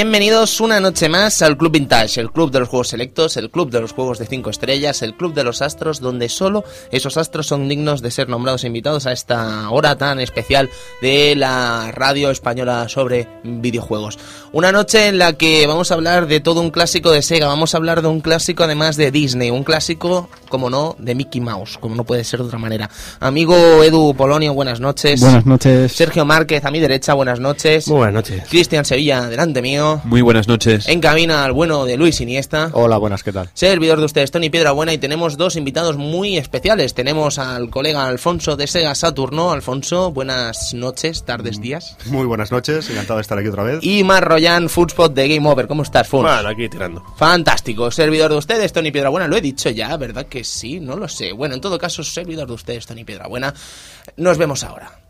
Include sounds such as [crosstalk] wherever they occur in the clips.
Bienvenidos una noche más al Club Vintage, el club de los juegos selectos, el club de los juegos de 5 estrellas, el club de los astros, donde solo esos astros son dignos de ser nombrados e invitados a esta hora tan especial de la radio española sobre videojuegos. Una noche en la que vamos a hablar de todo un clásico de Sega, vamos a hablar de un clásico además de Disney, un clásico, como no, de Mickey Mouse, como no puede ser de otra manera. Amigo Edu Polonio, buenas noches. Buenas noches. Sergio Márquez, a mi derecha, buenas noches. Muy buenas noches. Cristian Sevilla, delante mío. Muy buenas noches. En cabina al bueno de Luis Iniesta. Hola, buenas, ¿qué tal? Servidor de ustedes, Tony Buena y tenemos dos invitados muy especiales. Tenemos al colega Alfonso de Sega Saturno. Alfonso, buenas noches, tardes, días. Muy buenas noches, encantado de estar aquí otra vez. Y Mar Royan, Foodspot de Game Over. ¿Cómo estás? Bueno, aquí tirando. Fantástico. Servidor de ustedes, Tony Buena. Lo he dicho ya, ¿verdad que sí? No lo sé. Bueno, en todo caso, servidor de ustedes, Tony Buena. Nos vemos ahora.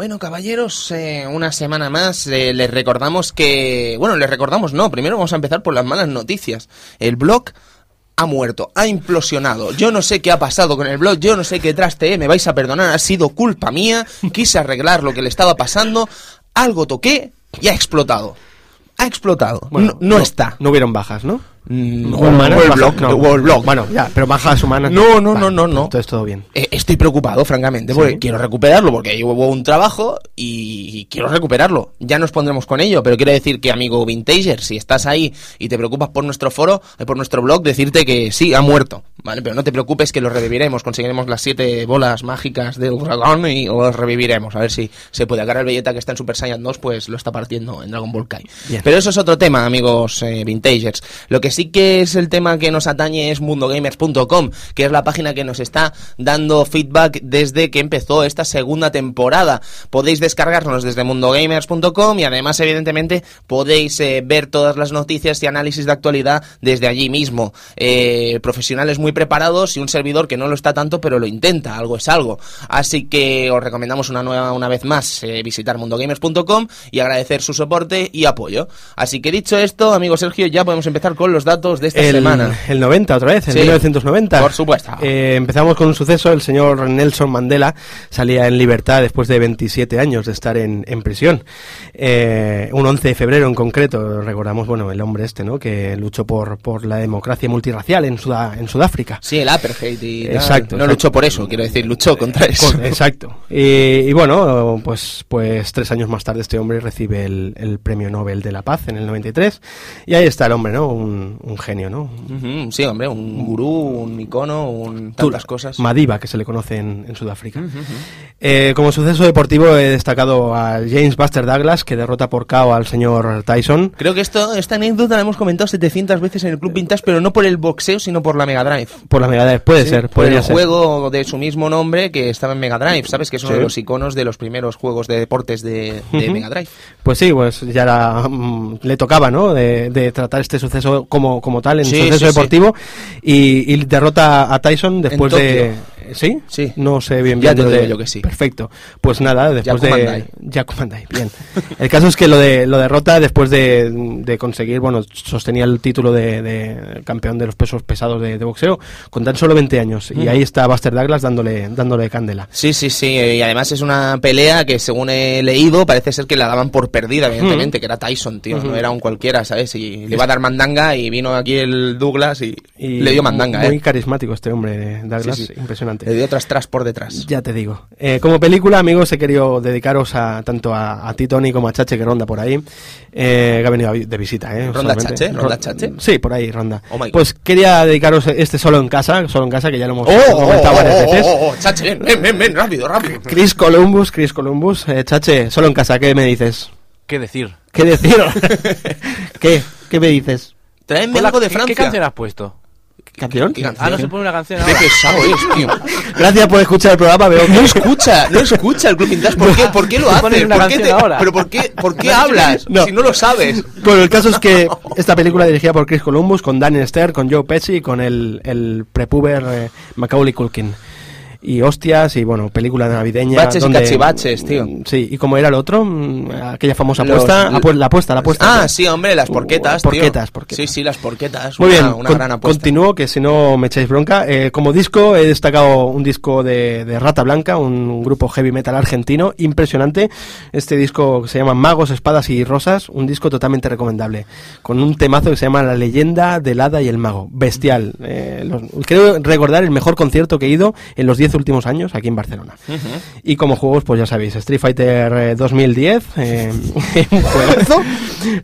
Bueno, caballeros, eh, una semana más eh, les recordamos que... Bueno, les recordamos, no, primero vamos a empezar por las malas noticias. El blog ha muerto, ha implosionado. Yo no sé qué ha pasado con el blog, yo no sé qué traste, me vais a perdonar, ha sido culpa mía, quise arreglar lo que le estaba pasando, algo toqué y ha explotado. Ha explotado. Bueno, no, no está. No hubieron bajas, ¿no? Mm, Humanas, no. Bueno, ya, pero bajas humanas. No, no, no, no, no. Entonces todo bien. Eh, estoy preocupado, francamente, porque Sí. quiero recuperarlo, porque ahí hubo un trabajo y, quiero recuperarlo. Ya nos pondremos con ello, pero quiero decir que, amigo Vintager, si estás ahí y te preocupas por nuestro foro, eh, por nuestro blog, decirte que sí, ha muerto, ¿vale? Pero no te preocupes que lo reviviremos, conseguiremos las siete bolas mágicas del dragón y lo reviviremos, a ver si se puede. Acá el Belleta que está en Super Saiyan 2, pues lo está partiendo en Dragon Ball Kai. Bien. Pero eso es otro tema, amigos eh, Vintagers. Lo que sí que es el tema que nos atañe es mundogamers.com, que es la página que nos está dando feedback desde que empezó esta segunda temporada. Podéis descargarnos desde mundogamers.com y además, evidentemente, podéis eh, ver todas las noticias y análisis de actualidad desde allí mismo. Eh, profesionales muy preparados y un servidor que no lo está tanto, pero lo intenta, algo es algo. Así que os recomendamos una nueva una vez más eh, visitar mundogamers.com y agradecer su soporte y apoyo. Así que dicho esto, amigo Sergio, ya podemos empezar con los datos de esta el, semana. el 90 otra vez, en Sí. 1990. Por supuesto. Eh, empezamos con un suceso, el señor Nelson Mandela salía en libertad después de 27 años de estar en, en prisión. Eh, un 11 de febrero en concreto, recordamos, bueno, el hombre este, ¿no? Que luchó por, por la democracia multirracial en, Sudáfrica. Sí, el apartheid y tal. Exacto, No exacto. luchó por eso, quiero decir, luchó contra eso. Exacto. Y, y bueno, pues, pues tres años más tarde este hombre recibe el, el Premio Nobel de la Paz en el 93. Y ahí está el hombre, ¿no? Un, un genio, ¿no? Sí, hombre, un gurú, un icono, un tantas cosas. Madiba, que se le conoce en, en Sudáfrica. Eh, como suceso deportivo he destacado a James Buster Douglas, que derrota por KO al señor Tyson. Creo que esto, esta anécdota la hemos comentado 700 veces en el Club Vintage, pero no por el boxeo, sino por la Mega Drive. Por la Mega Drive, puede ser, por el ser. juego de su mismo nombre que estaba en Mega Drive, ¿sabes? Que es uno Sí. de los iconos de los primeros juegos de deportes de. Mega Drive. Pues sí, pues ya mm, le tocaba, ¿no? De, de tratar este suceso como, como tal, en Sí, sí, deportivo. Y, y derrota a Tyson después En de. ¿Sí? Sí. No sé bien Ya bien. te lo de- digo yo que sí. Perfecto. Pues nada, después de. Yaku Mandai, bien. El caso es que lo de lo derrota después de, de conseguir, bueno, sostenía el título de, de campeón de los pesos pesados de, de boxeo con tan solo 20 años. Y ahí está Buster Douglas dándole, dándole candela. Sí, sí, sí, y además es una pelea que según he leído parece ser que la daban por perdida, evidentemente, que era Tyson, tío, no era un cualquiera, ¿sabes? Y le iba a dar mandanga y vino aquí el Douglas y, Y le dio mandanga, Muy ¿eh? carismático este hombre, Douglas, Sí, sí. impresionante. Le dio tras tras por detrás. Ya te digo. Eh, como película, amigos, he querido dedicaros a tanto a, a ti, Tony, como a Chache, que ronda por ahí, eh, que ha venido de visita. ¿eh? ¿Ronda solamente. Chache? ¿Ronda Ro- Chache? Sí, por ahí, ronda. Oh my God. pues quería dedicaros este solo en casa, solo en casa, que ya lo hemos ¡Oh, comentado oh, varias oh, veces. oh, oh, chache, ven, ven, ven, ven, rápido, rápido! Chris Columbus, Chris Columbus, eh, Chache, solo en casa, ¿qué me dices? ¿Qué decir? ¿Qué decir? [laughs] [laughs] ¿Qué? ¿Qué me dices? Traenme algo de Francia. ¿Qué canción has puesto? ¿Canción? ¿Qué canción? Ah, no se pone una canción Qué pesado es, tío. [laughs] Gracias por escuchar el programa, veo No escucha, no escucha el Club Vintage. ¿Por qué, ¿Por qué lo haces? ¿Por qué canción ahora. ¿Pero por qué, por qué [laughs] hablas No. si no lo sabes? [laughs] Bueno, el caso es que esta película dirigida por Chris Columbus, con Daniel Stern, con Joe Pesci y con el, el prepuber eh, Macaulay Culkin. Y hostias, y bueno, película navideña. Baches y cachivaches, tío. Mm, Sí, y como era el otro, Mm, aquella famosa Los- apuesta, apu- la apuesta, la apuesta. Ah, sí, hombre, las porquetas, Uh, porquetas, tío. porquetas. Sí, sí, las porquetas. Muy una, bien, una con- gran apuesta. continúo, que si no me echáis bronca. Eh, como disco he destacado un disco de, de Rata Blanca, un grupo heavy metal argentino, impresionante. Este disco se llama Magos, Espadas y Rosas, un disco totalmente recomendable, con un temazo que se llama La leyenda del hada y el mago. Bestial. Eh, los- creo recordar el mejor concierto que he ido en los 10 últimos años aquí en Barcelona. Y como juegos, pues ya sabéis, Street Fighter eh, 2010, eh, un [laughs] [laughs] juegazo,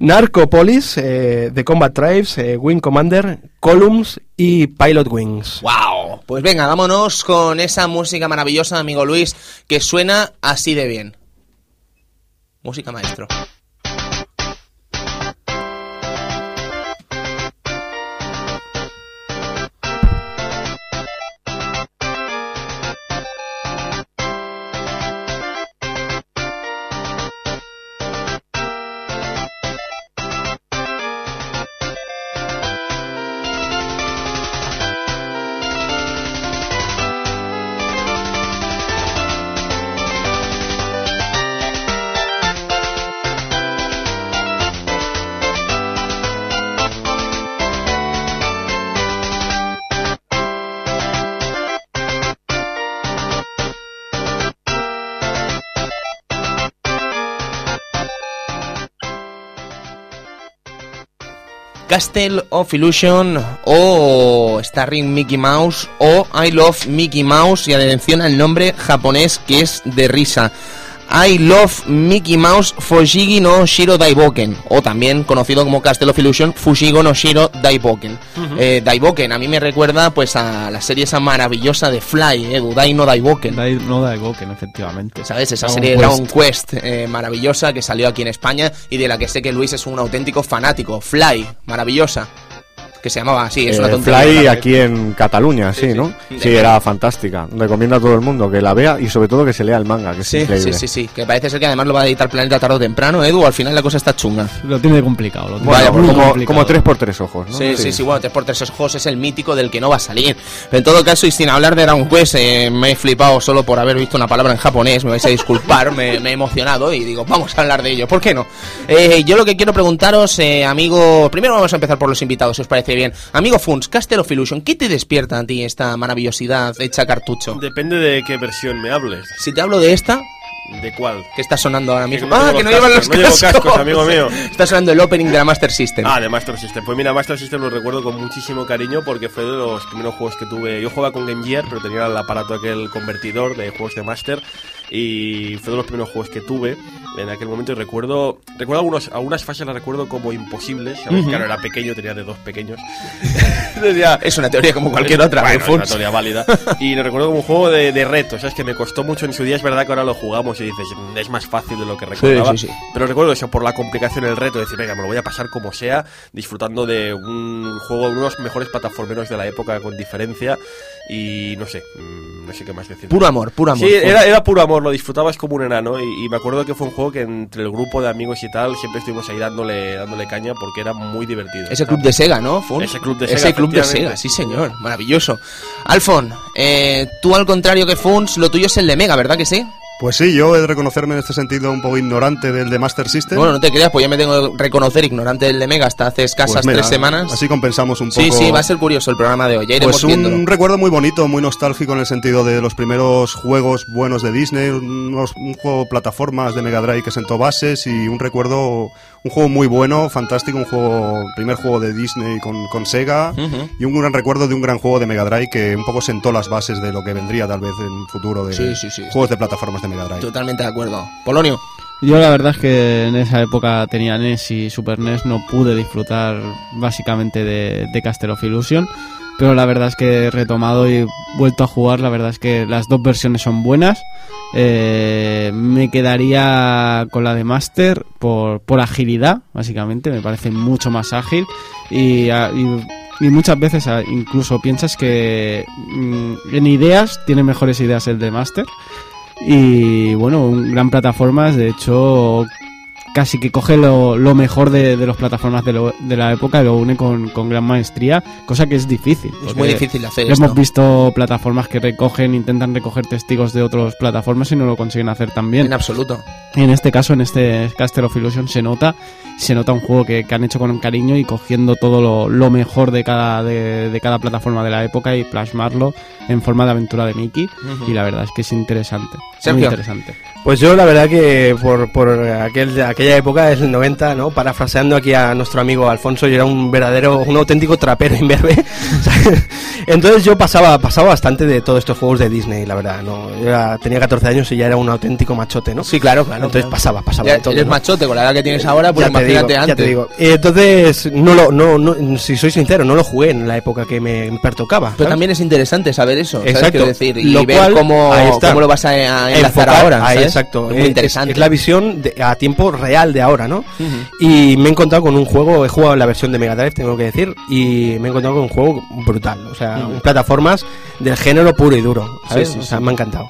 Narcopolis, eh, The Combat Tribes, eh, Wing Commander, Columns y Pilot Wings. ¡Wow! Pues venga, vámonos con esa música maravillosa, amigo Luis, que suena así de bien. Música maestro. Castle of Illusion o Starring Mickey Mouse o I Love Mickey Mouse y atención al nombre japonés que es de risa. I Love Mickey Mouse Fushigi no Shiro Daiboken o también conocido como Castle of Illusion Fushigo no Shiro Daiboken. Eh, Daiboken a mí me recuerda pues a la serie esa maravillosa de Fly, eh, Dudai no Daiboken. Dai- no da Goken, efectivamente. ¿Sabes? Esa Dragon serie Quest. Dragon Quest eh, maravillosa que salió aquí en España y de la que sé que Luis es un auténtico fanático. Fly, maravillosa. Que se llamaba así, es una Eh, tontería. Fly aquí en Cataluña, sí, sí. ¿no? Sí, era fantástica. Recomiendo a todo el mundo que la vea y sobre todo que se lea el manga, que Sí, sí, sí, sí. Que parece ser que además lo va a editar Planeta tarde o temprano, Edu. Al final la cosa está chunga. Lo tiene complicado. Lo tiene Vaya, muy como, complicado. como tres por tres ojos, ¿no? Sí, sí, sí, bueno, 3x3 ojos es el mítico del que no va a salir. Pero en todo caso, y sin hablar de Dragon Quest, eh, me he flipado solo por haber visto una palabra en japonés, me vais a disculpar, me, me he emocionado y digo, vamos a hablar de ello, ¿por qué no? Eh, yo lo que quiero preguntaros, eh, amigo, primero vamos a empezar por los invitados, si os parece bien. Amigo Funs, Castle of Illusion, ¿qué te despierta a ti esta maravillosidad hecha cartucho? Depende de qué versión me hables. Si te hablo de esta, ¿De cuál? que está sonando ahora mismo. no ah, que no llevan los cascos, no llevo cascos, amigo mío. [laughs] Está sonando el opening de la Master System. Ah, de Master System. Pues mira, Master System lo recuerdo con muchísimo cariño porque fue de los primeros juegos que tuve. Yo jugaba con Game Gear, pero tenía el aparato aquel convertidor de juegos de Master y fue de los primeros juegos que tuve en aquel momento y recuerdo recuerdo algunos algunas fases las recuerdo como imposibles ¿sabes? claro era pequeño tenía de dos pequeños [laughs] Es una teoría como cualquier otra. bueno, es una teoría válida. Y lo recuerdo como un juego de, de retos, ¿sabes? Que me costó mucho en su día. Es verdad que ahora lo jugamos y dices, "Mm, es más fácil de lo que recordaba. sí, sí. Pero recuerdo eso, por la complicación, el reto, de decir, venga, me lo voy a pasar como sea, disfrutando de un juego, uno de los mejores plataformeros de la época con diferencia. Y no sé, mm, no sé qué más decir. Puro amor, puro amor. Sí, era, era puro amor, lo disfrutabas como un enano y, y me acuerdo que fue un juego que entre el grupo de amigos y tal siempre estuvimos ahí dándole, dándole caña porque era muy divertido. Ese club de Sega, ¿no? Funs? Ese club de Ese Sega, club de. Sega, sí señor, maravilloso. Alfon, eh, tú al contrario que Funs, lo tuyo es el de Mega, ¿verdad que sí? Pues sí, yo he de reconocerme en este sentido un poco ignorante del de Master System. Bueno, no te creas, pues ya me tengo que reconocer ignorante del de Mega hasta hace escasas Pues mira, tres semanas. Así compensamos un poco. sí, sí, va a ser curioso el programa de hoy, ya Pues un viéndolo. recuerdo muy bonito, muy nostálgico en el sentido de los primeros juegos buenos de Disney, unos- un juego de plataformas de Mega Drive que sentó bases y un recuerdo, un juego muy bueno, fantástico, un juego, primer juego de Disney con, con Sega Ujú. y un gran recuerdo de un gran juego de Mega Drive que un poco sentó las bases de lo que vendría tal vez en futuro de Sí, sí, sí. juegos de plataformas de Mega Drive. Totalmente de acuerdo. Polonio. Yo la verdad es que en esa época tenía NES y Super NES, no pude disfrutar básicamente de, de Castle of Illusion. Pero la verdad es que he retomado y vuelto a jugar, la verdad es que las dos versiones son buenas. Eh, me quedaría con la de Master por, por agilidad, básicamente, me parece mucho más ágil. Y, y- muchas veces incluso piensas que mm, en ideas tiene mejores ideas el de Master. Y bueno, un gran plataformas, de hecho casi que coge lo, lo mejor de, de las plataformas de, lo- de la época y lo une con, con gran maestría, cosa que es difícil. Es muy difícil hacer Hemos esto. visto plataformas que recogen, intentan recoger testigos de otras plataformas y no lo consiguen hacer tan bien. En absoluto. En este caso, en este Castle of Illusion se nota, se nota un juego que, que han hecho con cariño y cogiendo todo lo, lo mejor de cada, de, de cada plataforma de la época y plasmarlo en forma de aventura de Mickey. Y la verdad es que es interesante. Muy Sergio. interesante. Pues yo la verdad que por, por aquel, aquella época, es el 90, ¿no? Parafraseando aquí a nuestro amigo Alfonso, yo era un verdadero, un auténtico trapero imberbe. [laughs] Entonces yo pasaba, pasaba bastante de todos estos juegos de Disney, la verdad, ¿no? Yo era- tenía 14 años y ya era un auténtico machote, ¿no? Sí, claro, claro. Entonces claro. pasaba, pasaba Ya de todo. eres ¿no? machote con la edad que tienes ahora, pues ya te imagínate digo, antes. ya te digo. Entonces, no lo, no, no, si soy sincero, no lo jugué en la época que me pertocaba. Pero ¿sabes? también es interesante saber eso, ¿sabes? Exacto. Quiero decir, y Lo ver cual, cómo, ahí cómo lo vas a, enlazar Enfocar- ahora, ahí, ¿sabes? exacto. Es Es, muy interesante. es la visión de- a tiempo real de ahora, ¿no? Y me he encontrado con un juego, he jugado la versión de Mega Drive, tengo que decir, y me he encontrado con un juego brutal. O sea, un plataformas del género puro y duro. ¿sabes? Sí, sí, o sea, sí. me ha encantado.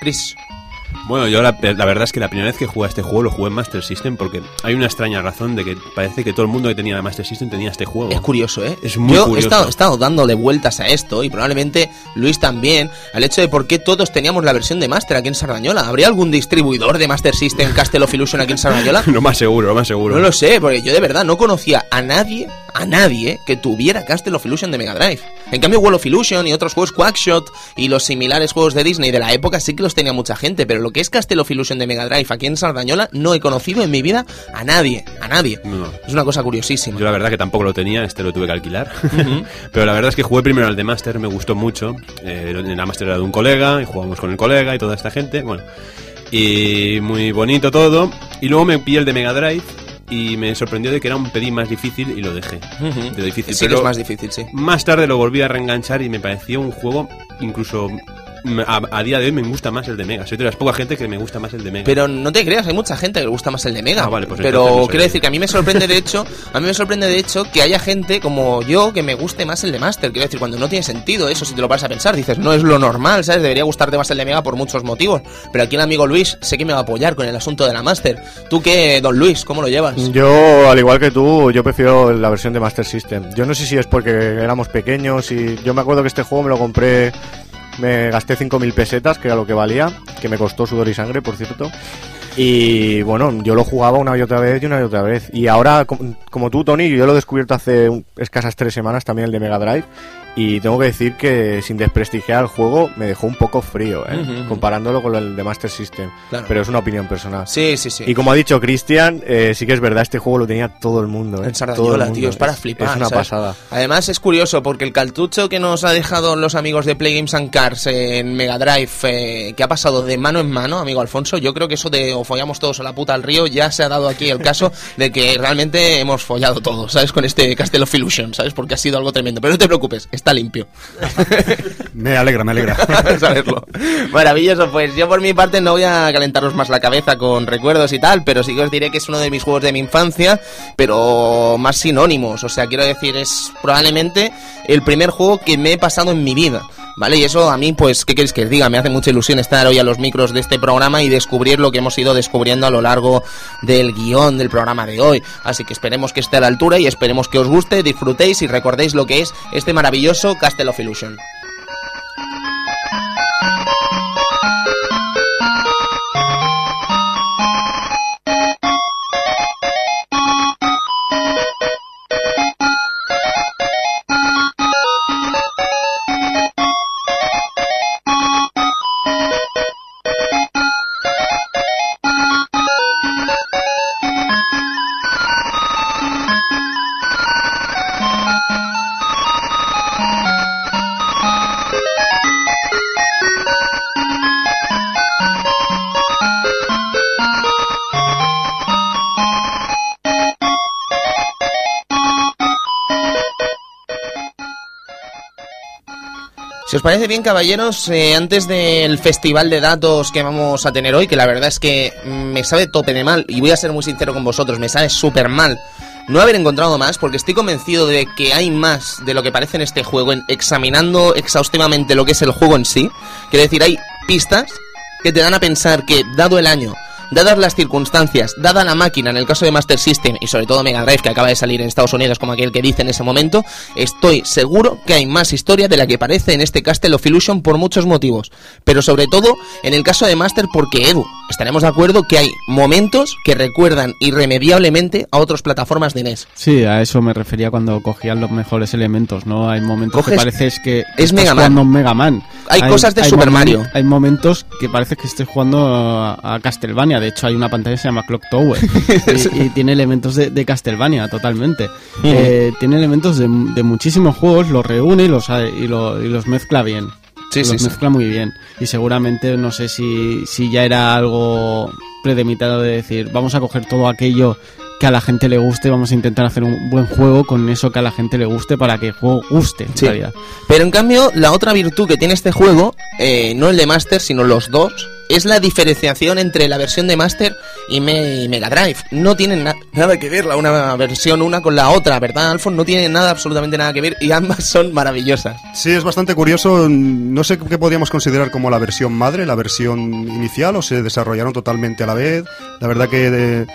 Chris. Bueno, yo la, la verdad es que la primera vez que jugué a este juego lo jugué en Master System porque hay una extraña razón de que parece que todo el mundo que tenía la Master System tenía este juego. Es curioso, ¿eh? Es muy Yo curioso. He, estado, he estado dándole vueltas a esto y probablemente Luis también al hecho de por qué todos teníamos la versión de Master aquí en Sardañola. ¿Habría algún distribuidor de Master System Castle of Illusion aquí en Sardañola? [laughs] lo más seguro, lo más seguro. No lo sé, porque yo de verdad no conocía a nadie, a nadie que tuviera Castle of Illusion de Mega Drive. En cambio, World of Illusion y otros juegos Quackshot y los similares juegos de Disney de la época sí que los tenía mucha gente, pero lo que es Castle of Illusion de Mega Drive aquí en Sardañola no he conocido en mi vida a nadie, a nadie. No. Es una cosa curiosísima. Yo la verdad que tampoco lo tenía, este lo tuve que alquilar. [laughs] Pero la verdad es que jugué primero al de Master, me gustó mucho. Eh, en la Master era de un colega y jugamos con el colega y toda esta gente. Bueno, y muy bonito todo. Y luego me pillé el de Mega Drive y me sorprendió de que era un pelín más difícil y lo dejé. De difícil. Sí que pero es más difícil, sí. Más tarde lo volví a reenganchar y me pareció un juego incluso... A, a día de hoy me gusta más el de Mega. Soy de las pocas gente que me gusta más el de Mega. Pero no te creas, hay mucha gente que le gusta más el de Mega. Ah, vale, pues pero no quiero decir que a mí me sorprende de hecho, a mí me sorprende de hecho que haya gente como yo que me guste más el de Master. Quiero decir, cuando no tiene sentido eso, si te lo vas a pensar, dices, no es lo normal, ¿sabes? Debería gustarte más el de Mega por muchos motivos. Pero aquí el amigo Luis sé que me va a apoyar con el asunto de la Master. ¿Tú qué, don Luis, cómo lo llevas? Yo, al igual que tú, yo prefiero la versión de Master System. Yo no sé si es porque éramos pequeños y yo me acuerdo que este juego me lo compré, me gasté 5.000 pesetas, que era lo que valía, que me costó sudor y sangre, por cierto. Y bueno, yo lo jugaba una y otra vez y una y otra vez. Y ahora, com- como tú, Tony, yo lo he descubierto hace escasas tres semanas también el de Mega Drive. Y tengo que decir que sin desprestigiar el juego me dejó un poco frío, ¿eh? Comparándolo con el de Master System. Claro. Pero es una opinión personal. Sí, sí, sí. Y como ha dicho Cristian, eh, sí que es verdad, este juego lo tenía todo el mundo. ¿eh? En Todo Sardañola, el mundo. tío, es para flipar. Es una ¿sabes? pasada. Además es curioso porque el cartucho que nos ha dejado los amigos de Play Games and Cars en Mega Drive, eh, que ha pasado de mano en mano, amigo Alfonso, yo creo que eso de o follamos todos a la puta al río, ya se ha dado aquí el caso de que realmente hemos follado todos, ¿sabes? Con este Castle of Illusion, ¿sabes? Porque ha sido algo tremendo. Pero no te preocupes, está limpio. [laughs] Me alegra, me alegra. [laughs] saberlo. Maravilloso, pues yo por mi parte no voy a calentaros más la cabeza con recuerdos y tal, pero sí que os diré que es uno de mis juegos de mi infancia, pero más sinónimos, o sea, quiero decir, es probablemente el primer juego que me he pasado en mi vida. ¿Vale? Y eso a mí, pues, ¿qué queréis que os diga? Me hace mucha ilusión estar hoy a los micros de este programa y descubrir lo que hemos ido descubriendo a lo largo del guion del programa de hoy. Así que esperemos que esté a la altura y esperemos que os guste, disfrutéis y recordéis lo que es este maravilloso Castle of Illusion. Si os parece bien, caballeros, eh, antes del festival de datos que vamos a tener hoy, que la verdad es que me sabe tope de mal, y voy a ser muy sincero con vosotros, me sabe súper mal no haber encontrado más, porque estoy convencido de que hay más de lo que parece en este juego, examinando exhaustivamente lo que es el juego en sí. Quiero decir, hay pistas que te dan a pensar que, dado el año, dadas las circunstancias, dada la máquina, en el caso de Master System y sobre todo Mega Drive, que acaba de salir en Estados Unidos como aquel que dice en ese momento, estoy seguro que hay más historia de la que parece en este Castle of Illusion por muchos motivos. Pero sobre todo en el caso de Master porque Edu, estaremos de acuerdo que hay momentos que recuerdan irremediablemente a otras plataformas de NES. Sí, a eso me refería cuando cogían los mejores elementos, ¿no? Hay momentos Coges- que pareces que es estás Mega Man. jugando a un Mega Man. Hay cosas de Super Mario. Hay momentos que parece que estés jugando a, a Castlevania. De hecho, hay una pantalla que se llama Clock Tower [laughs] y, y tiene elementos de, de Castlevania totalmente. Eh, tiene elementos de, de muchísimos juegos, los reúne y los, y, lo- y los mezcla bien. Sí, los sí, sí. mezcla muy bien. Y seguramente, no sé si, si ya era algo predemitado de decir, vamos a coger todo aquello que a la gente le guste, vamos a intentar hacer un buen juego con eso que a la gente le guste para que el juego guste, en Sí. realidad. Pero en cambio, la otra virtud que tiene este juego, eh, no el de Master, sino los dos, es la diferenciación entre la versión de Master y, Me- y Mega Drive. No tienen na- nada que ver la una versión una con la otra, ¿verdad, Alfon? No tienen nada, absolutamente nada que ver y ambas son maravillosas. Sí, es bastante curioso. No sé qué podríamos considerar como la versión madre, la versión inicial, o se desarrollaron totalmente a la vez. La verdad que. eh,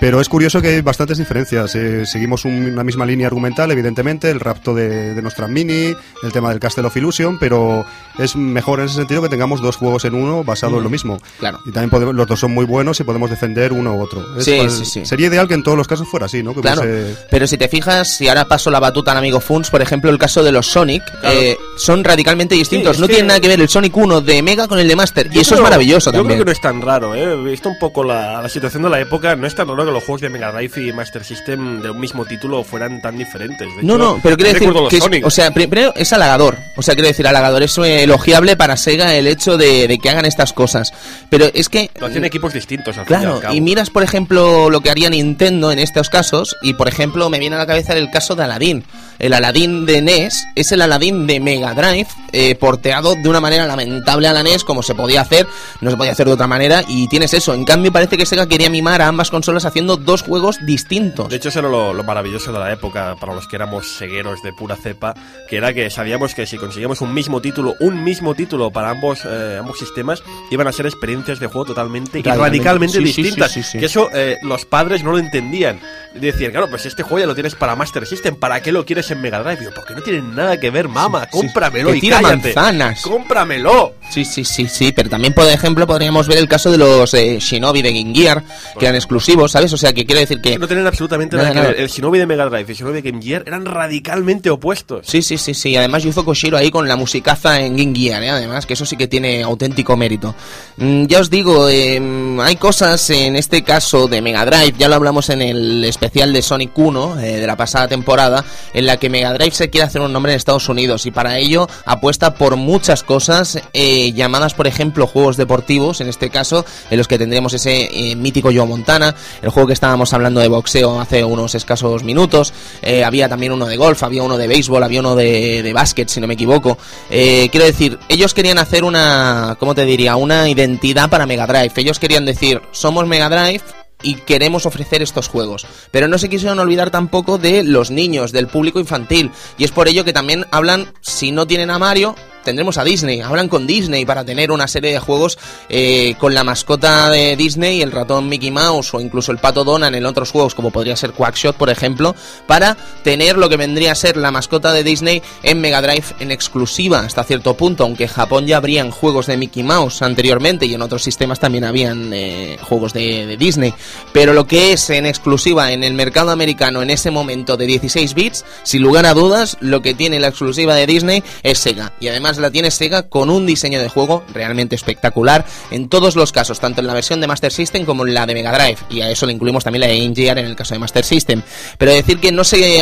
pero es curioso que hay bastantes diferencias. Eh, seguimos un- una misma línea argumental, evidentemente, el rapto de, de nuestra mini, el tema del Castle of Illusion, pero es mejor en ese sentido que tengamos dos juegos en uno basado en lo mismo. Claro. Y también podemos, los dos son muy buenos y podemos defender uno u otro. Es Sí, cual- sí, sí. Sería ideal que en todos los casos fuera así, ¿no? Que Claro, pero si te fijas, si ahora paso la batuta al amigo Funs, por ejemplo, el caso de los Sonic, Claro. eh, son radicalmente distintos. no que- tiene nada que ver el Sonic 1 de Mega con el de Master. y Yo eso creo- es maravilloso Yo también. creo que no es tan raro, ¿eh? Visto un poco la, la situación de la época, no es tan raro que los juegos de Mega Drive y Master System de un mismo título fueran tan diferentes. De No, hecho, no, pero quiero decir que es, o sea, pri- primero es halagador, o sea, quiero decir halagador, es eh, elogiable para Sega el hecho de, de que hagan estas cosas, pero es que Lo hacen equipos distintos al fin y Claro, al y miras, por ejemplo, lo que haría Nintendo en estos casos, y por ejemplo, me viene a la cabeza el caso de Aladdin. El Aladdin de NES es el Aladdin de Mega Drive, eh, porteado de una manera lamentable a la NES, como se podía hacer, no se podía hacer de otra manera, y tienes eso. En cambio, parece que Sega quería mimar a ambas consolas haciendo dos juegos distintos. De hecho, eso era lo, lo maravilloso de la época para los que éramos cegueros de pura cepa, que era que sabíamos que si conseguíamos un mismo título, un mismo título para ambos, eh, ambos sistemas, iban a ser experiencias de juego totalmente y Radicalmente. Sí, distintas. sí. Que eso eh, los padres no lo entendían. Decían, claro, pues este juego ya lo tienes para Master System, ¿para qué lo quieres en Mega Drive? Porque no tiene nada que ver, mamá, cómpramelo y tira cállate. manzanas. ¡Cómpramelo! Sí, sí, sí, sí, pero también, por ejemplo, podríamos ver el caso de los eh, Shinobi de Game Gear, que eran exclusivos, ¿sabes? O sea, que quiere decir que... No tienen absolutamente Nada, nada, que nada. ver. El Shinobi de Mega Drive y el Shinobi de Game Gear eran radicalmente opuestos. Sí, sí, sí, sí. Además, Yuzo Koshiro ahí con la musicaza en Game Gear, ¿eh? además, que eso sí que tiene auténtico mérito. Mm, ya os digo, eh, hay cosas en este caso de Mega Drive, ya lo hablamos en el especial de Sonic 1 eh, de la pasada temporada, en la que Mega Drive se quiere hacer un nombre en Estados Unidos y para ello apuesta por muchas cosas eh, llamadas, por ejemplo, juegos deportivos, en este caso, en los que tendremos ese eh, mítico Joe Montana, el juego que estábamos hablando de boxeo hace unos escasos minutos, eh, había también uno de golf, había uno de béisbol, había uno de, de básquet, si no me equivoco. Quiero decir, ellos querían hacer una, ¿cómo te diría? Una identidad para Mega Drive. Ellos querían decir, somos Mega Drive, y queremos ofrecer estos juegos. Pero no se quisieron olvidar tampoco de los niños, del público infantil. Y es por ello que también hablan, si no tienen a Mario, tendremos a Disney. Hablan con Disney para tener una serie de juegos eh, con la mascota de Disney, el ratón Mickey Mouse o incluso el pato Donald en otros juegos, como podría ser Quackshot, por ejemplo, para tener lo que vendría a ser la mascota de Disney en Mega Drive en exclusiva hasta cierto punto, aunque en Japón ya habrían juegos de Mickey Mouse anteriormente y en otros sistemas también habían eh, juegos de Disney. Pero lo que es en exclusiva en el mercado americano en ese momento de 16 bits, sin lugar a dudas, lo que tiene la exclusiva de Disney es Sega. Y además la tiene Sega con un diseño de juego realmente espectacular en todos los casos, tanto en la versión de Master System como en la de Mega Drive. Y a eso le incluimos también la de Gear en el caso de Master System. Pero decir que no se,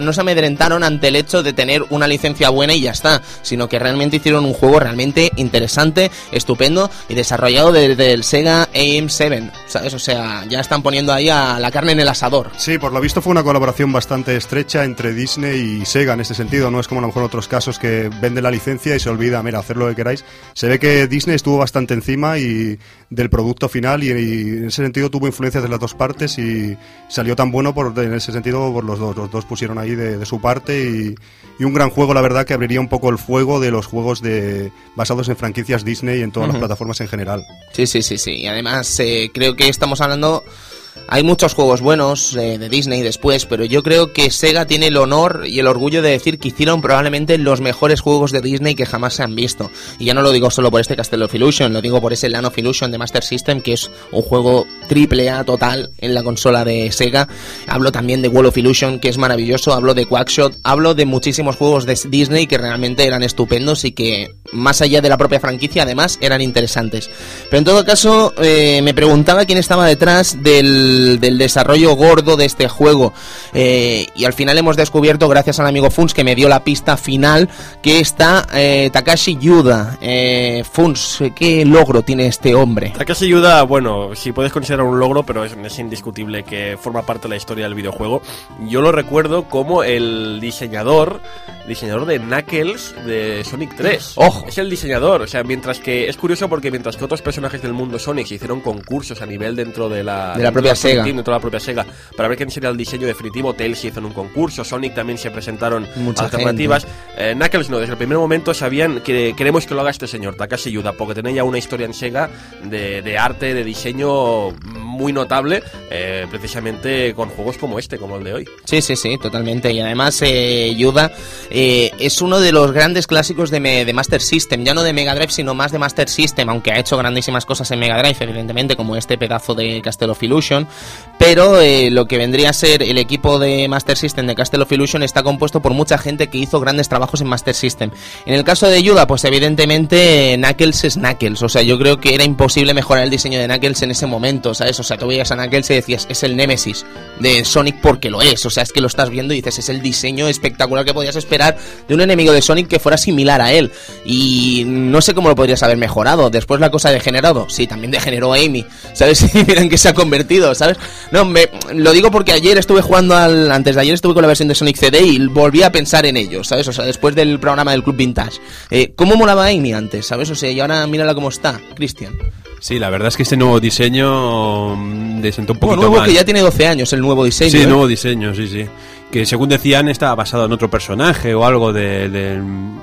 no se amedrentaron ante el hecho de tener una licencia buena y ya está, sino que realmente hicieron un juego realmente interesante, estupendo y desarrollado desde el Sega AM7, ¿sabes? O sea, ya están poniendo ahí a la carne en el asador. Sí, por lo visto fue una colaboración bastante estrecha entre Disney y Sega en este sentido. No es como a lo mejor otros casos que venden la licencia licencia y se olvida, mira, hacer lo que queráis. Se ve que Disney estuvo bastante encima y del producto final y, y en ese sentido tuvo influencias de las dos partes y salió tan bueno por, en ese sentido por los dos. Los dos pusieron ahí de, de su parte y, y un gran juego, la verdad, que abriría un poco el fuego de los juegos de basados en franquicias Disney y en todas las plataformas en general. Sí, sí, sí, sí. Y además eh, creo que estamos hablando... Hay muchos juegos buenos eh, de Disney después, pero yo creo que Sega tiene el honor y el orgullo de decir que hicieron probablemente los mejores juegos de Disney que jamás se han visto. Y ya no lo digo solo por este Castle of Illusion, lo digo por ese Land of Illusion de Master System, que es un juego triple A total en la consola de Sega. Hablo también de Wall of Illusion, que es maravilloso. Hablo de Quackshot. Hablo de muchísimos juegos de Disney que realmente eran estupendos y que, más allá de la propia franquicia, además eran interesantes. Pero en todo caso, eh, me preguntaba quién estaba detrás del, del desarrollo gordo de este juego. Eh, y al final hemos descubierto, gracias al amigo Funs, que me dio la pista final, que está eh, Takashi Yuda. Eh, Funs, ¿qué logro tiene este hombre? Takashi Yuda, bueno, si puedes considerar un logro, pero es, es indiscutible que forma parte de la historia del videojuego. Yo lo recuerdo como el diseñador, diseñador de Knuckles de Sonic 3. Ojo. Es el diseñador, o sea, mientras que es curioso porque mientras que otros personajes del mundo Sonic se hicieron concursos a nivel dentro de la, De la propia Sonic Sega. Team, dentro de la propia Sega, para ver quién sería el diseño definitivo, Tails se hizo en un concurso, Sonic también se presentaron Mucha alternativas. Eh, Knuckles no, desde el primer momento sabían que queremos que lo haga este señor, Takashi Yuda, porque tenía ya una historia en Sega de, de arte, de diseño muy notable, eh, precisamente con juegos como este, como el de hoy. Sí, sí, sí, totalmente. Y además, eh, Yuda eh, es uno de los grandes clásicos de, me- de Master System. Ya no de Mega Drive, sino más de Master System, aunque ha hecho grandísimas cosas en Mega Drive, evidentemente, como este pedazo de Castle of Illusion. Pero eh, lo que vendría a ser el equipo de Master System de Castle of Illusion está compuesto por mucha gente que hizo grandes trabajos en Master System. En el caso de Yuda, pues evidentemente Knuckles es Knuckles. O sea, yo creo que era imposible mejorar el diseño de Knuckles en ese momento, ¿sabes? O sea, tú veías a Knuckles y decías, es el Nemesis de Sonic porque lo es. O sea, es que lo estás viendo y dices, es el diseño espectacular que podías esperar de un enemigo de Sonic que fuera similar a él. Y no sé cómo lo podrías haber mejorado. Después la cosa ha degenerado. Sí, también degeneró Amy. ¿Sabes? [laughs] Miren que se ha convertido, ¿sabes? No, me, lo digo porque ayer estuve jugando al. Antes de ayer estuve con la versión de Sonic CD y volví a pensar en ello, ¿sabes? O sea, después del programa del Club Vintage. Eh, ¿Cómo molaba Amy antes, ¿sabes? O sea, y ahora mírala cómo está, Cristian. Sí, la verdad es que este nuevo diseño mm, le sentó un Bueno, poquito nuevo mal. que ya tiene 12 años, el nuevo diseño. Sí, ¿eh? nuevo diseño, sí, sí. Que según decían estaba basado en otro personaje o algo de, de,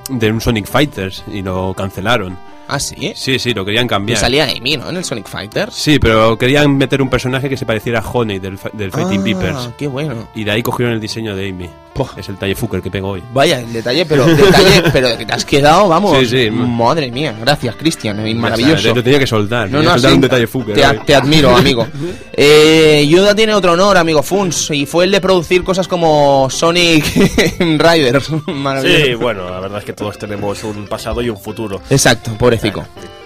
de un Sonic Fighters y lo cancelaron. Ah, sí. Sí, sí, lo querían Que cambiar. salía Amy, ¿no? En el Sonic Fighters. Sí, pero querían meter un personaje que se pareciera a Honey del, del Fighting ah, qué bueno. Y de ahí cogieron el diseño de Amy. Es el talle Fucker que pego hoy. Vaya, el detalle, pero detalle, [laughs] pero que te has quedado, vamos. Sí, sí. Madre mía, gracias, Cristian, maravilloso. Lo tenía que soltar. No, no, soltar sí, un detalle Fucker. te, te admiro, amigo. [laughs] Eh, Yuda tiene otro honor, amigo Funs, y fue el de producir cosas como Sonic [laughs] Riders. Maravilloso. Sí, bueno, la verdad es que todos tenemos un pasado y un futuro. Exacto, pobrecito.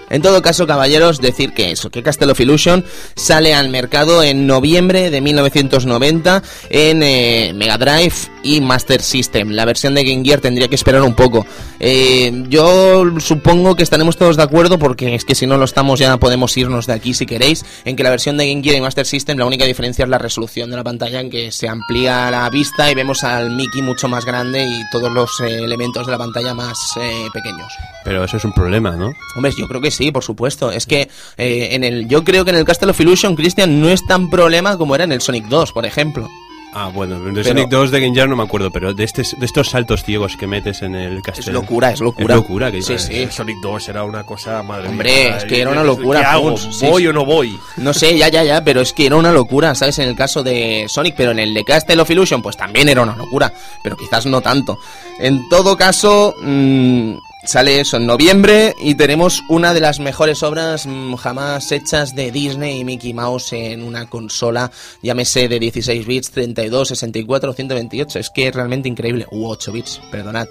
En todo caso, caballeros, decir que eso, que Castle of Illusion sale al mercado en noviembre de 1990 en eh, Mega Drive y Master System. La versión de Game Gear tendría que esperar un poco. Eh, yo supongo que estaremos todos de acuerdo, porque es que si no lo estamos ya podemos irnos de aquí si queréis, en que la versión de Game Gear y Master System la única diferencia es la resolución de la pantalla, en que se amplía la vista y vemos al Mickey mucho más grande y todos los eh, elementos de la pantalla más eh, pequeños. Pero eso es un problema, ¿no? Hombre, yo creo que sí, por supuesto. Es que eh, en el, yo creo que en el Castle of Illusion, Christian, no es tan problema como era en el Sonic 2, por ejemplo. Ah, bueno, de Pero- Sonic 2 de Game Gear no me acuerdo, pero de, este, de estos saltos ciegos que metes en el Es castelo. locura, es locura. Es locura, que Sí, sí. Sonic 2 era una cosa, madre Hombre, mía. es que era una locura, ¿Qué hago? ¿Voy sí. o no voy? No sé, ya, ya, ya, pero es que era una locura, ¿sabes? En el caso de Sonic, pero en el de Castle of Illusion, pues también era una locura, pero quizás no tanto. En todo caso, mm, sale eso en noviembre y tenemos una de las mejores obras jamás hechas de Disney y Mickey Mouse en una consola, llámese de 16 bits, 32, 64 o 128. Es que es realmente increíble. U 8 bits, perdonad.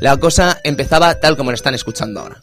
La cosa empezaba tal como lo están escuchando ahora.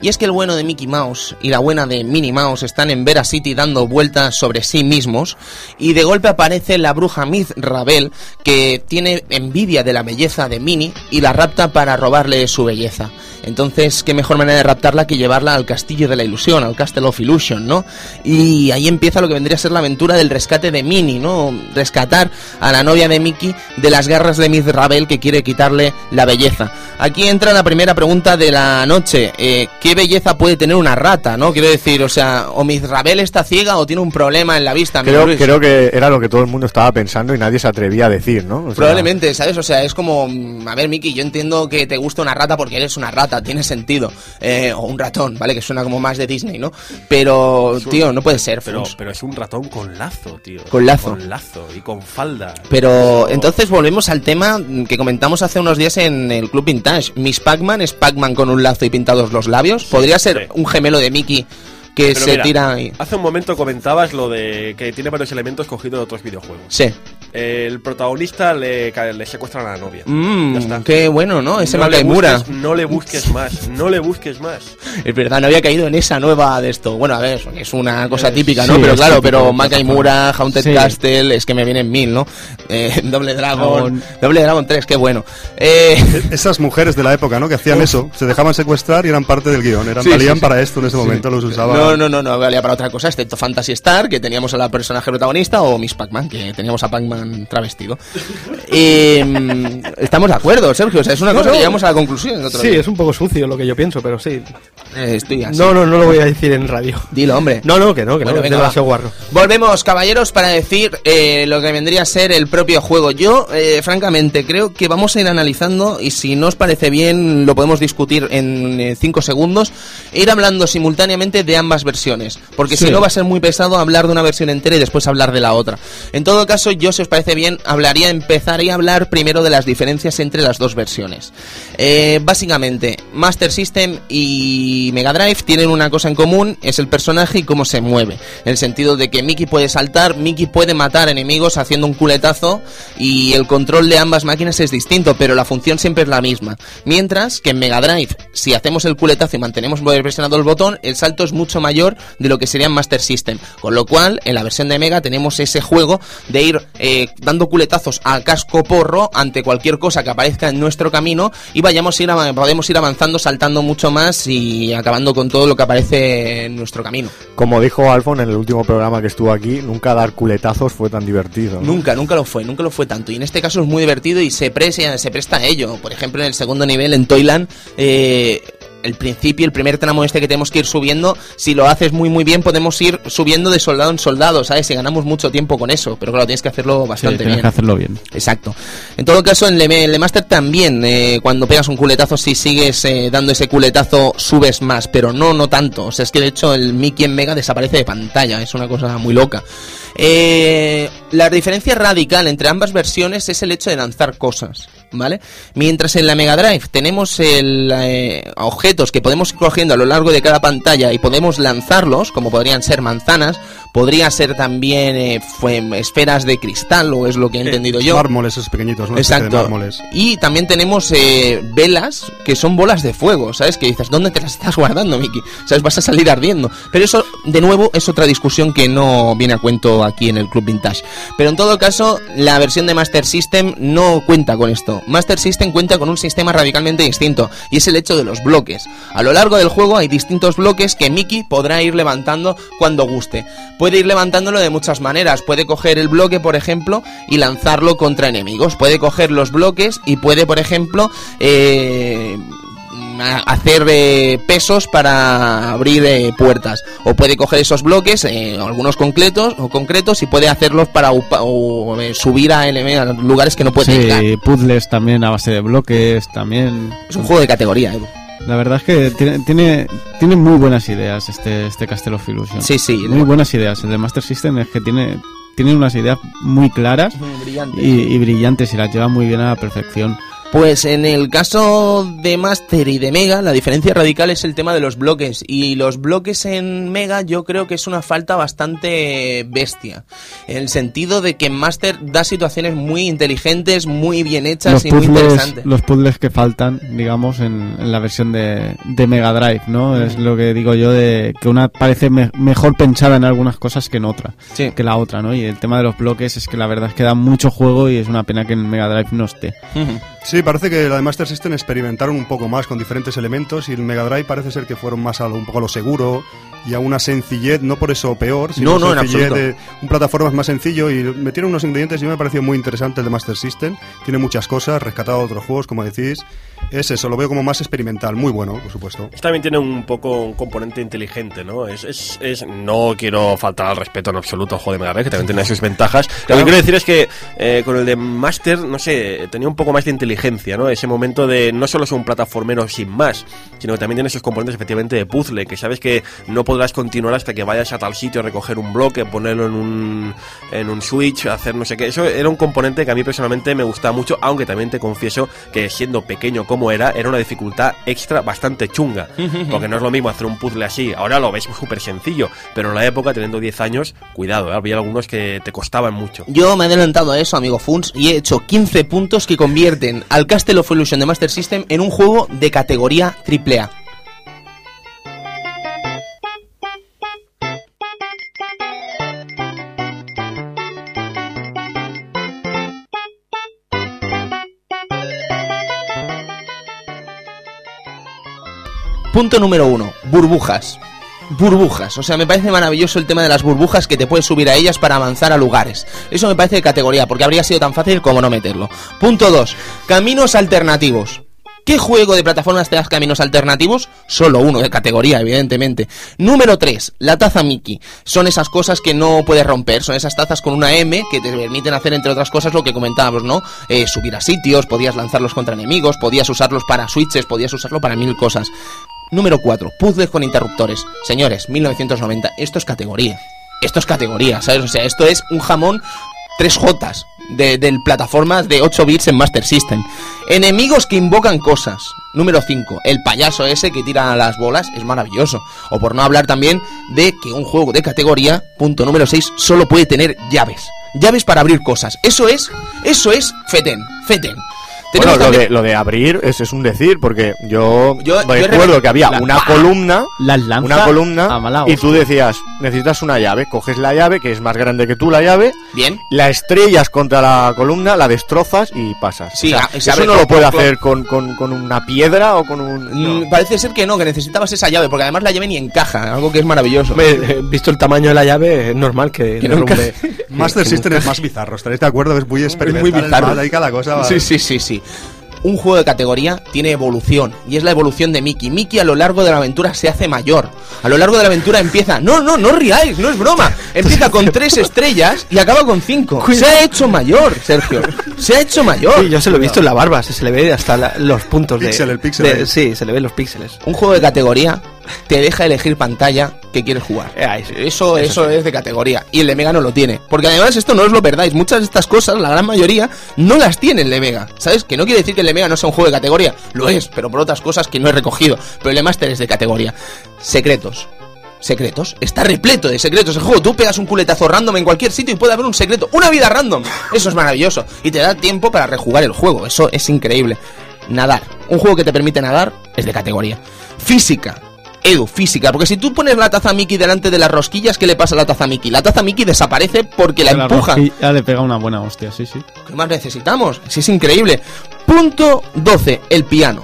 Y es que el bueno de Mickey Mouse y la buena de Minnie Mouse están en Vera City dando vueltas sobre sí mismos y de golpe aparece la bruja Miss Rabel que tiene envidia de la belleza de Minnie y la rapta para robarle su belleza. Entonces, qué mejor manera de raptarla que llevarla al castillo de la ilusión, al Castle of Illusion, ¿no? Y ahí empieza lo que vendría a ser la aventura del rescate de Minnie, ¿no? Rescatar a la novia de Mickey de las garras de Miss Rabel que quiere quitarle la belleza. Aquí entra la primera pregunta de la noche. Eh, ¿Qué belleza puede tener una rata, no? Quiero decir, o sea, o Miss Rabel está ciega o tiene un problema en la vista. Creo, Luis. creo que era lo que todo el mundo estaba pensando y nadie se atrevía a decir, ¿no? O sea, Probablemente, ¿sabes? O sea, es como, mm, a ver, Miki, yo entiendo que te gusta una rata porque eres una rata, tiene sentido. Eh, o un ratón, ¿vale? Que suena como más de Disney, ¿no? Pero, tío, no puede ser, Pero, pero es un ratón con lazo, tío. Con lazo. Con lazo y con falda. Pero entonces volvemos al tema que comentamos hace unos días en el Club Vintage. Miss Pac-Man es Pac-Man con un lazo y pintados los labios. ¿Podría ser un gemelo de Mickey que Pero se mira, tira y... Hace un momento comentabas lo de que tiene varios elementos cogidos de otros videojuegos. Sí. El protagonista le, le secuestran a la novia. Ya Mmm, está. qué bueno, ¿no? Ese no busques, no le busques [laughs] más, no le busques más. Es verdad, no había caído en esa nueva de esto. Bueno, a ver, es una cosa Eh, típica, sí, ¿no? Pero es claro, típico pero Makaimura, Haunted Sí. Castle, es que me vienen mil, ¿no? [laughs] Eh, Doble Dragon, Dragon. Doble Dragon 3, qué bueno. Eh, Esas mujeres de la época, ¿no? Que hacían eso, se dejaban secuestrar y eran parte del guion. Eran, Sí, valían sí, sí. para esto en ese momento, los usaban. no, no, no, no valía para otra cosa, excepto Fantasy Star, que teníamos a la personaje protagonista, o Miss Pac-Man, que teníamos a Pac-Man travestido. Eh, estamos de acuerdo, Sergio, o sea, es una No, cosa no. que llegamos a la conclusión. el otro Sí, día. es un poco sucio lo que yo pienso, pero sí. Eh, estoy así. No, no, no lo voy a decir en radio. Dilo, hombre. No, no, que no, que Bueno, no, venga, demasiado guarro. Volvemos, caballeros, para decir eh, lo que vendría a ser el propio juego. Yo, eh, francamente, creo que vamos a ir analizando y si no os parece bien, lo podemos discutir en 5 segundos e ir hablando simultáneamente de ambas versiones. Porque si no va a ser muy pesado hablar de una versión entera y después hablar de la otra. En todo caso, yo, si parece bien, hablaría, empezaría a hablar primero de las diferencias entre las dos versiones. Eh, básicamente, Master System y Mega Drive tienen una cosa en común, es el personaje y cómo se mueve. En el sentido de que Mickey puede saltar, Mickey puede matar enemigos haciendo un culetazo y el control de ambas máquinas es distinto, pero la función siempre es la misma. Mientras que en Mega Drive, si hacemos el culetazo y mantenemos presionado el botón, el salto es mucho mayor de lo que sería en Master System. Con lo cual, en la versión de Mega tenemos ese juego de ir eh, dando culetazos a casco porro ante cualquier cosa que aparezca en nuestro camino y vayamos a ir av- podemos ir avanzando, saltando mucho más y acabando con todo lo que aparece en nuestro camino. Como dijo Alfon en el último programa que estuvo aquí, nunca dar culetazos fue tan divertido. ¿no? Nunca, nunca lo fue, nunca lo fue tanto. Y en este caso es muy divertido y se presta, se presta a ello. Por ejemplo, en el segundo nivel, en Toyland, eh, el principio, el primer tramo este que tenemos que ir subiendo, si lo haces muy muy bien, podemos ir subiendo de soldado en soldado, ¿sabes? Y ganamos mucho tiempo con eso. Pero claro, tienes que hacerlo Sí, bastante tienes bien. que hacerlo bien. Exacto. En todo caso, en el el Master también, eh, cuando pegas un culetazo, si sigues eh, dando ese culetazo, subes más, pero no, no tanto. O sea, es que de hecho el Mickey en Mega desaparece de pantalla, es una cosa muy loca. Eh, la diferencia radical entre ambas versiones es el hecho de lanzar cosas, ¿vale? Mientras en la Mega Drive tenemos el, eh, que podemos ir cogiendo a lo largo de cada pantalla y podemos lanzarlos, como podrían ser manzanas, podría ser también eh, fue- esferas de cristal, o es lo que he entendido yo. Mármoles esos pequeñitos, ¿no? De Exacto. mármoles. Y también tenemos eh, velas que son bolas de fuego, ¿sabes? Que dices, ¿dónde te las estás guardando, Miki? ¿Sabes? Vas a salir ardiendo. Pero eso, de nuevo, es otra discusión que no viene a cuento aquí en el Club Vintage. Pero en todo caso, la versión de Master System no cuenta con esto. Master System cuenta con un sistema radicalmente distinto, y es el hecho de los bloques. A lo largo del juego hay distintos bloques que Mickey podrá ir levantando cuando guste. Puede ir levantándolo de muchas maneras. Puede coger el bloque, por ejemplo, y lanzarlo contra enemigos. Puede coger los bloques y puede, por ejemplo, eh, hacer eh, pesos para abrir eh, puertas. O puede coger esos bloques, eh, algunos concretos, o concretos, y puede hacerlos para upa- o, subir a, lugares que no puede llegar. Sí, puzzles también a base de bloques, también. Es un juego de categoría, Edu. La verdad es que tiene, tiene, tiene muy buenas ideas este, este Castle of Illusion. Sí, sí. Muy buenas ideas. El de Master System es que tiene, tiene unas ideas muy claras y brillantes y las lleva muy bien a la perfección. Pues en el caso de Master y de Mega, la diferencia radical es el tema de los bloques. Y los bloques en Mega yo creo que es una falta bastante bestia. En el sentido de que en Master da situaciones muy inteligentes, muy bien hechas Los y muy interesantes. los puzzles que faltan, digamos, en, en la versión de, de Mega Drive, ¿no? Es lo que digo yo de que una parece me- mejor pensada en algunas cosas que en otra, Sí. que la otra, ¿no? Y el tema de los bloques es que la verdad es que da mucho juego y es una pena que en Mega Drive no esté. Sí, parece que la de Master System experimentaron un poco más con diferentes elementos y el Mega Drive parece ser que fueron más a lo- un poco a lo seguro y a una sencillez, no por eso peor, sino No, no, en sencillez de un plataforma más sencillo y metieron unos ingredientes y me ha parecido muy interesante el de Master System. Tiene muchas cosas, rescatado otros juegos, como decís. Es eso, lo veo como más experimental, muy bueno, por supuesto. También tiene un poco un componente inteligente, ¿no? Es, es, es- no quiero faltar al respeto en absoluto al juego de Mega Drive, que también tiene [laughs] sus ventajas. Lo que quiero decir es que eh, con el de Master, no sé, tenía un poco más de inteligencia, ¿no? Ese momento de no solo es un plataformero sin más, sino que también tiene esos componentes efectivamente de puzzle, que sabes que no podrás continuar hasta que vayas a tal sitio a recoger un bloque, ponerlo en un, en un switch, hacer no sé qué. Eso era un componente que a mí personalmente me gustaba mucho, aunque también te confieso que siendo pequeño como era, era una dificultad extra bastante chunga. [laughs] Porque no es lo mismo hacer un puzzle así. Ahora lo ves súper sencillo, pero en la época, teniendo 10 años, cuidado, ¿eh? había algunos que te costaban mucho. Yo me he adelantado a eso, amigo Funs, y he hecho 15 puntos que convierten al Castle of Illusion de Master System en un juego de categoría AAA. Punto número uno, burbujas. Burbujas, o sea, me parece maravilloso el tema de las burbujas que te puedes subir a ellas para avanzar a lugares. Eso me parece de categoría, porque habría sido tan fácil como no meterlo. Punto 2. Caminos alternativos. ¿Qué juego de plataformas te das caminos alternativos? Solo uno de categoría, evidentemente. Número 3. La taza Mickey. Son esas cosas que no puedes romper. Son esas tazas con una M que te permiten hacer, entre otras cosas, lo que comentábamos, ¿no? Eh, subir a sitios, podías lanzarlos contra enemigos, podías usarlos para switches, podías usarlo para mil cosas. Número 4. Puzzles con interruptores. Señores, 1990. Esto es categoría. Esto es categoría, ¿sabes? O sea, esto es un jamón 3J de, del plataformas de 8 bits en Master System. Enemigos que invocan cosas. Número 5. El payaso ese que tira las bolas es maravilloso. O por no hablar también de que un juego de categoría, punto número 6, solo puede tener llaves. Llaves para abrir cosas. Eso es, eso es Feten, Feten. Bueno, lo de, lo de abrir es, es un decir, porque yo, Yo- recuerdo re- que había la- una columna, Las una columna, y tú decías, necesitas una llave, coges la llave, que es más grande que tú la llave, Bien. la estrellas contra la columna, la destrozas y pasas. Sí, O sea, se eso no lo puede con- hacer con, con, con una piedra o con un... Mm, Parece ser que no, que necesitabas esa llave, porque además la llave ni encaja, algo que es maravilloso. Eh, visto el tamaño de la llave, es normal que, Que no derrumbe. Master [laughs] System es más bizarro, estaréis de acuerdo, es muy experimental. es bizarro. más, ahí cada cosa va- Sí, sí, sí, sí. Un juego de categoría tiene evolución y es la evolución de Mickey. Mickey a lo largo de la aventura se hace mayor. A lo largo de la aventura empieza, no, no, no riáis, no es broma. Empieza con [laughs] tres estrellas y acaba con cinco. Se ha hecho mayor, Sergio. Se ha hecho mayor. Sí, yo se lo he visto en la barba, se, se le ve hasta la- los puntos Píxel, de, el píxel de-. Sí, se le ven los píxeles. Un juego de categoría te deja elegir pantalla que quieres jugar. Eh. Eso, eso es de categoría. Y el de Mega no lo tiene. Porque además esto no os lo perdáis. Muchas de estas cosas, la gran mayoría, no las tiene el de Mega. ¿Sabes? Que no quiere decir que el de Mega no sea un juego de categoría. Lo es, pero por otras cosas que no he recogido. Pero el de Master es de categoría. Secretos. Secretos. Está repleto de secretos. El juego, tú pegas un culetazo random en cualquier sitio y puede haber un secreto. Una vida random. Eso es maravilloso. Y te da tiempo para rejugar el juego. Eso es increíble. Nadar. Un juego que te permite nadar es de categoría. Física. Edu, física, porque si tú pones la taza Mickey delante de las rosquillas, ¿qué le pasa a la taza Mickey? La taza Mickey desaparece porque la empujan. rosquilla le pega una buena hostia, sí, sí. ¿Qué más necesitamos? Si es increíble. Punto 12, el piano.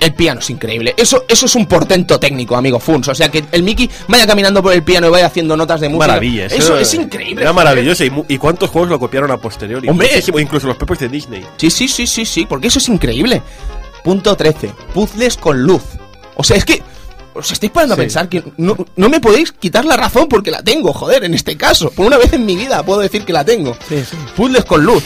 El piano es increíble. Eso, eso es un portento técnico, amigo Funs. O sea, que el Mickey vaya caminando por el piano y vaya haciendo notas de música. Maravilla, Eso es increíble. Era maravilloso. ¿Y, y cuántos juegos lo copiaron a posteriori? Hombre. Muchísimo, incluso los propios de Disney. Sí, sí, sí, sí, sí, porque eso es increíble. Punto 13. Puzzles con luz. O sea, es que os estáis parando a pensar que no, no me podéis quitar la razón porque la tengo, joder, en este caso. Por una vez en mi vida puedo decir que la tengo. Sí, sí. Puzzles con luz.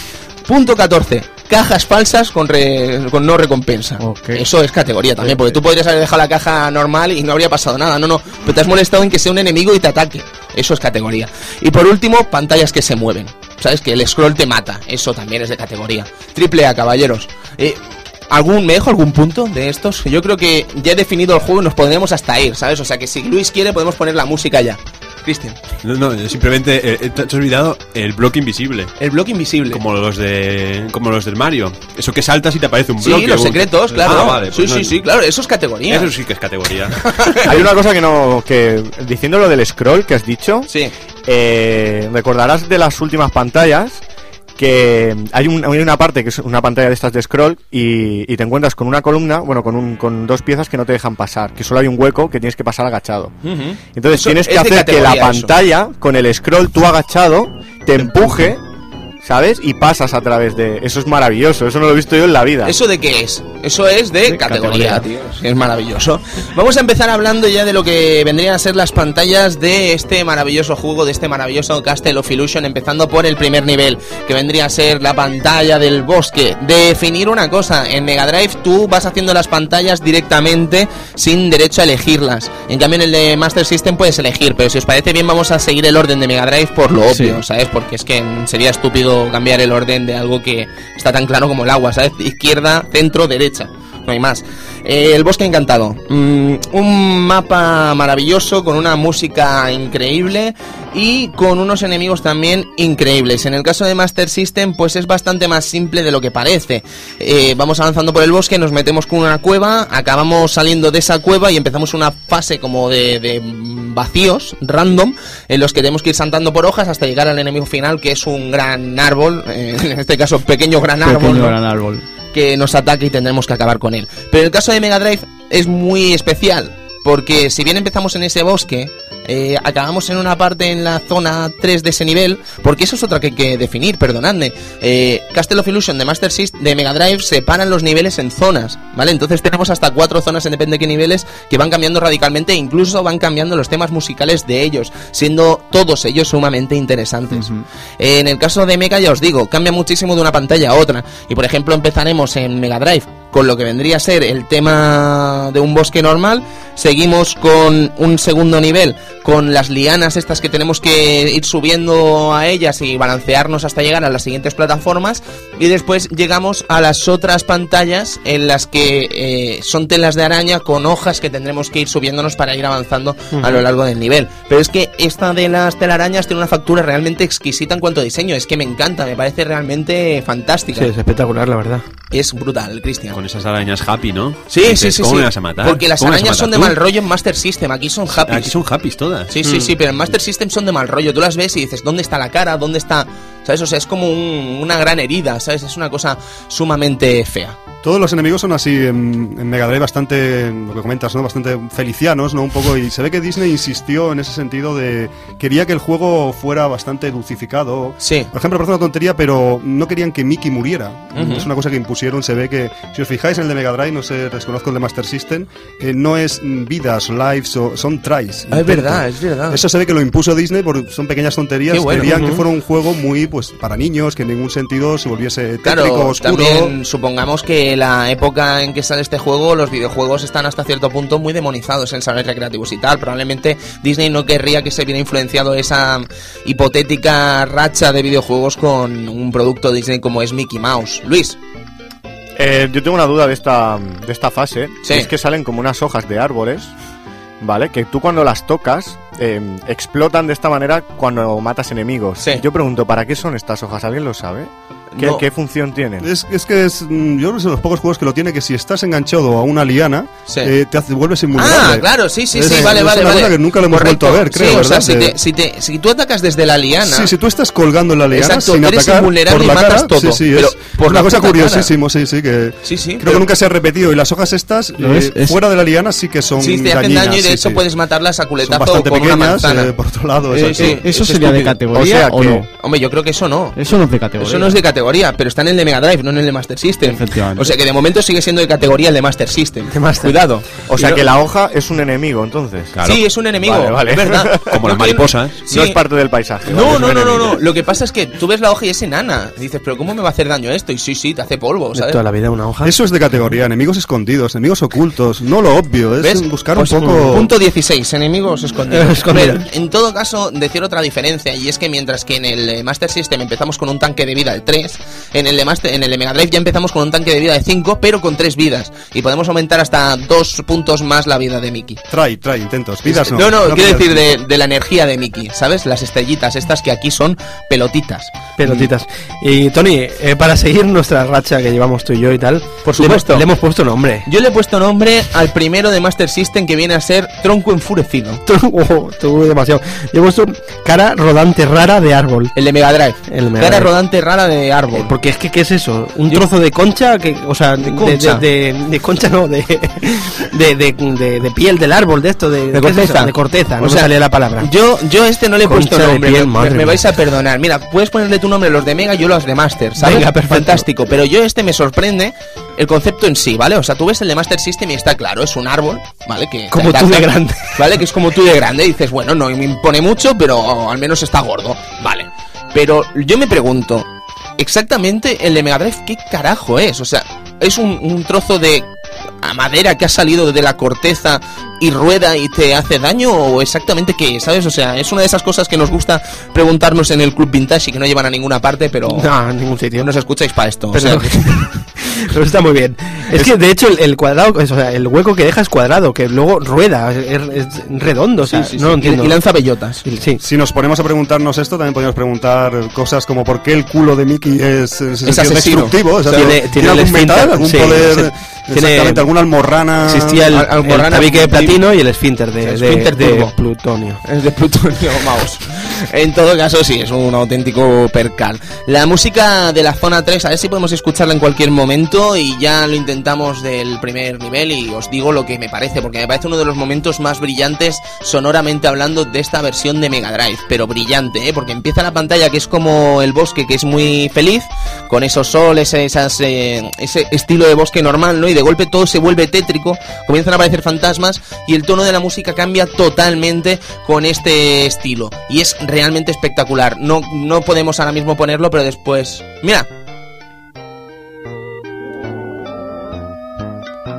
Punto 14. Cajas falsas con, re- con no recompensa. Eso es categoría también, porque tú podrías haber dejado la caja normal y no habría pasado nada. No, no. Pero te has molestado en que sea un enemigo y te ataque. Eso es categoría. Y por último, pantallas que se mueven. ¿Sabes? Que el scroll te mata. Eso también es de categoría. Triple A, caballeros. Eh, ¿Algún, ¿Me dejo algún punto de estos? Yo creo que ya he definido el juego y nos podremos hasta ir, ¿sabes? O sea que si Luis quiere podemos poner la música ya. Cristian. No, no, yo simplemente eh, te has olvidado el bloque invisible. El bloque invisible. Como los de como los del Mario. Eso que saltas y te aparece un Sí, bloque. los un- secretos, claro. Ah, vale, sí, pues sí, no- sí, claro, eso es categoría. Eso sí que es categoría. [laughs] Hay una cosa que no. que Diciendo lo del scroll que has dicho, Sí. eh, recordarás de las últimas pantallas que hay, un- hay una parte que es una pantalla de estas de scroll y, y te encuentras con una columna, bueno, con, un, con dos piezas que no te dejan pasar, que solo hay un hueco que tienes que pasar agachado. Entonces Eso tienes que hacer que la eso. pantalla, con el scroll tú agachado, te empuje, ¿sabes? Y pasas a través de... Eso es maravilloso, eso no lo he visto yo en la vida. ¿Eso de qué es? Eso es de, De categoría, categoría. tío. Es maravilloso. Vamos a empezar hablando ya de lo que vendrían a ser las pantallas de este maravilloso juego, de este maravilloso Castle of Illusion, empezando por el primer nivel, que vendría a ser la pantalla del bosque. Definir una cosa, en Mega Drive tú vas haciendo las pantallas directamente sin derecho a elegirlas. En cambio en el de Master System puedes elegir, pero si os parece bien vamos a seguir el orden de Mega Drive por lo obvio, Sí. ¿sabes? Porque es que sería estúpido cambiar el orden de algo que está tan claro como el agua, ¿sabes? Izquierda, centro, derecha. No hay más. Eh, el bosque encantado. Mm, un mapa maravilloso con una música increíble y con unos enemigos también increíbles. En el caso de Master System, pues es bastante más simple de lo que parece. Eh, vamos avanzando por el bosque, nos metemos con una cueva, acabamos saliendo de esa cueva y empezamos una fase como de, de vacíos random en los que tenemos que ir saltando por hojas hasta llegar al enemigo final que es un gran árbol, eh, en este caso pequeño gran árbol. Pequeño ¿no? gran árbol. Que nos ataque y tendremos que acabar con él. Pero el caso de Mega Drive es muy especial, porque si bien empezamos en ese bosque, eh, acabamos en una parte en la zona 3 de ese nivel, porque eso es otra que hay que definir, perdonadme. Eh, Castle of Illusion de Master System, de Mega Drive, separan los niveles en zonas, ¿vale? Entonces tenemos hasta cuatro zonas en depende de qué niveles que van cambiando radicalmente e incluso van cambiando los temas musicales de ellos, siendo todos ellos sumamente interesantes. Eh, en el caso de Mega, ya os digo, cambia muchísimo de una pantalla a otra. Y por ejemplo, empezaremos en Mega Drive con lo que vendría a ser el tema de un bosque normal. Seguimos con un segundo nivel, con las lianas estas que tenemos que ir subiendo a ellas y balancearnos hasta llegar a las siguientes plataformas. Y después llegamos a las otras pantallas en las que eh, son telas de araña con hojas que tendremos que ir subiéndonos para ir avanzando a lo largo del nivel. Pero es que esta de las telarañas tiene una factura realmente exquisita en cuanto a diseño. Es que me encanta, me parece realmente fantástica. Sí, es espectacular, la verdad. Es brutal, Cristian. Con esas arañas happy, ¿no? Sí, Dices, sí, sí. ¿Cómo sí. me vas a matar? Porque las ¿Cómo me vas a arañas son de mal rollo en Master System, aquí son happy. Aquí son happy todas. Sí, sí, sí, pero en Master System son de mal rollo. Tú las ves y dices, ¿dónde está la cara? ¿Dónde está...? ¿Sabes? O sea, es como un- una gran herida, ¿sabes? Es una cosa sumamente fea. Todos los enemigos son así en, en Mega Drive bastante, lo que comentas, ¿no? Bastante felicianos, ¿no? Un poco, y se ve que Disney insistió en ese sentido de... Quería que el juego fuera bastante dulcificado. Sí. Por ejemplo, parece una tontería, pero no querían que Mickey muriera. Ujú. Es una cosa que impusieron, se ve que... Si os fijáis en el de Mega Drive, no sé, desconozco el de Master System, eh, no es vidas, lives, o, son tries. Ah, es verdad, es verdad. Eso se ve que lo impuso Disney porque son pequeñas tonterías. Bueno. Querían que Ujú. fuera un juego muy, pues, para niños, que en ningún sentido se volviese tétrico, Claro, oscuro. también supongamos que la época en que sale este juego, los videojuegos están hasta cierto punto muy demonizados en salones recreativos y tal. Probablemente Disney no querría que se viera influenciado esa hipotética racha de videojuegos con un producto Disney como es Mickey Mouse. Luis, Eh, yo tengo una duda de esta, de esta fase. Sí. Es que salen como unas hojas de árboles, ¿vale? Que tú cuando las tocas eh, explotan de esta manera cuando matas enemigos. Sí. Yo pregunto, ¿para qué son estas hojas? ¿Alguien lo sabe? ¿Qué, No. qué función tienen? Es, es que es, mm, yo creo que es de los pocos juegos que lo tiene que si estás enganchado a una liana, Sí. eh, te hace, vuelves invulnerable. Ah, claro, sí, sí, Es- sí, vale, es vale, una vale. cosa que nunca lo hemos Correcto. vuelto a ver, creo, Sí, o ¿verdad? sea, si, te, si, te, si tú atacas desde la liana, Sí, si tú estás colgando en la liana Exacto, sin eres atacar invulnerable por y la matas cara, todo, sí, sí, pero es por una cosa puta curiosísimo, sí, sí, que Sí, sí, creo pero- que nunca se ha repetido y las hojas estas eh, fuera de la liana sí que son sí, te hacen daño y de hecho puedes matarlas a culetazo con una manzana. eh, por otro lado, eso sí. sí. ¿Eso es sería de categoría O no? Hombre, yo creo que eso no. Eso no es de categoría. Eso no es de categoría, pero está en el de Mega Drive, no en el de Master System. Efectivamente. O sea que de momento sigue siendo de categoría el de Master System. De Master. Cuidado. O sea Y que lo- la hoja es un enemigo, entonces. Claro. Sí, es un enemigo. Vale, vale. Es verdad. [laughs] Como las mariposas. Sí. No es parte del paisaje. No, ¿vale? no, no, no, no. Lo que pasa es que tú ves la hoja y es enana. Y dices, pero ¿cómo me va a hacer daño esto? Y sí, sí, te hace polvo, De ¿sabes? toda la vida una hoja. Eso es de categoría, enemigos escondidos, enemigos ocultos, no lo obvio, es ¿Ves? buscar Pues, un poco... Punto 16, enemigos escondidos. [laughs] Escondidos. Pero, en todo caso, decir otra diferencia, y es que mientras que en el eh, Master System empezamos con un tanque de vida de 3, En el, de Master- en el de Mega Drive ya empezamos con un tanque de vida de 5, pero con 3 vidas. Y podemos aumentar hasta 2 puntos más la vida de Mickey. Trae, trae, intentos. Vidas no. no, no, quiero vidas. decir de, de la energía de Mickey, ¿sabes? Las estrellitas estas que aquí son pelotitas. Pelotitas. Y Tony, eh, para seguir nuestra racha que llevamos tú y yo y tal, Por le supuesto. le hemos puesto nombre. Yo le he puesto nombre al primero de Master System que viene a ser Tronco Enfurecido. [laughs] Tú, oh, demasiado. Yo he puesto cara rodante rara de árbol. El de Mega Drive. El Mega Cara Drive. rodante rara de árbol. Porque es que, ¿qué es eso? ¿Un trozo de concha? Que, o sea, de, concha. De, de- de concha no, de, de, piel del árbol, de esto, de, De ¿qué es corteza. De corteza, no O sea, salía la palabra. Yo, yo este no le he Concha puesto nombre, piel, me- vais a perdonar. Mira, puedes ponerle tu nombre los de Mega yo los de Master, ¿sabes? Venga, perfecto. Fantástico, pero yo este me sorprende el concepto en sí, ¿vale? O sea, tú ves el de Master System y está claro, es un árbol, ¿vale? Que Como tú de grande. ¿Vale? Que es como tú de grande y dices, bueno, no me impone mucho, pero al menos está gordo, ¿vale? Pero yo me pregunto, exactamente el de Mega Drive, ¿qué carajo es? O sea, ¿es un, un trozo de madera que ha salido de la corteza y rueda y te hace daño o exactamente qué, es, ¿sabes? O sea, es una de esas cosas que nos gusta preguntarnos en el club vintage y que no llevan a ninguna parte, pero No, en ningún sitio. no nos escucháis para esto. o Pero, sea, [laughs] pero está muy bien. Es, que de hecho el, el cuadrado, o sea, el hueco que deja es cuadrado, que luego rueda, es, es redondo, o sea, sí, sí, no lo sí. Y- entiendo. Y lanza bellotas. Sí. Si nos ponemos a preguntarnos esto, también podemos preguntar cosas como por qué el culo de Mickey es, es, Es es destructivo. O sea, Tiene- ¿tiene, tiene algún metal, algún sí, poder, sí. Tiene- alguna almorrana. Existía el, el tabique de platino y el esfínter de, El de- esfínter de turbo. plutonio. [laughs] Es de plutonio mouse. En todo caso, sí, es un auténtico percal. La música de la zona 3, a ver si podemos escucharla en cualquier momento y ya lo intentamos del primer nivel y os digo lo que me parece, porque me parece uno de los momentos más brillantes sonoramente hablando de esta versión de Mega Drive, pero brillante, ¿eh? porque empieza la pantalla que es como el bosque, que es muy feliz, con esos soles, esas, eh, ese estilo de bosque normal, ¿no? Y de golpe todo se vuelve tétrico, comienzan a aparecer fantasmas y el tono de la música cambia totalmente con este estilo. Y es realmente espectacular. No, no podemos ahora mismo ponerlo, pero después... Mira.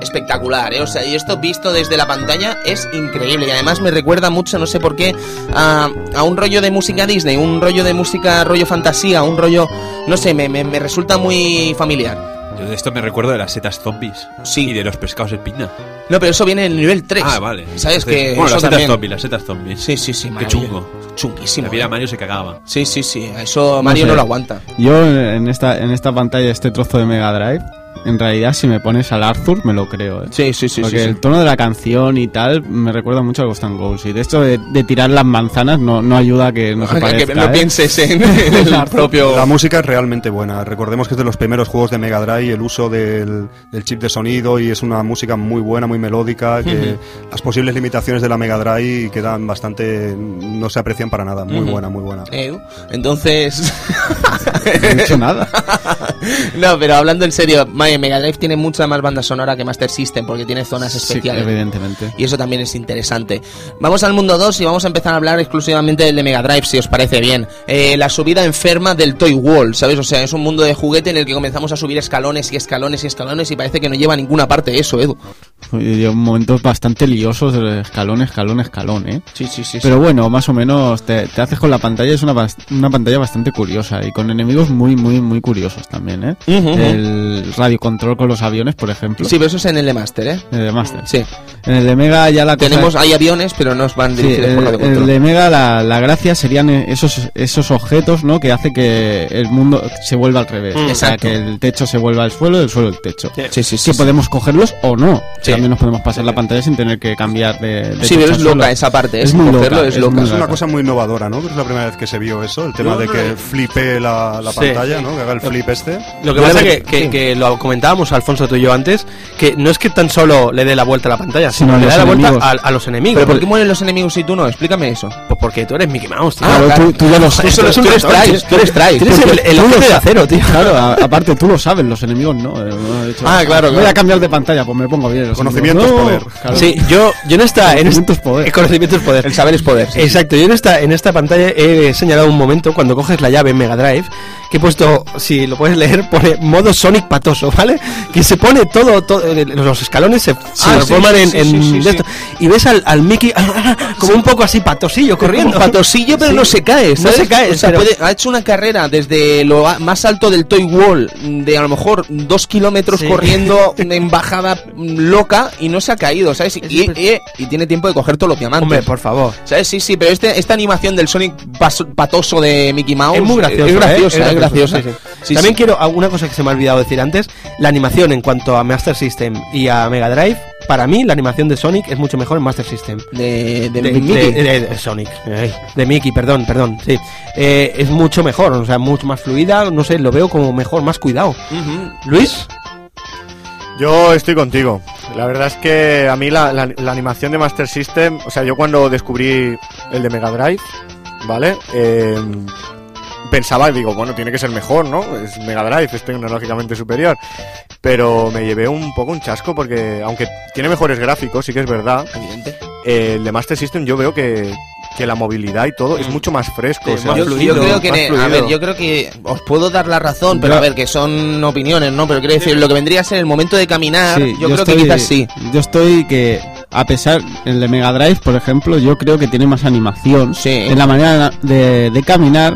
Espectacular, ¿eh? O sea, y esto visto desde la pantalla es increíble. Y además me recuerda mucho, no sé por qué, a, a un rollo de música Disney, un rollo de música, rollo fantasía, un rollo... No sé, me, me- me resulta muy familiar. Yo de esto me recuerdo de las setas zombies. Sí. Y de los pescados espina. No, pero eso viene en el nivel 3. Ah, vale. ¿Sabes Entonces, que Bueno, eso las setas también- zombies, las setas zombies. Sí, sí, sí, Qué chungo. Chunguísimo. La vida ¿eh? Mario se cagaba. Sí, sí, sí. Eso Mario no, sé. lo aguanta. Yo en esta, en esta pantalla, este trozo de Mega Drive, en realidad si me pones al Arthur me lo creo. ¿eh? Sí, sí, sí. Porque sí, sí. el tono de la canción y tal me recuerda mucho a Ghost and Goals. Y de esto de, de tirar las manzanas no, no ayuda a que no se Que parezca. no ¿eh? pienses en, en [laughs] el propio... La música es realmente buena. Recordemos que es de los primeros juegos de Mega Drive, el uso del, del chip de sonido y es una música muy buena, muy melódica, que las posibles limitaciones de la Mega Drive quedan bastante... no se aprecian para nada. Muy Ujú. buena, muy buena. Eh, Entonces... No he dicho nada. [laughs] no, pero hablando en serio, Mae- Mega Drive tiene mucha más banda sonora que Master System porque tiene zonas Sí, especiales. evidentemente. Y eso también es interesante. Vamos al mundo 2 y vamos a empezar a hablar exclusivamente del de Mega Drive, si os parece bien. Eh, la subida enferma del Toy Wall, ¿sabes? O sea, es un mundo de juguete en el que comenzamos a subir escalones y escalones y escalones y parece que no lleva a ninguna parte eso, Edu. Momentos bastante liosos, de escalón, escalón, escalón, ¿eh? Sí, sí, sí. Pero bueno, más o menos te, te haces con la pantalla, es una, una pantalla bastante curiosa y con enemigos muy, muy, muy curiosos también, ¿eh? El radio control con los aviones, por ejemplo. Sí, pero eso es en el de Master, ¿eh? El de Master. Sí. En el de Mega ya la cosa- Tenemos, hay aviones, pero no os van Sí, dirigidos por el, radio el control. de Mega la, la gracia serían esos, esos objetos, ¿no? Que hace que el mundo se vuelva al revés. Mm, o sea, que el techo se vuelva al suelo y el suelo al techo. Sí, sí, sí. que podemos cogerlos o no. Sí. También nos podemos pasar la pantalla sin tener que cambiar de, de Sí, pero techo es loca suelo. esa parte, Es es muy cogerlo, loca, es es loca. Es una cosa muy innovadora, ¿no? Es la primera vez que se vio eso, el tema de que flipe la, la Sí. pantalla, ¿no? Que haga el flip este. Lo que pasa le- que, que, sí. que lo comentábamos Alfonso tú y yo antes, que no es que tan solo le dé la vuelta a la pantalla, sino le da la vuelta a, a los enemigos. ¿Pero por qué mueren los enemigos y tú no? Explícame eso. Pues porque tú eres Mickey Mouse, tío. Claro, Ah, tú, tú ya lo sabes. Tú eres Trice, tú eres Trice. Tienes el, el Tú ojo de acero, tío. Claro, a- aparte tú lo sabes, los enemigos no. eh, no Ah, claro, Voy claro. a cambiar de pantalla, pues me pongo bien. los Conocimiento es poder. Claro. Sí, yo, yo en esta... En Conocimiento este, es poder. el conocimiento es poder. El saber es poder. sí. Exacto, yo en esta, en esta pantalla he señalado un momento cuando coges la llave en Mega Drive que he puesto, si lo puedes leer, pone modo Sonic patoso. ¿Vale? Que se pone todo, todo eh, los escalones se, se Ah, sí, en, sí, en sí, esto. y ves al, al Mickey como un poco así patosillo corriendo. Patosillo, pero no se cae. No ¿sabes? se cae, O sea, pero- puede- ha hecho una carrera desde lo más alto del Toy Wall, de a lo mejor dos kilómetros corriendo [laughs] en bajada mm, loca y no se ha caído, ¿sabes? Y, y- y tiene tiempo de coger todos los diamantes. Hombre, por favor. ¿Sabes? Sí, sí, pero este, esta animación del Sonic paso- patoso de Mickey Mouse Es muy gracioso. Es graciosa, ¿eh? es graciosa. sí, sí. Sí, También sí. quiero, ah, una cosa que se me ha olvidado decir antes, la animación en cuanto a Master System y a Mega Drive, para mí la animación de Sonic es mucho mejor en Master System. De, de de, Mickey. de- de- de Sonic, ay, de Mickey, perdón, perdón, sí. Eh, es mucho mejor, o sea, mucho más fluida, no sé, lo veo como mejor, más cuidado. Luis, Yo estoy contigo. La verdad es que a mí la, la- la animación de Master System, o sea, yo cuando descubrí el de Mega Drive, ¿vale? Eh, pensaba, digo, bueno, tiene que ser mejor, ¿no? Es Mega Drive, es tecnológicamente superior. Pero me llevé un poco un chasco porque, aunque tiene mejores gráficos, sí que es verdad, Evidente. eh, el de Master System yo veo que, que la movilidad y todo es mucho más fresco. o sea, más yo, fluido, yo creo que más ne- a fluido. ver, yo creo que os puedo dar la razón, pero Yo- a ver, que son opiniones, ¿no? Pero quiero decir, lo que vendría a ser el momento de caminar, Sí, yo, creo estoy- que quizás sí. Yo estoy que, a pesar, el de Mega Drive, por ejemplo, yo creo que tiene más animación Sí. en la manera de, de caminar,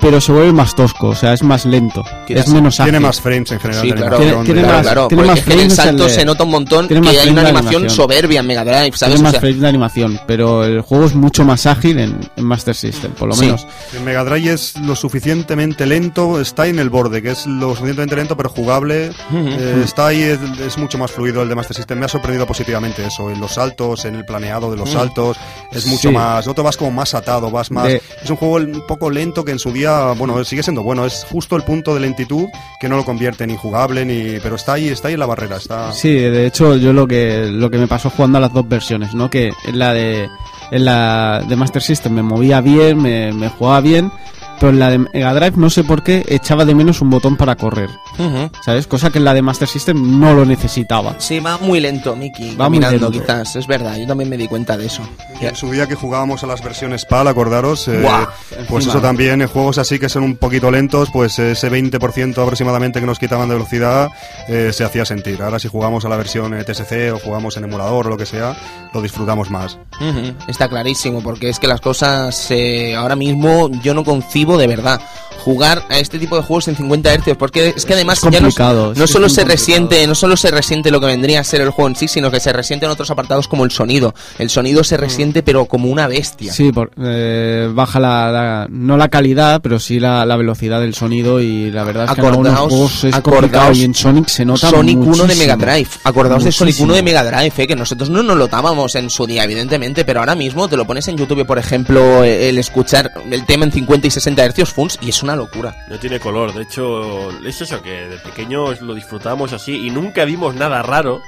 pero se vuelve más tosco, o sea, es más lento, es menos ágil. Tiene más frames en general. Sí, claro. Tiene- tiene Claro, más- claro, tiene más es que en el frames el salto de- se nota un montón tiene que más hay una frames animación, animación. soberbia en Mega Drive, ¿sabes? Tiene O más sea, frames de animación, pero el juego es mucho más ágil en, en Master System, por lo Sí. menos. En Mega Drive es lo suficientemente lento, está en el borde, que es lo suficientemente lento pero jugable. eh, está ahí, es, es mucho más fluido el de Master System. Me ha sorprendido positivamente eso, en los saltos, en el planeado de los saltos. Es mucho Sí. más, no te vas como más atado, vas más. De- Es un juego un poco lento que en su día, bueno, sigue siendo bueno. Es justo el punto de lentitud que no lo convierte ni jugable ni. Pero está ahí, está ahí en la barrera. Está. Sí, de hecho yo lo que lo que me pasó jugando a las dos versiones, ¿no? Que en la de en la de Master System me movía bien, me, me jugaba bien, pero en la de Mega Drive no sé por qué echaba de menos un botón para correr, ujú. ¿sabes? Cosa que en la de Master System no lo necesitaba. Sí, va muy lento, Mickey, Va lento. quizás, es verdad, yo también me di cuenta de eso. En su día que jugábamos a las versiones PAL, acordaros, eh, pues encima. eso también, en juegos así que son un poquito lentos, pues ese 20% aproximadamente que nos quitaban de velocidad eh, se hacía sentir. Ahora si jugamos a la versión eh, TSC o jugamos en emulador o lo que sea, lo disfrutamos más. Ujú, Está clarísimo, porque es que las cosas eh, ahora mismo yo no concibo de verdad jugar a este tipo de juegos en 50 Hz, porque es que además ya no, complicado, es no es solo se complicado. resiente, no solo se resiente lo que vendría a ser el juego en sí, sino que se resiente en otros apartados como el sonido. El sonido se resiente pero como una bestia. Sí, por- eh, baja la, la- no la calidad, pero sí la, la velocidad del sonido y la verdad es que en algunos Acordaos- juegos es acordaos complicado y en Sonic se nota Sonic 1 de muchísimo. Mega Drive. Acordaos de Sonic 1 de Muchísimo. Mega Drive, eh, que nosotros no nos lo notábamos en su día, evidentemente, pero ahora mismo te lo pones en YouTube, por ejemplo, el escuchar el tema en 50 y 60 Hz, funs, y es una locura. No tiene color, de hecho, es eso que de pequeños lo disfrutábamos así y nunca vimos nada raro,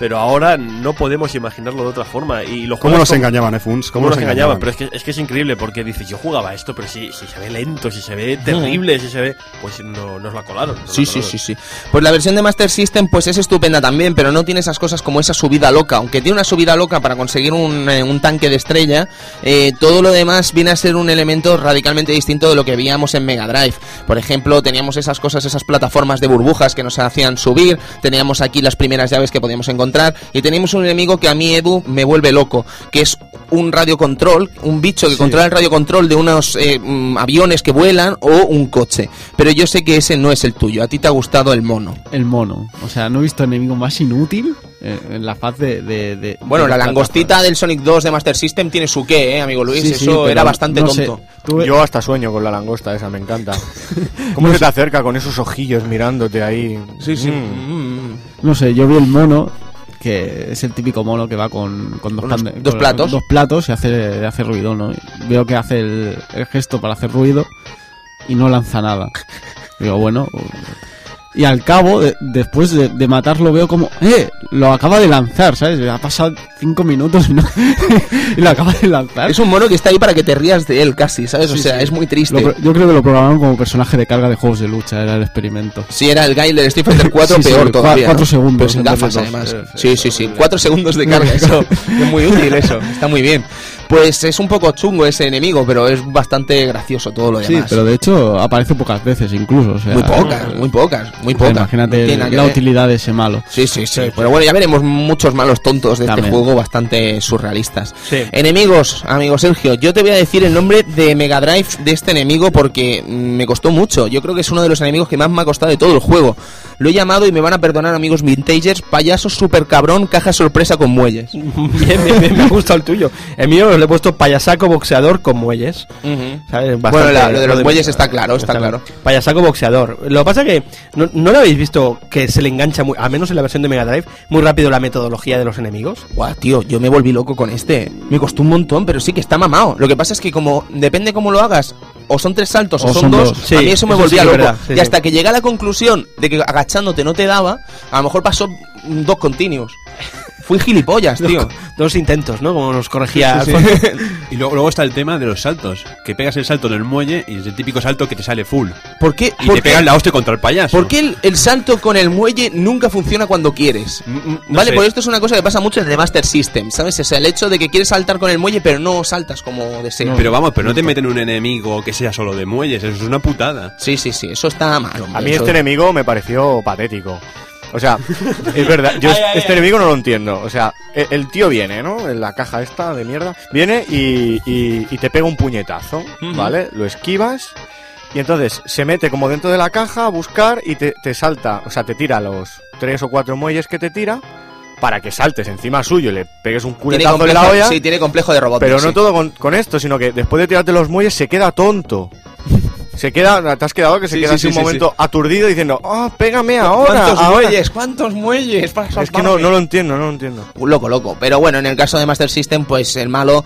pero ahora no podemos imaginarlo de otra forma. Y lo ¿Cómo nos con- engañaban, eh, Funs? ¿Cómo nos engañaban? Pero es que, es que es increíble porque dices, yo jugaba esto, pero si, si se ve lento, si se ve terrible, si se ve. Pues no nos la colaron. nos la Sí, sí, sí, sí. Pues la versión de Master System pues es estupenda también, pero no tiene esas cosas como esa subida loca. Aunque tiene una subida loca para conseguir un, eh, un tanque de estrella, eh, todo lo demás viene a ser un elemento radicalmente distinto de lo que veíamos en Mega Drive. Por ejemplo, teníamos esas cosas, esas plataformas de burbujas que nos hacían subir, teníamos aquí las primeras llaves que podíamos encontrar y teníamos un enemigo que a mí, Edu, me vuelve loco, que es un radiocontrol, un bicho que controla el radiocontrol de unos eh, mm, aviones que vuelan o un coche. Pero yo sé que ese no es el tuyo. A ti te ha gustado el mono. El mono. O sea, no he visto enemigo más inútil eh, en la faz de. de- de- Bueno, de la la langostita del Sonic 2 de Master System tiene su qué, ¿eh, amigo Luis? Sí, sí, Eso pero era bastante no sé, tonto. tú- Yo hasta sueño con la langosta esa, me encanta. [laughs] ¿Cómo se te acerca con esos ojillos mirándote ahí? Sí, sí. Mm. Mm. No sé, yo vi el mono, que es el típico mono que va con, con dos, Unos- pan- dos con- platos. dos platos y hace, hace ruido, ¿no? Y Veo que hace el, el gesto para hacer ruido y no lanza nada. [laughs] Digo, bueno. Y al cabo, de- después de, de matarlo, veo como, ¡eh! Lo acaba de lanzar, ¿sabes? Ha pasado cinco minutos y, no- [laughs] y lo acaba de lanzar. Es un mono que está ahí para que te rías de él casi, ¿sabes? o Sí, sea, sí. es muy Lo triste. pro- yo creo que lo programaron como personaje de carga de juegos de lucha, era el experimento. Si era el guy del Street Fighter [laughs] 4, Sí, sí, peor todavía. cuatro ¿no? segundos sin en gafas, además. Sí, sí, sí. Cuatro segundos de carga, [laughs] eso. Es muy útil eso. Está muy bien. Pues es un poco chungo ese enemigo, pero es bastante gracioso todo lo Sí, demás. pero de hecho aparece pocas veces incluso. o sea, muy pocas, muy pocas, muy pocas. Imagínate No la ver. utilidad de ese malo. Sí, sí, sí. Pero bueno, ya veremos muchos malos tontos de También. este juego bastante surrealistas. Sí. Enemigos, amigo Sergio, yo te voy a decir el nombre de Mega Drive de este enemigo porque me costó mucho. Yo creo que es uno de los enemigos que más me ha costado de todo el juego. Lo he llamado y me van a perdonar amigos vintagers, payaso super cabrón, caja sorpresa con muelles. [laughs] Bien, bien, bien, me ha gustado el tuyo. El mío le he puesto payasaco boxeador con muelles. ¿sabes? Bastante- Bueno, la- lo de los muelles está claro, está claro. Payasaco boxeador. Lo que pasa que no, no lo habéis visto que se le engancha, muy, al menos en la versión de Mega Drive, muy rápido la metodología de los enemigos. Guau, tío, yo me volví loco con este. Me costó un montón, pero sí que está mamado. Lo que pasa es que como depende cómo lo hagas, o son tres saltos o, O son, son dos, dos. Sí, a mí eso me eso volvía loco. verdad, sí, y hasta que llegué a la conclusión de que agachándote no te daba, a lo mejor pasó dos continuos. Fui gilipollas, [laughs] tío. Dos intentos, ¿no? Como nos corregía Sí, sí. Alfonso. Y luego, luego está el tema de los saltos. Que pegas el salto en el muelle y es el típico salto que te sale full. ¿Por qué, Y por te qué- pegan la hostia contra el payaso. por qué el, el salto con el muelle nunca funciona cuando quieres? Mm, mm, no vale, sé. pues esto es una cosa que pasa mucho en el Master System, ¿sabes? O sea, el hecho de que quieres saltar con el muelle, pero no saltas como deseas. Pero vamos, pero no te meten un enemigo que sea solo de muelles. Eso es una putada. Sí, sí, sí, eso está mal. hombre, A mí este enemigo me pareció patético. O sea, es verdad, yo este enemigo no lo entiendo. O sea, e- el tío viene, ¿no? En la caja esta de mierda. Viene y, y- y te pega un puñetazo, ¿vale? Lo esquivas y entonces se mete como dentro de la caja a buscar y te, te salta, o sea, te tira los tres o cuatro muelles que te tira para que saltes encima suyo y le pegues un culetazo de la olla. sí, tiene complejo de robot. Pero no sí. todo con, con esto, sino que después de tirarte los muelles se queda tonto. Se queda, te has quedado que se Sí, queda sí, así sí, un sí, momento aturdido diciendo, ah, pégame ahora. ¿Cuántos ahora". muelles? ¿Cuántos muelles? para Es que no, lo entiendo, no lo entiendo. Loco, loco. Pero bueno, en el caso de Master System, pues el malo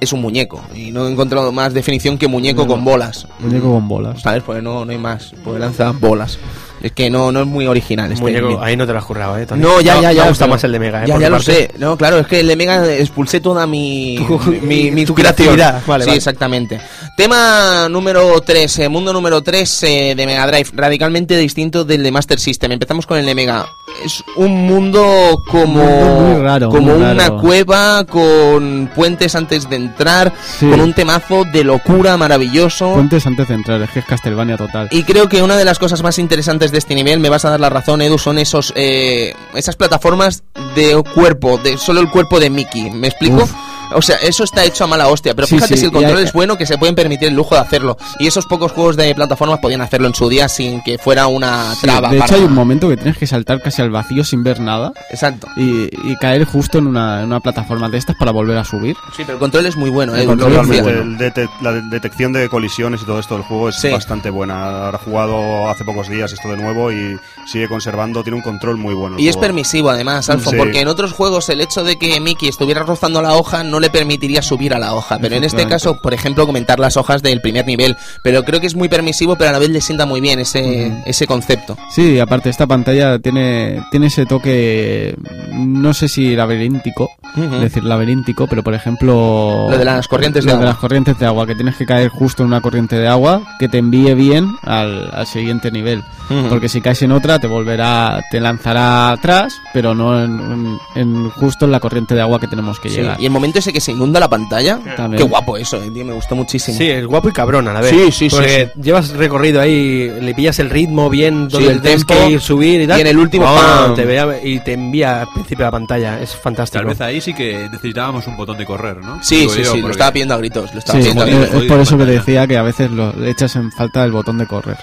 es un muñeco. Y no he encontrado más definición que muñeco con bolas. Muñeco con bolas. ¿Sabes? Pues no, no hay más. Pues lanza bolas. Es que no, no es muy original este. Muñeco, ahí no te lo has currado, ¿eh? Tony? No, ya, ya, ya. Me gusta pero- más el de Mega, ¿eh? Ya, ya lo parte. sé. No, claro, es que el de Mega expulsé toda mi. mi, mi [laughs] tu creatividad. Vale, sí, vale. exactamente. Tema número 3, mundo número 3 de Mega Drive, radicalmente distinto del de Master System. Empezamos con el de Mega. Es un mundo como. Un mundo muy raro, como una raro. cueva con puentes antes de entrar, Sí. con un temazo de locura maravilloso. Puentes antes de entrar, es que es Castlevania total. Y creo que una de las cosas más interesantes de este nivel, me vas a dar la razón, Edu, son esos eh, esas plataformas de cuerpo, de solo el cuerpo de Mickey. ¿Me explico? Uf. O sea, eso está hecho a mala hostia, pero Sí, fíjate sí, si el control hay- es bueno que se pueden permitir el lujo de hacerlo. Y esos pocos juegos de plataformas podían hacerlo en su día sin que fuera una Sí, traba. de hecho para- hay un momento que tienes que saltar casi al vacío sin ver nada Exacto. y, y caer justo en una, en una plataforma de estas para volver a subir. Sí, pero el control es muy bueno, El Edu. control lo es muy bueno. El dete- la de- detección de colisiones y todo esto del juego es Sí. bastante buena. Ahora he jugado hace pocos días esto de nuevo y sigue conservando, tiene un control muy bueno. el Y es juego. permisivo además, Alfon, Sí. porque en otros juegos el hecho de que Mickey estuviera rozando la hoja no le permitiría subir a la hoja. Pero en este caso, por ejemplo, comentar las hojas del primer nivel. Pero creo que es muy permisivo, pero a la vez le sienta muy bien ese, ese concepto. Sí, aparte esta pantalla tiene, tiene ese toque, no sé si laberíntico, es decir, laberíntico, pero por ejemplo... Lo de las corrientes de lo agua. las corrientes de agua, que tienes que caer justo en una corriente de agua que te envíe bien al, al siguiente nivel. Porque si caes en otra te volverá, te lanzará atrás, pero no en, en- en justo en la corriente de agua que tenemos que Sí, llegar. Y el momento ese que se inunda la pantalla, También. qué guapo eso, eh, tío, me gustó muchísimo. Sí, es guapo y cabrón a la vez. Sí, sí, sí, Porque llevas recorrido ahí, le pillas el ritmo bien, Sí, donde el tienes tempo, que ir, subir y tal. y en el último, ¡pam! te vea- y te envía al principio de la pantalla. Es fantástico. Tal vez ahí sí que necesitábamos un botón de correr, ¿no? Sí, Digo sí, yo, sí, lo porque- estaba pidiendo a gritos. Lo estaba Sí, pidiendo a es, jodido, gritos. es jodido por eso que te decía que a veces lo le echas en falta el botón de correr.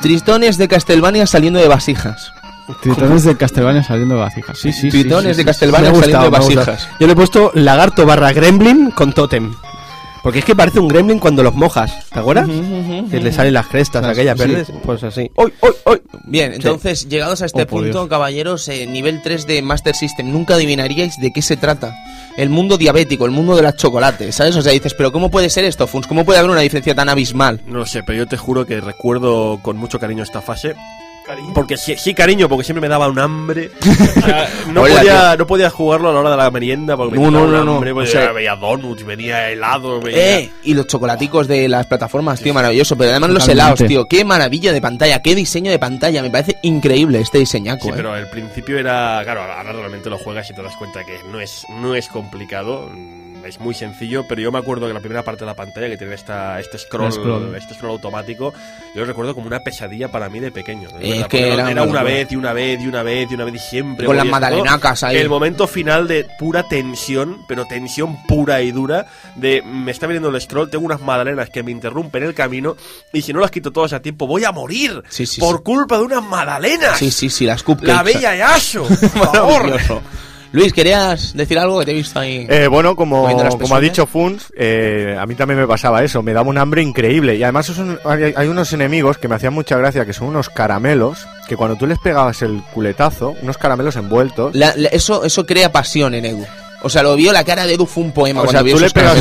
Tristones de Castlevania saliendo de vasijas. Tritones de Castlevania saliendo de vasijas. Sí, sí, sí. Tritones sí, de sí, ha saliendo gustado, de vasijas. Yo le he puesto lagarto barra gremlin con tótem. Porque es que parece un gremlin cuando los mojas. ¿Te acuerdas? Que le salen las crestas, Las- aquellas sí. verdes. Pues así. ¡Hoy, hoy, hoy! Bien, entonces, llegados a este Oh, punto, caballeros, eh, nivel 3 de Master System, nunca adivinaríais de qué se trata. El mundo diabético, el mundo de las chocolates, ¿sabes? O sea, dices, pero ¿cómo puede ser esto, Funs? ¿Cómo puede haber una diferencia tan abismal? No lo sé, pero yo te juro que recuerdo con mucho cariño esta fase. Porque sí, sí, cariño, porque siempre me daba un hambre. [laughs] O sea, no, Hola, podía, no podía jugarlo a la hora de la merienda porque me No, daba no, no, no. hambre. porque O sea- veía donuts, venía helado, veía... ¡Eh! Y los chocolaticos de las plataformas, tío, maravilloso. Pero además los helados, tío. ¡Qué maravilla de pantalla! ¡Qué diseño de pantalla! Me parece increíble este diseñaco, Sí, ¿eh? pero el principio era, claro, ahora realmente lo juegas y te das cuenta que no es, no es complicado. Es muy sencillo, pero yo me acuerdo que la primera parte de la pantalla que tiene esta, este scroll, scroll. este scroll automático, yo lo recuerdo como una pesadilla para mí de pequeño. De Es que era era, una vez y una vez y una vez y una vez y siempre. Con las magdalenacas ahí. El momento final de pura tensión, pero tensión pura y dura, de me está viniendo el scroll, tengo unas magdalenas que me interrumpen el camino y si no las quito todas a tiempo voy a morir Sí, sí, por sí. culpa de unas magdalenas. Sí, sí, sí, las cupcakes. La bella Yasho, [laughs] por favor. Luis, ¿querías decir algo que te he visto ahí? Eh, bueno, como, ha dicho Funs, eh, a mí también me pasaba eso, me daba un hambre increíble. Y además es un- hay, hay unos enemigos que me hacían mucha gracia, que son unos caramelos, que cuando tú les pegabas el culetazo, unos caramelos envueltos, La- la- eso, eso crea pasión en Edu. O sea, lo vio, la cara de Edu fue un poema o sea, vio tú le pegas,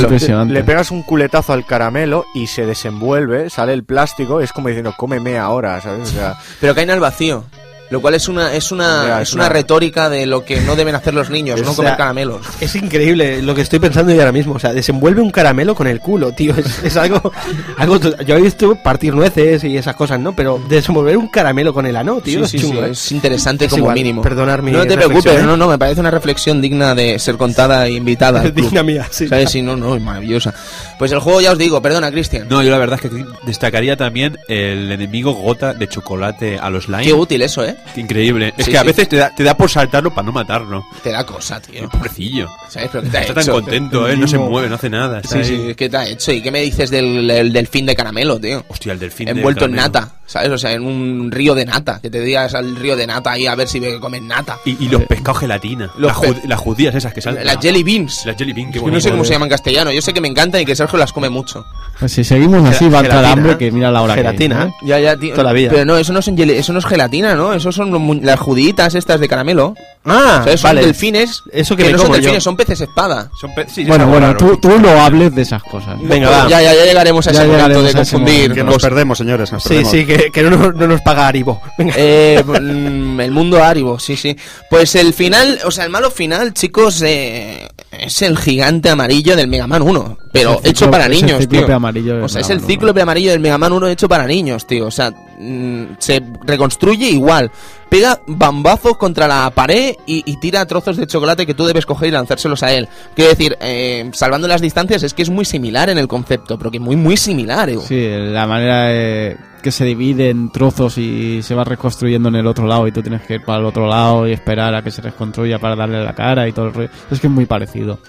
le pegas un culetazo al caramelo y se desenvuelve, sale el plástico, es como diciendo, cómeme ahora, ¿sabes? O sea, Pero caen al vacío. Lo cual es una, es una, Ya, es una una- retórica de lo que no deben hacer los niños, O no sea, comer caramelos. Es increíble lo que estoy pensando yo ahora mismo. O sea, desenvuelve un caramelo con el culo, tío. Es, es algo, algo. Yo he visto partir nueces y esas cosas, ¿no? Pero desenvolver un caramelo con el ano, tío, Sí, es sí, sí, chungo, ¿eh? es interesante Es como igual, mínimo. perdonar mi no te preocupes, ¿eh? no, no, me parece una reflexión digna de ser contada e invitada. al [laughs] club. Digna mía, sí. ¿Sabes? Sí, no, no, es maravillosa. Pues el juego ya os digo, perdona, Cristian. No, yo la verdad es que destacaría también el enemigo gota de chocolate a los slime. Qué útil eso, ¿eh? Increíble. Es Sí, que a sí. veces te da, te da por saltarlo para no matarlo. Te da cosa, tío. Pobrecillo. ¿Sabes? Pero ¿qué te ha Está tan contento, ¿eh? No se mueve, no hace nada. Sí, ahí. sí, ¿qué te ha hecho? ¿Y qué me dices del, del delfín de caramelo, tío? Hostia, el delfín. de Envuelto en nata, ¿sabes? O sea, en un río de nata. Que te digas al río de nata ahí a ver si ve que comen nata. Y, y los pescados gelatina. Los Las, pe- jud- las judías esas que salen. Las jelly beans. Las jelly bean, qué Yo no bonito. sé cómo se llaman en castellano. Yo sé que me encantan y que Sergio las come mucho. Pues si seguimos así va a hambre que mira la hora que Gelatina, es, ¿eh? ¿no? Ya, ya, tío. Toda la vida. Pero no, eso no, son jelly- eso no es gelatina, ¿no? Eso son las juditas estas de caramelo. Ah, ¿Sabes? Son vale. delfines. Eso que me no son como yo. delfines, son peces espada. Son pe- sí, Bueno, bueno, tú, tú no hables de esas cosas. Venga, va. Ya, ya, ya llegaremos a Ya ese momento de llegaremos a ese confundir. momento. Que nos perdemos, señores. Nos Sí, perdemos. sí, que, que no, nos- no nos paga Aribo. Venga. Eh, [laughs] mm, el mundo Aribo, sí, sí. Pues el final, o sea, el malo final, chicos, eh, es el gigante amarillo del Mega Man 1. Pero hecho para el niños, tío. amarillo o sea, es el Man 1. cíclope amarillo del Mega Man 1 hecho para niños, tío. O sea, mm, se reconstruye igual. Pega bambazos contra la pared y, y tira trozos de chocolate que tú debes coger y lanzárselos a él. Quiero decir, eh, salvando las distancias, es que es muy similar en el concepto, pero que muy, muy similar, eh. Sí, la manera de que se divide en trozos y se va reconstruyendo en el otro lado y tú tienes que ir para el otro lado y esperar a que se reconstruya para darle la cara y todo el rollo. Es que es muy parecido.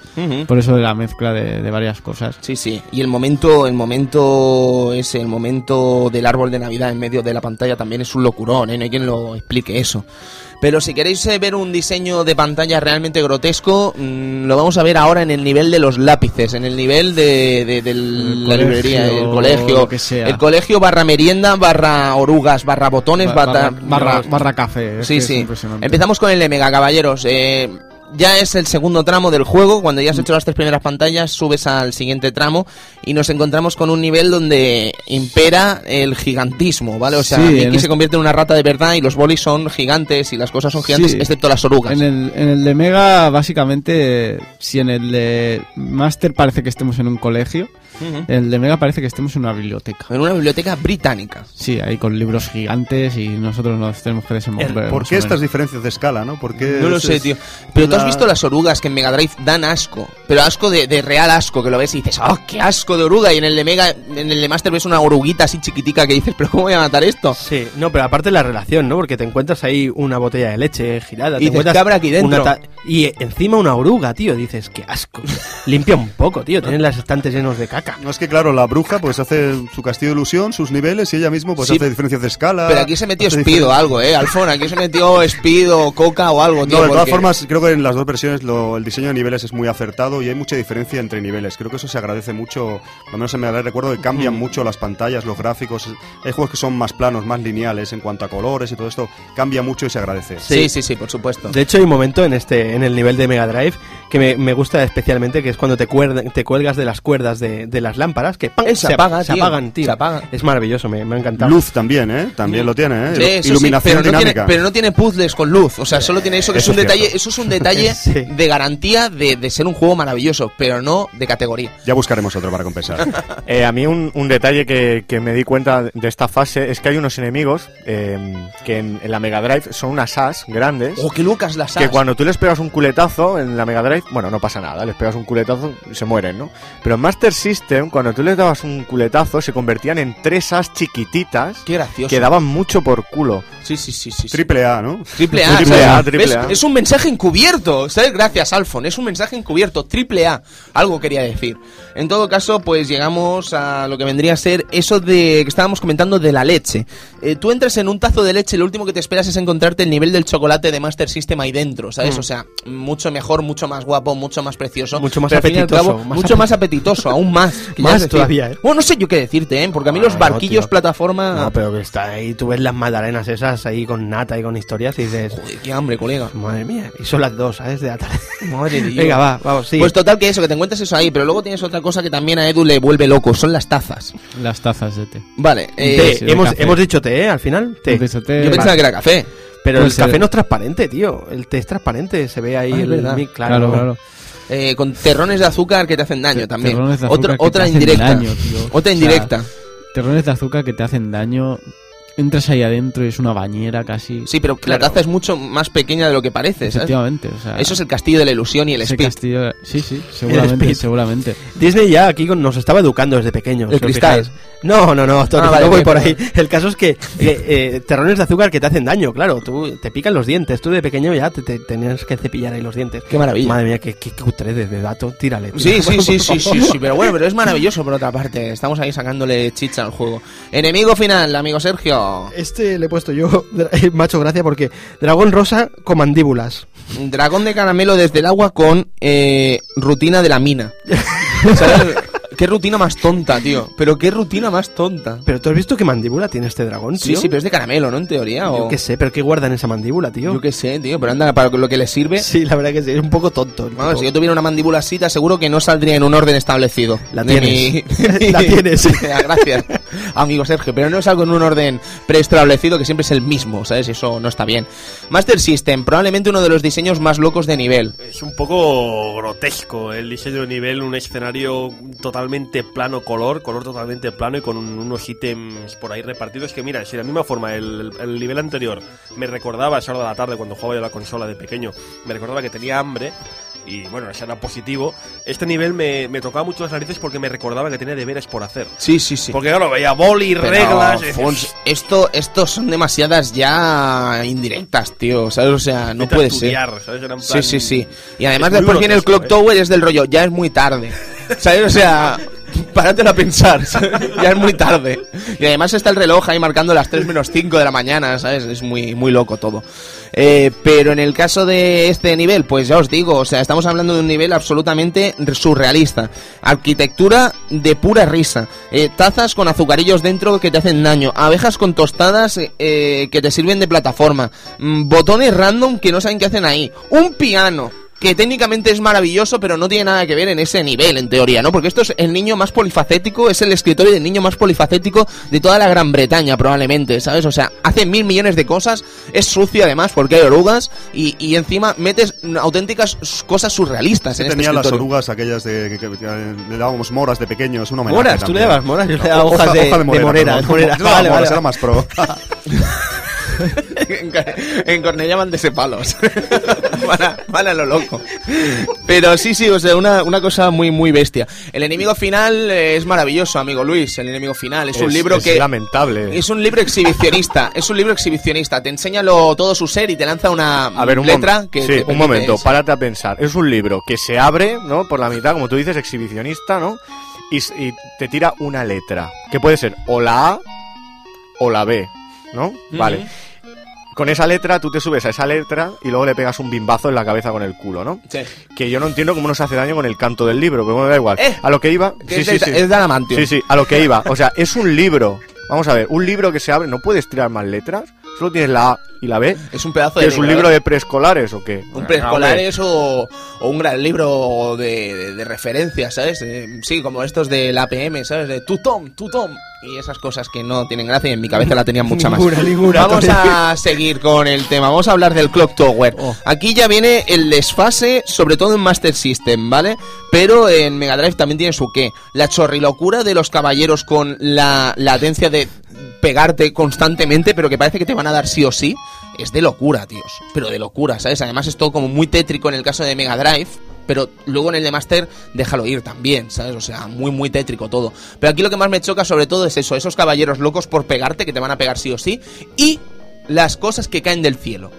Por eso de la mezcla de, de varias cosas. Sí, sí. Y el momento, el momento ese, el momento del árbol de Navidad en medio de la pantalla también es un locurón, ¿eh? No hay quien lo explique eso. Pero si queréis eh, ver un diseño de pantalla realmente grotesco, mm, lo vamos a ver ahora en el nivel de los lápices, en el nivel de, de- de El la librería, el colegio, lo que sea. el colegio barra merienda, barra orugas, barra botones, Ba- barra, barra, barra, barra café. es Sí, sí. Empezamos con el de Mega Caballeros. Eh, ya es el segundo tramo del juego. Cuando ya has hecho las tres primeras pantallas, subes al siguiente tramo y nos encontramos con un nivel donde impera el gigantismo, ¿vale? O sea, Sí, Mickey se convierte en una rata de verdad y los bolis son gigantes y las cosas son gigantes, Sí. excepto las orugas. En el, en el de Mega, básicamente, si en el de Master parece que estemos en un colegio, El de Mega parece que estemos en una biblioteca. En una biblioteca británica. Sí, ahí con libros gigantes y nosotros nos tenemos que desenvolver. ¿Por qué estas diferencias de escala, no? ¿Por qué No lo sé, tío. Pero tú has visto las orugas que en Mega Drive dan asco. Pero asco de, de real asco, que lo ves y dices, ¡oh, qué asco de oruga! Y en el de Mega, en el de Master ves una oruguita así chiquitica que dices, ¿pero cómo voy a matar esto? Sí, no, pero aparte la relación, ¿no? Porque te encuentras ahí una botella de leche girada. Y te dices, encuentras ¿qué habrá aquí dentro? y encima una oruga, tío. Dices, qué asco. [laughs] Limpia un poco, tío. Tienes las estantes llenos de caca. No es que, claro, la bruja pues hace su castillo de ilusión, sus niveles, y ella mismo pues Sí, hace diferencias de escala. Pero aquí se metió hace Speed o diferen- algo, ¿eh? Alfon, aquí se metió Speed o Coca o algo, tío. No, de todas formas, creo que en las dos versiones lo- el diseño de niveles es muy acertado y hay mucha diferencia entre niveles. Creo que eso se agradece mucho. Lo menos en Mega Drive recuerdo que Mm. cambian mucho las pantallas, los gráficos. Hay juegos que son más planos, más lineales en cuanto a colores y todo esto. Cambia mucho y se agradece. Sí, sí, sí, por supuesto. De hecho, hay un momento en este en el nivel de Mega Drive que me, me gusta especialmente, que es cuando te, cuerda- te cuelgas de las cuerdas de, de las lámparas, que ¡pam! Se apaga, se tío. apagan, tío. Se apaga. Es maravilloso, me, me ha encantado. Luz también, ¿eh? También lo tiene, ¿eh? Sí, eso sí, Iluminación pero, no tiene, dinámica. pero no tiene puzzles con luz. O sea, solo tiene eso que Eso es un es detalle. Eso es un detalle [laughs] Sí. de garantía de, de ser un juego maravilloso, pero no de categoría. Ya buscaremos otro para compensar. [laughs] Eh, a mí un, un detalle que, que me di cuenta de esta fase es que hay unos enemigos eh, que en, en la Mega Drive son unas as grandes Oh, que Lucas las que cuando tú les pegas un culetazo en la Mega Drive Drive, bueno, no pasa nada, les pegas un culetazo y se mueren, ¿no? Pero en Master System, cuando tú les dabas un culetazo, se convertían en tres as chiquititas Qué gracioso. que daban mucho por culo. Sí, sí, sí, sí. Triple A, ¿no? Triple A, [laughs] Triple. A, triple. A. Es un mensaje encubierto, ¿sabes? Gracias, Alfon, es un mensaje encubierto, triple A, algo quería decir. En todo caso, pues llegamos a lo que vendría a ser eso de que estábamos comentando de la leche. Eh, tú entras en un tazo de leche y lo último que te esperas es encontrarte el nivel del chocolate de Master System ahí dentro, ¿sabes? O sea, mucho mejor, mucho más guapo, mucho más precioso. Mucho más apetitoso, cabo, más mucho más apetitoso, aún más. [laughs] que ya Más todavía, ¿eh? Bueno, no sé yo qué decirte, ¿eh? Porque a mí los Ay, barquillos plataforma... No, pero que está ahí, tú ves las magdalenas esas ahí con nata y con historias y dices, Joder, qué hambre, colega. madre mía, y son las dos, ¿sabes? De la tarde. Madre [laughs] Dios. Venga, va, vamos, sí. Pues total que eso, que te encuentres eso ahí, pero luego tienes otra cosa que también a Edu le vuelve loco, son las tazas. Las tazas de té. Vale, eh, Té, sí, de hemos, hemos dicho té, ¿eh? Al final, té. Hemos dicho té. yo pensaba que era café. Pero el café no es transparente, tío. El té es transparente, se ve ahí Ah, es el Claro, claro. Eh, con terrones de azúcar que te hacen daño también. Terrones de otra azúcar que otra te hacen indirecta. daño, tío. Otra O sea, indirecta. Terrones de azúcar que te hacen daño. Entras ahí adentro y es una bañera casi. sí, pero claro. la taza es mucho más pequeña de lo que parece, ¿sabes? Efectivamente. O sea, Eso es el castillo de la ilusión y el ese speed. castillo. Sí, sí, [laughs] seguramente, speed. seguramente. Disney ya aquí nos estaba educando desde pequeños. El si cristal. fijáis. No, no, no, Tony, Ah, vale, no voy bien, por ahí. El caso es que eh, eh, terrones de azúcar que te hacen daño, claro. Tú te pican los dientes. Tú de pequeño ya te, te tenías que cepillar ahí los dientes. Qué maravilla. Madre mía, qué, qué, cutre de, de dato. Tírale. Sí, tírale. sí, sí, sí, sí, sí, pero bueno, pero es maravilloso por otra parte. Estamos ahí sacándole chicha al juego. Enemigo final, amigo Sergio. Este le he puesto yo, [laughs] macho gracia, porque dragón rosa con mandíbulas. Dragón de caramelo desde el agua con eh, rutina de la mina. [laughs] ¿Sabes? Qué rutina más tonta, tío. Pero qué rutina más tonta. Pero tú has visto qué mandíbula tiene este dragón, Sí, tío. sí, pero es de caramelo, ¿no? En teoría. Yo O... qué sé, pero ¿qué guarda en esa mandíbula, tío? Yo qué sé, tío. Pero anda, para lo que le sirve. Sí, la verdad que sí, es un poco tonto. Vamos, tipo. si yo tuviera una mandíbula así, te aseguro que no saldría en un orden establecido. La tienes. mi- [laughs] La tienes. [laughs] Gracias, amigo Sergio. Pero no es algo en un orden preestablecido que siempre es el mismo, ¿sabes? Eso no está bien. Master System, probablemente uno de los diseños más locos de nivel. Es un poco grotesco el diseño de nivel, un escenario totalmente plano color, color totalmente plano y con un- unos ítems por ahí repartidos que mira, si la misma forma el, el nivel anterior me recordaba esa hora de la tarde cuando jugaba yo la consola de pequeño, me recordaba que tenía hambre y bueno, ese era positivo, este nivel me, me tocaba mucho las narices porque me recordaba que tenía deberes por hacer. Sí, sí, sí. Porque claro, veía boli, Pero, reglas... Fons, esto, esto son demasiadas ya indirectas, tío. ¿Sabes? O sea, no puede ser. estudiar, ¿sabes? Era en Sí, plan- sí, sí. Y además después viene el Clock ¿eh? Tower es del rollo, ya es muy tarde. [laughs] ¿Sabes? O sea, [laughs] [laughs] páratelo a pensar, ya es muy tarde. Y además está el reloj ahí marcando las 3 menos 5 de la mañana, ¿sabes? Es muy, muy loco todo. Eh, pero en el caso de este nivel, pues ya os digo, o sea, estamos hablando de un nivel absolutamente surrealista. Arquitectura de pura risa. Eh, tazas con azucarillos dentro que te hacen daño. Abejas con tostadas eh, que te sirven de plataforma. Mm, botones random que no saben qué hacen ahí. Un piano que técnicamente es maravilloso, pero no tiene nada que ver en ese nivel, en teoría, ¿no? Porque esto es el niño más polifacético, es el escritorio del niño más polifacético de toda la Gran Bretaña, probablemente, ¿sabes? O sea, hace mil millones de cosas, es sucio además, porque hay orugas, y, y encima metes auténticas cosas surrealistas en este tenía las orugas aquellas de que, que- que le dábamos moras de pequeños, un homenaje Moras, tú también. le dabas moras, yo le daba Hoja- hojas de, hoja de morera, de morera. [laughs] Vale, moras, vale. era más pro. [laughs] en, van de ese palos. [laughs] van, a, van a lo loco. Pero sí, sí, o sea, una, una cosa muy, muy bestia. El enemigo final es maravilloso, amigo Luis. El enemigo final es, un libro es que. lamentable. Es un libro exhibicionista, es un libro exhibicionista. Te enseña lo- todo su ser y te lanza una A ver, un, letra que. sí, un momento, párate a pensar. Es un libro que se abre, ¿no? Por la mitad, como tú dices, exhibicionista, ¿no? Y te tira una letra, que puede ser o la A o la B, ¿no? Vale. Con esa letra, tú te subes a esa letra y luego le pegas un bimbazo en la cabeza con el culo, ¿no? Sí. Que yo no entiendo cómo nos hace daño con el canto del libro, pero bueno, da igual. Eh, a lo que iba... Que sí, es, sí, de, sí. es de Adamantium. Sí, sí, a lo que iba. [laughs] O sea, es un libro. Vamos a ver, un libro que se abre, no puedes tirar más letras. Solo tienes la A y la B. Es un pedazo ¿Qué de ¿Es un libro, ¿eh? de preescolares o qué? Un preescolares o, o un gran libro de, de, de referencia, ¿sabes? Eh, sí, como estos del APM, ¿sabes? De tu Tom, tu Tom. Y esas cosas que no tienen gracia y en mi cabeza la tenían mucha más. [laughs] Ninguna, ninguna, Vamos a [laughs] seguir con el tema. Vamos a hablar del Clock Tower. Oh. Aquí ya viene el desfase, sobre todo en Master System, ¿vale? Pero en Mega Drive también tiene su qué. La chorrilocura de los caballeros con la latencia de pegarte constantemente, pero que parece que te van a dar sí o sí. es de locura, tíos. Pero de locura, ¿sabes? Además es todo como muy tétrico en el caso de Mega Drive. Pero luego en el de Master, déjalo ir también, ¿sabes? O sea, muy, muy tétrico todo. Pero aquí lo que más me choca sobre todo es eso, esos caballeros locos por pegarte, que te van a pegar sí o sí. Y las cosas que caen del cielo.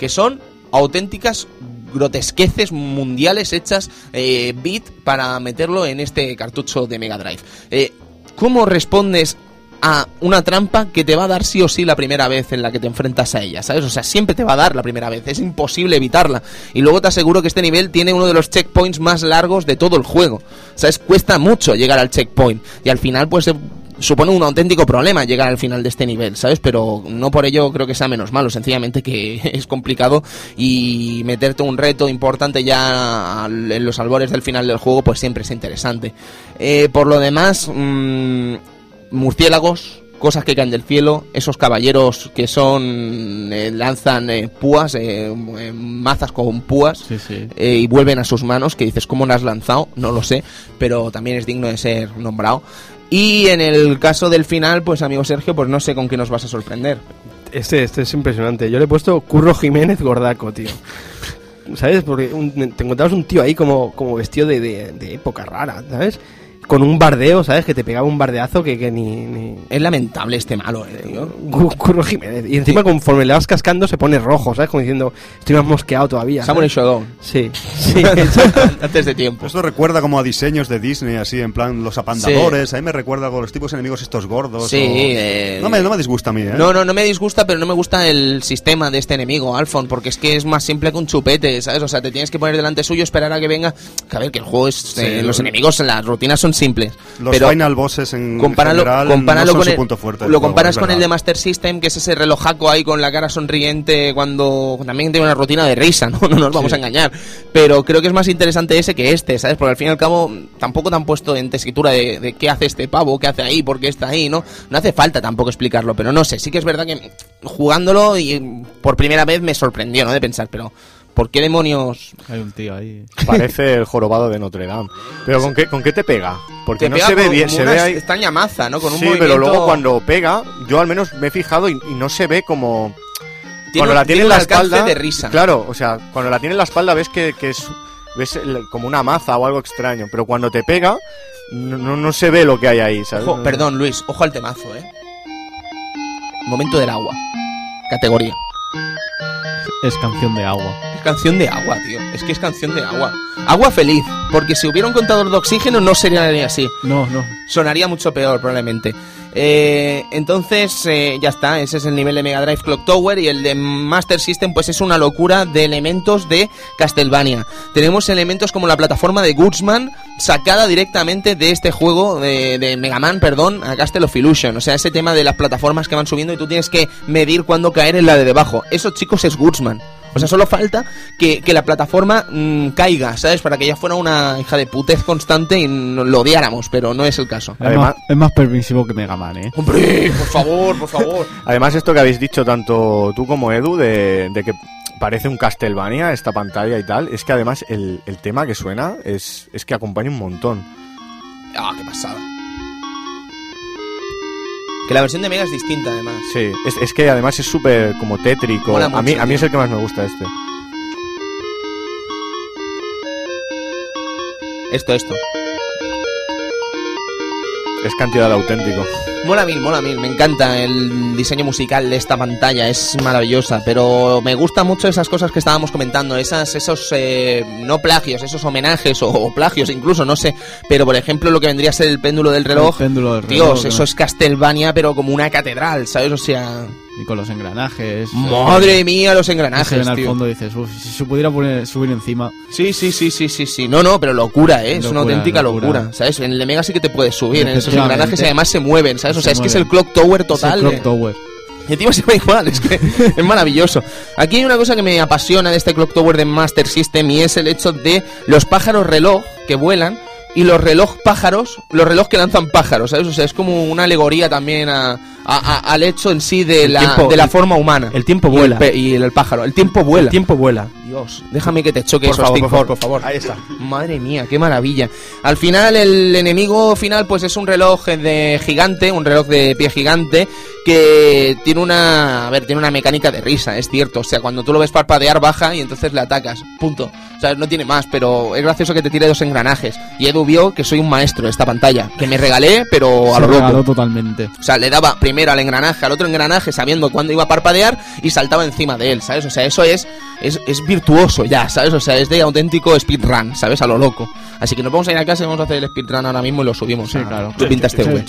Que son auténticas grotesqueces mundiales hechas eh, bit para meterlo en este cartucho de Mega Drive. Eh, ¿Cómo respondes a una trampa que te va a dar sí o sí la primera vez en la que te enfrentas a ella, ¿sabes? O sea, siempre te va a dar la primera vez, es imposible evitarla. Y luego te aseguro que este nivel tiene uno de los checkpoints más largos de todo el juego. ¿Sabes? Cuesta mucho llegar al checkpoint. Y al final, pues eh, supone un auténtico problema llegar al final de este nivel, ¿sabes? Pero no por ello creo que sea menos malo, sencillamente que [laughs] es complicado y meterte un reto importante ya en los albores del final del juego, pues siempre es interesante. Eh, por lo demás, mm, murciélagos, cosas que caen del cielo, esos caballeros que son eh, lanzan eh, púas, eh, eh, mazas con púas Sí, sí. eh, y vuelven a sus manos, que dices, ¿cómo lo has lanzado? No lo sé, pero también es digno de ser nombrado. Y en el caso del final, pues amigo Sergio, pues no sé con qué nos vas a sorprender. Este, este es impresionante. Yo le he puesto Curro Jiménez Gordaco, tío. ¿Sabes? Porque un- te encontrabas un tío ahí como, como vestido de, de- de época rara, ¿sabes? Con un bardeo, ¿sabes? Que te pegaba un bardeazo que, que ni... ni... Es lamentable este malo, eh, tío. Curro Jiménez. Y encima conforme le vas cascando se pone rojo, ¿sabes? Como diciendo, estoy más mosqueado todavía. ¿sabes? Shodown. Sí, sí. [laughs] [laughs] Antes de tiempo. Esto recuerda como a diseños de Disney, así, en plan los apandadores. A mí me recuerda con los tipos enemigos estos gordos. Sí, o- eh, no, me, no me disgusta a mí, ¿eh? No, no, no me disgusta, pero no me gusta el sistema de este enemigo, Alfon, porque es que es más simple que un chupete, ¿sabes? O sea, te tienes que poner delante suyo, esperar a que venga. Que a ver, que el juego es. eh, los enemigos, las rutinas son simples. Los pero final bosses en compáralo, general compáralo no son con su el, punto fuerte. Lo comparas con el de. Master System, que es ese relojaco ahí con la cara sonriente cuando también tiene una rutina de risa, [laughs] ¿no? No nos vamos a engañar. Pero creo que es más interesante ese que este, ¿sabes? Porque al fin y al cabo tampoco te han puesto en tesitura de, de qué hace este pavo, qué hace ahí, por qué está ahí, ¿no? No hace falta tampoco explicarlo, pero no sé, sí que es verdad que jugándolo y por primera vez me sorprendió, ¿no? De pensar, pero ¿por qué demonios Hay un tío ahí. Parece el jorobado de Notre Dame. Pero ¿con qué, con qué te pega? Porque te no pega se ve bien, se ve ahí... extraña maza, ¿no? Con un sí, movimiento... pero luego cuando pega, yo al menos me he fijado y, y no se ve como... Tiene cuando la tiene tiene en la espalda... de risa. Claro, o sea, cuando la tiene en la espalda ves que, que es... Ves el- como una maza o algo extraño, pero cuando te pega no, no, no se ve lo que hay ahí, ¿sabes? Ojo, perdón, Luis, ojo al temazo, ¿eh? Momento del agua. Categoría. Es canción de agua. Es canción de agua, tío. Es que es canción de agua. Agua feliz. Porque si hubiera un contador de oxígeno no sería así. No, no. Sonaría mucho peor, probablemente. Eh, entonces, eh, ya está. Ese es el nivel de Mega Drive Clock Tower. Y el de Master System, pues es una locura de elementos de Castlevania. Tenemos elementos como la plataforma de Goodsman, sacada directamente de este juego de, de Mega Man, perdón, a Castle of Illusion. O sea, ese tema de las plataformas que van subiendo y tú tienes que medir cuándo caer en la de debajo. Eso, chicos, es Goodsman. O sea, solo falta que, que la plataforma mm, caiga, ¿sabes? Para que ya fuera una hija de putez constante y no- lo odiáramos, pero no es el caso. Es, Además- más, es más permisivo que Mega Man, ¿eh? Hombre, por favor, por favor. [laughs] Además, esto que habéis dicho tanto tú como Edu, de, de que parece un Castlevania esta pantalla y tal, es que además el, el tema que suena es, es que acompaña un montón. Ah, qué pasada. Que la versión de Mega es distinta, además. Sí, es, es que además es súper como tétrico. Mola a, mucho, mí, a mí es el que más me gusta este. Esto, esto. Es cantidad auténtico. Mola mil, mola mil. Me encanta el diseño musical de esta pantalla. Es maravillosa. Pero me gustan mucho esas cosas que estábamos comentando. Esas, esos, eh, no plagios, esos homenajes o, o plagios incluso, no sé. Pero por ejemplo, lo que vendría a ser el péndulo del reloj. El péndulo del Dios, reloj, eso ¿no? es Castlevania, pero como una catedral, ¿sabes? O sea. Y con los engranajes. Madre mía, los engranajes, ven al tío. fondo y dices, uff, si se pudiera poner, subir encima. Sí, sí, sí, sí, sí, sí. No, no, pero locura, ¿eh? es una auténtica locura. locura. ¿sabes? En el de Mega sí que te puedes subir. En esos Efectivamente. engranajes y además se mueven, ¿sabes? O Se sea, es que es el. Clock Tower total. Es el Clock Tower. Y encima se ve igual, es que [laughs] es maravilloso. Aquí hay una cosa que me apasiona de este Clock Tower de Master System y es el hecho de los pájaros reloj que vuelan y los reloj pájaros, los reloj que lanzan pájaros, ¿sabes? O sea, es como una alegoría también a, a- a- al hecho en sí de El la, tiempo- de la el- forma humana. el tiempo Y el vuela. Y el, pájaro, el tiempo vuela. El tiempo vuela. Dios, déjame que te choque Por eso, favor, por favor, por favor. Ahí está. Madre mía, qué maravilla. Al final, el enemigo final, pues es un reloj de gigante, un reloj de pie gigante, que tiene una, a ver, tiene una mecánica de risa, es cierto. O sea, cuando tú lo ves parpadear baja y entonces le atacas, punto. O sea, no tiene más, pero es gracioso que te tire dos engranajes. Y Edu vio que soy un maestro de esta pantalla, que me regalé, pero a Se lo regaló loco. totalmente. O sea, le daba primero al engranaje, al otro engranaje, sabiendo cuándo iba a parpadear y saltaba encima de él, ¿sabes? O sea, eso es, es, es virtuoso ya, ¿sabes? O sea, es de auténtico speedrun, ¿sabes? A lo loco. Así que nos vamos a ir a casa y vamos a hacer el speedrun ahora mismo y lo subimos Sí, a claro. Club Vintage TV.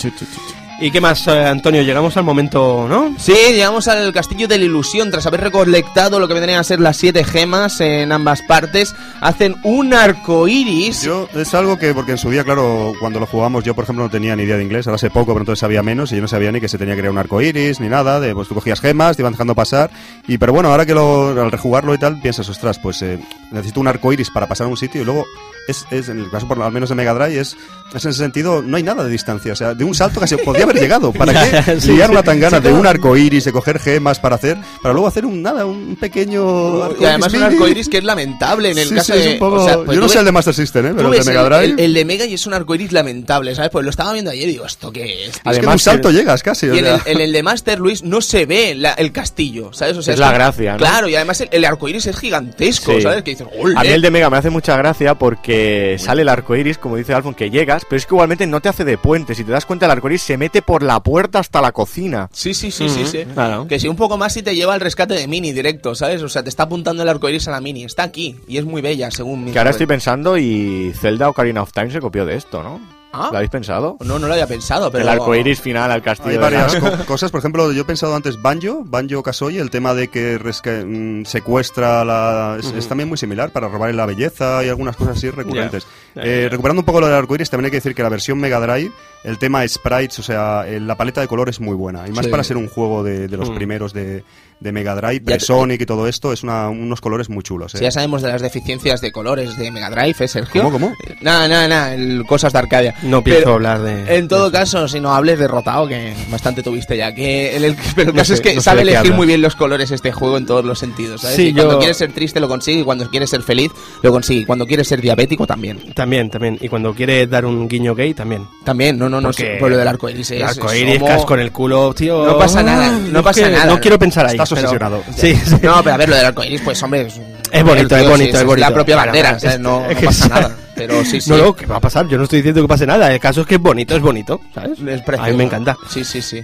¿Y qué más, eh, Antonio? Llegamos al momento, ¿no? Sí, llegamos al Castillo de la Ilusión. Tras haber recolectado lo que vendrían a ser las siete gemas en ambas partes, hacen un arco iris. Yo, es algo que, porque en su día, claro, cuando lo jugamos, yo por ejemplo no tenía ni idea de inglés, ahora sé poco, pero entonces sabía menos y yo no sabía ni que se tenía que crear un arco iris ni nada, de, pues tú cogías gemas, te iban dejando pasar, y pero bueno, ahora que lo, al rejugarlo y tal, piensas, ostras, pues eh, necesito un arco iris para pasar a un sitio y luego, es, es en el caso por, al menos de Mega Drive, es, es en ese sentido, no hay nada de distancia, o sea, de un salto casi [laughs] podía haber llegado. ¿Para qué [laughs] Sí, liar una tangana de un arco iris, de coger gemas para hacer, para luego hacer un nada, un pequeño arco Y además un arco iris que es lamentable en el Sí, caso sí, es de. un poco- o sea, pues yo no tú sé ves- el de Master System, ¿eh? pero el de Mega Drive. El, el de Mega y es un arco iris lamentable, ¿sabes? Pues lo estaba viendo ayer y digo, ¿esto qué es? es que un Además, salto llegas casi. o Y en sea. el, en el de Master, Luis, no se ve la- el castillo, ¿sabes? O sea, Es la como- gracia, ¿no? Claro, y además el, el arco iris es gigantesco, Sí. ¿sabes? Que dices. A mí el de Mega me hace mucha gracia porque sale el arco iris, como dice Alfon, que llegas, pero es que igualmente no te hace de puente. Si te das cuenta, el arco iris se mete por la puerta hasta la cocina. Sí, sí, sí, sí, sí. Claro. Que si un poco más si te lleva al rescate de Mini directo, ¿sabes? O sea, te está apuntando el arco iris a la Mini. Está aquí y es muy bella, según mi. Que ahora estoy pensando y Zelda Ocarina of Time se copió de esto, ¿no? Ah. ¿Lo habéis pensado? No, no lo había pensado, pero. El arco iris final al castillo. Hay de varias co- cosas, por ejemplo, yo he pensado antes Banjo, Banjo Kazooie, el tema de que resca- mm, secuestra la... Es, es también muy similar para robarle la belleza y algunas cosas así recurrentes. Eh. Recuperando un poco lo del arcoiris, también hay que decir que la versión Mega Drive, el tema sprites, o sea, la paleta de color es muy buena. Y más Sí. para ser un juego de, de los Mm. primeros de, de Mega Drive, Ya pre-Sonic y todo esto, es una- unos colores muy chulos. ¿eh? Si ya sabemos de las deficiencias de colores de Mega Drive, ¿eh, Sergio? ¿Cómo, cómo? Nada, nada, nada, cosas de Arcadia. No pienso Pero, hablar de... En todo de caso, si no hables derrotado, que bastante tuviste ya. Que el, el- [laughs] pero el No caso sé, es que no sabe elegir muy bien los colores este juego en todos los sentidos. ¿sabes? Sí, y cuando yo- quieres ser triste lo consigue, y cuando quieres ser feliz lo consigue. Y cuando quieres ser diabético también. También, también. Y cuando quiere dar un guiño gay, también. También, no, no, no. Porque sí, por lo del arco iris. El arco iris, casco en el culo, tío. No pasa nada, no Es pasa que nada. No quiero pensar ahí. Estás obsesionado. [laughs] Sí, sí. No, pero a ver, lo del arco iris, pues hombre. Es, Es bonito, es bonito, sí, es bonito. la propia bandera, No, es no que [laughs] pasa nada. Pero sí, sí. No, no, ¿qué va a pasar? Yo no estoy diciendo que pase nada. El caso es que es bonito, es bonito, ¿sabes? Es A mí me encanta. Sí, sí, sí.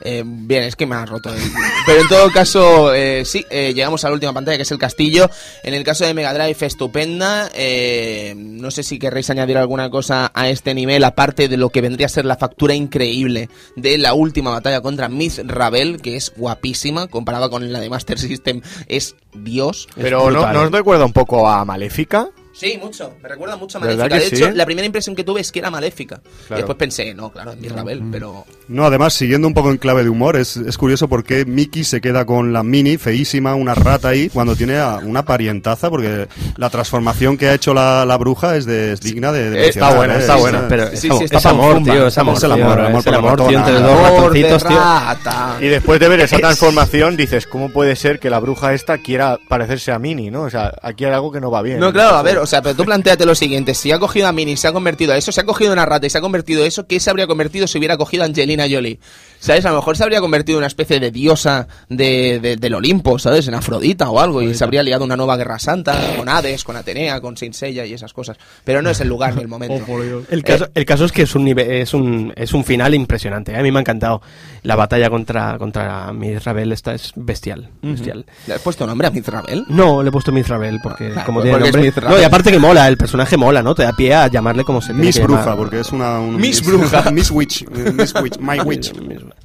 Eh, bien, es que me ha roto. el- Pero en todo caso, eh, sí, eh, llegamos a la última pantalla que es el castillo. En el caso de Mega Drive, estupenda. Eh, no sé si querréis añadir alguna cosa a este nivel, aparte de lo que vendría a ser la factura increíble de la última batalla contra Miss Ravel, que es guapísima, comparada con la de Master System, es Dios. Pero no, brutal, ¿no ¿eh? os recuerda un poco a Maléfica? Sí, mucho. Me recuerda mucho a ¿Verdad Maléfica. De hecho, sí? la primera impresión que tuve es que era Maléfica. Y Claro. después pensé, no, claro, es Miss Ravel, pero... No, además, siguiendo un poco en clave de humor, es, es curioso porque Mickey se queda con la mini, feísima, una rata ahí, cuando tiene a- una parientaza, porque la transformación que ha hecho la, la bruja es, de, es digna de, de Eh, está buena, ¿eh? está Es- buena. Pero Sí, sí, está es amor, tío, es amor. Es el tío, amor, el amor por el la amor, tío, entre dos ratoncitos, tío. rata. Y después de ver esa transformación dices, ¿cómo puede ser que la bruja esta quiera parecerse a Minnie, no? O sea, aquí hay algo que no va bien. No, claro, a ver, o sea, pero tú planteate lo siguiente, si ha cogido a Mini, se ha convertido a eso, se ha cogido una rata y se ha convertido a eso, ¿qué se habría convertido si hubiera cogido a Angelina Jolie? ¿Sabes? A lo mejor se habría convertido en una especie de diosa de, de- del Olimpo, ¿sabes? En Afrodita o algo, y se habría liado una nueva guerra santa con Hades, con Atenea, con Saint Seiya y esas cosas. Pero no es el lugar ni el momento. [laughs] El caso, el caso es que es un nivel, es un, es un final impresionante. ¿eh? A mí me ha encantado. La batalla contra, contra Miss Ravel esta es bestial. bestial. ¿Le has puesto nombre a Miss Ravel? No, le he puesto Miss Ravel porque Claro, como [laughs] porque tiene nombre-. No, y aparte que mola, el personaje mola, ¿no? Te da pie a llamarle como se tiene Miss que Bruja, llamar. porque es una... un- Miss es- Bruja. [laughs] Miss Witch. eh, Miss Witch. My Witch.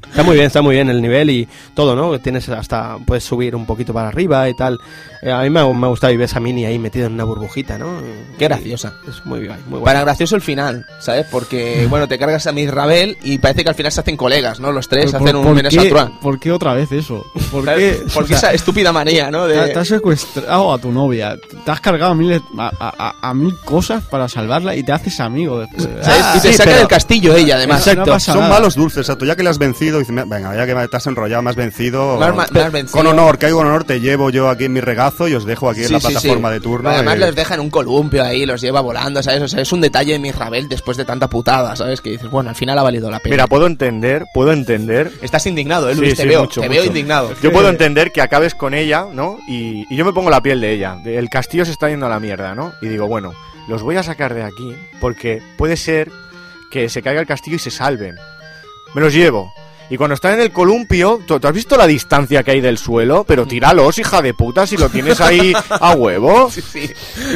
Está muy bien, está muy bien el nivel y todo, ¿no? Tienes hasta, puedes subir un poquito para arriba y tal. Eh, a mí me ha, me ha gustado y ves a Mini ahí metida en una burbujita, ¿no? Qué graciosa. Es muy muy guay. Para gracioso el final, ¿sabes? Porque, [laughs] bueno, te cargas a Miss Ravel y parece que al final se hacen colegas, ¿no? Los tres ¿Por- hacen un qué- a. ¿Por qué otra vez eso? ¿Por qué? Porque o sea, esa estúpida manía, ¿no? te, De... te has secuestrado a tu novia, te has cargado a mil, a, a- a- a mil cosas para salvarla y te haces amigo después. [laughs] ¿sabes? Ah, y te sí, saca pero- del castillo ella, además. No pasa Son nada. malos dulces, exacto. Ya que le has vencido, dices, venga, ya que te has enrollado, me has vencido. Me has me has vencido. Con honor, caigo con honor, te llevo yo aquí en mi regazo y os dejo aquí en Sí, la sí, sí. plataforma de turno. Además eh, los deja en un columpio ahí, los lleva volando, ¿sabes? O sea, es un detalle de Misrabel después de tanta putada, ¿sabes? Que dices, bueno, al final ha valido la pena. Mira, puedo entender, puedo entender. Estás indignado, ¿eh, Luis? te veo, mucho, te mucho. veo indignado. Yo puedo entender que acabes con ella, ¿no? Y, y yo me pongo la piel de ella. El castillo se está yendo a la mierda, ¿no? Y digo, bueno, los voy a sacar de aquí porque puede ser que se caiga el castillo y se salven. Me los llevo. Y cuando están en el columpio, ¿tú, tú has visto la distancia que hay del suelo? Pero tíralos, hija de puta, si lo tienes ahí a huevo. [laughs] Sí, sí.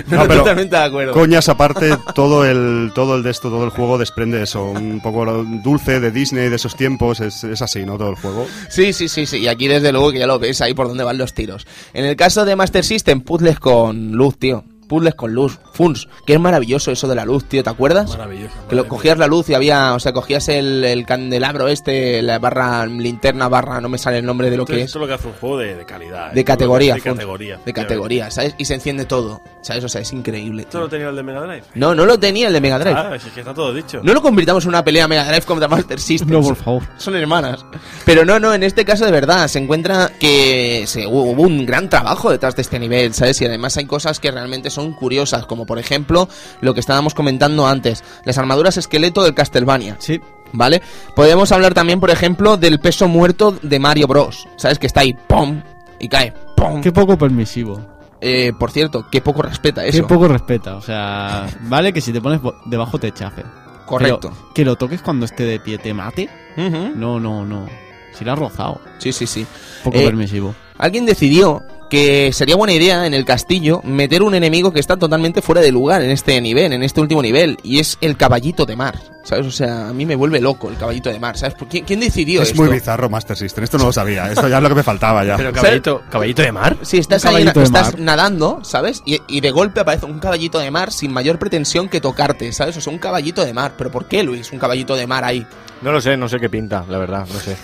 No, No, pero- totalmente de acuerdo. Coñas aparte, todo el, todo el de esto, todo el juego desprende eso, un poco dulce de Disney de esos tiempos, es, es así, ¿no? Todo el juego. Sí, sí, sí, sí. Y aquí desde luego que ya lo ves ahí por dónde van los tiros. En el caso de Master System, puzzles con luz, tío. Puzzles con luz, Funs, que es maravilloso eso de la luz, tío, ¿te acuerdas? Maravilloso. Que lo cogías la luz y había, o sea, cogías el, el candelabro este, la barra linterna barra, no me sale el nombre de lo que es. esto es lo que hace un juego de, de calidad. De ¿eh? categoría, De Funs. categoría. De categoría, ¿sabes? Y se enciende todo, ¿sabes? O sea, es increíble. ¿Esto lo tenía el de Mega Drive? No, no lo tenía el de Mega Drive. Ah, es que está todo dicho. No lo convirtamos en una pelea Mega Drive contra Master [laughs] System. No, por favor. Son hermanas. Pero no, no, en este caso de verdad se encuentra que se, hubo un gran trabajo detrás de este nivel, ¿sabes? Y además hay cosas que realmente son curiosas, como por ejemplo lo que estábamos comentando antes, las armaduras esqueleto del Castlevania. Sí. ¿Vale? Podemos hablar también, por ejemplo, del peso muerto de Mario Bros. ¿Sabes? Que está ahí, ¡pum! Y cae, ¡pum! Qué poco permisivo. Eh, por cierto, qué poco respeta eso. Qué poco respeta. O sea, vale que si te pones debajo te chafe. Correcto. Pero que lo toques cuando esté de pie te mate. No, no, no. Si lo has rozado. Sí, sí, sí. Poco Eh, permisivo. Alguien decidió que sería buena idea en el castillo meter un enemigo que está totalmente fuera de lugar en este nivel, en este último nivel, y es el caballito de mar. ¿Sabes? O sea, a mí me vuelve loco el caballito de mar. ¿Sabes? ¿Por ¿Quién, quién decidió Es esto? muy bizarro Master System, esto no lo sabía, esto ya es lo que me faltaba ya. Pero caballito, caballito de mar. Si estás ahí, estás mar. nadando, ¿sabes? Y, y de golpe aparece un caballito de mar sin mayor pretensión que tocarte, ¿sabes? O sea, un caballito de mar. ¿Pero por qué, Luis? Un caballito de mar ahí. No lo sé, no sé qué pinta, la verdad, no sé.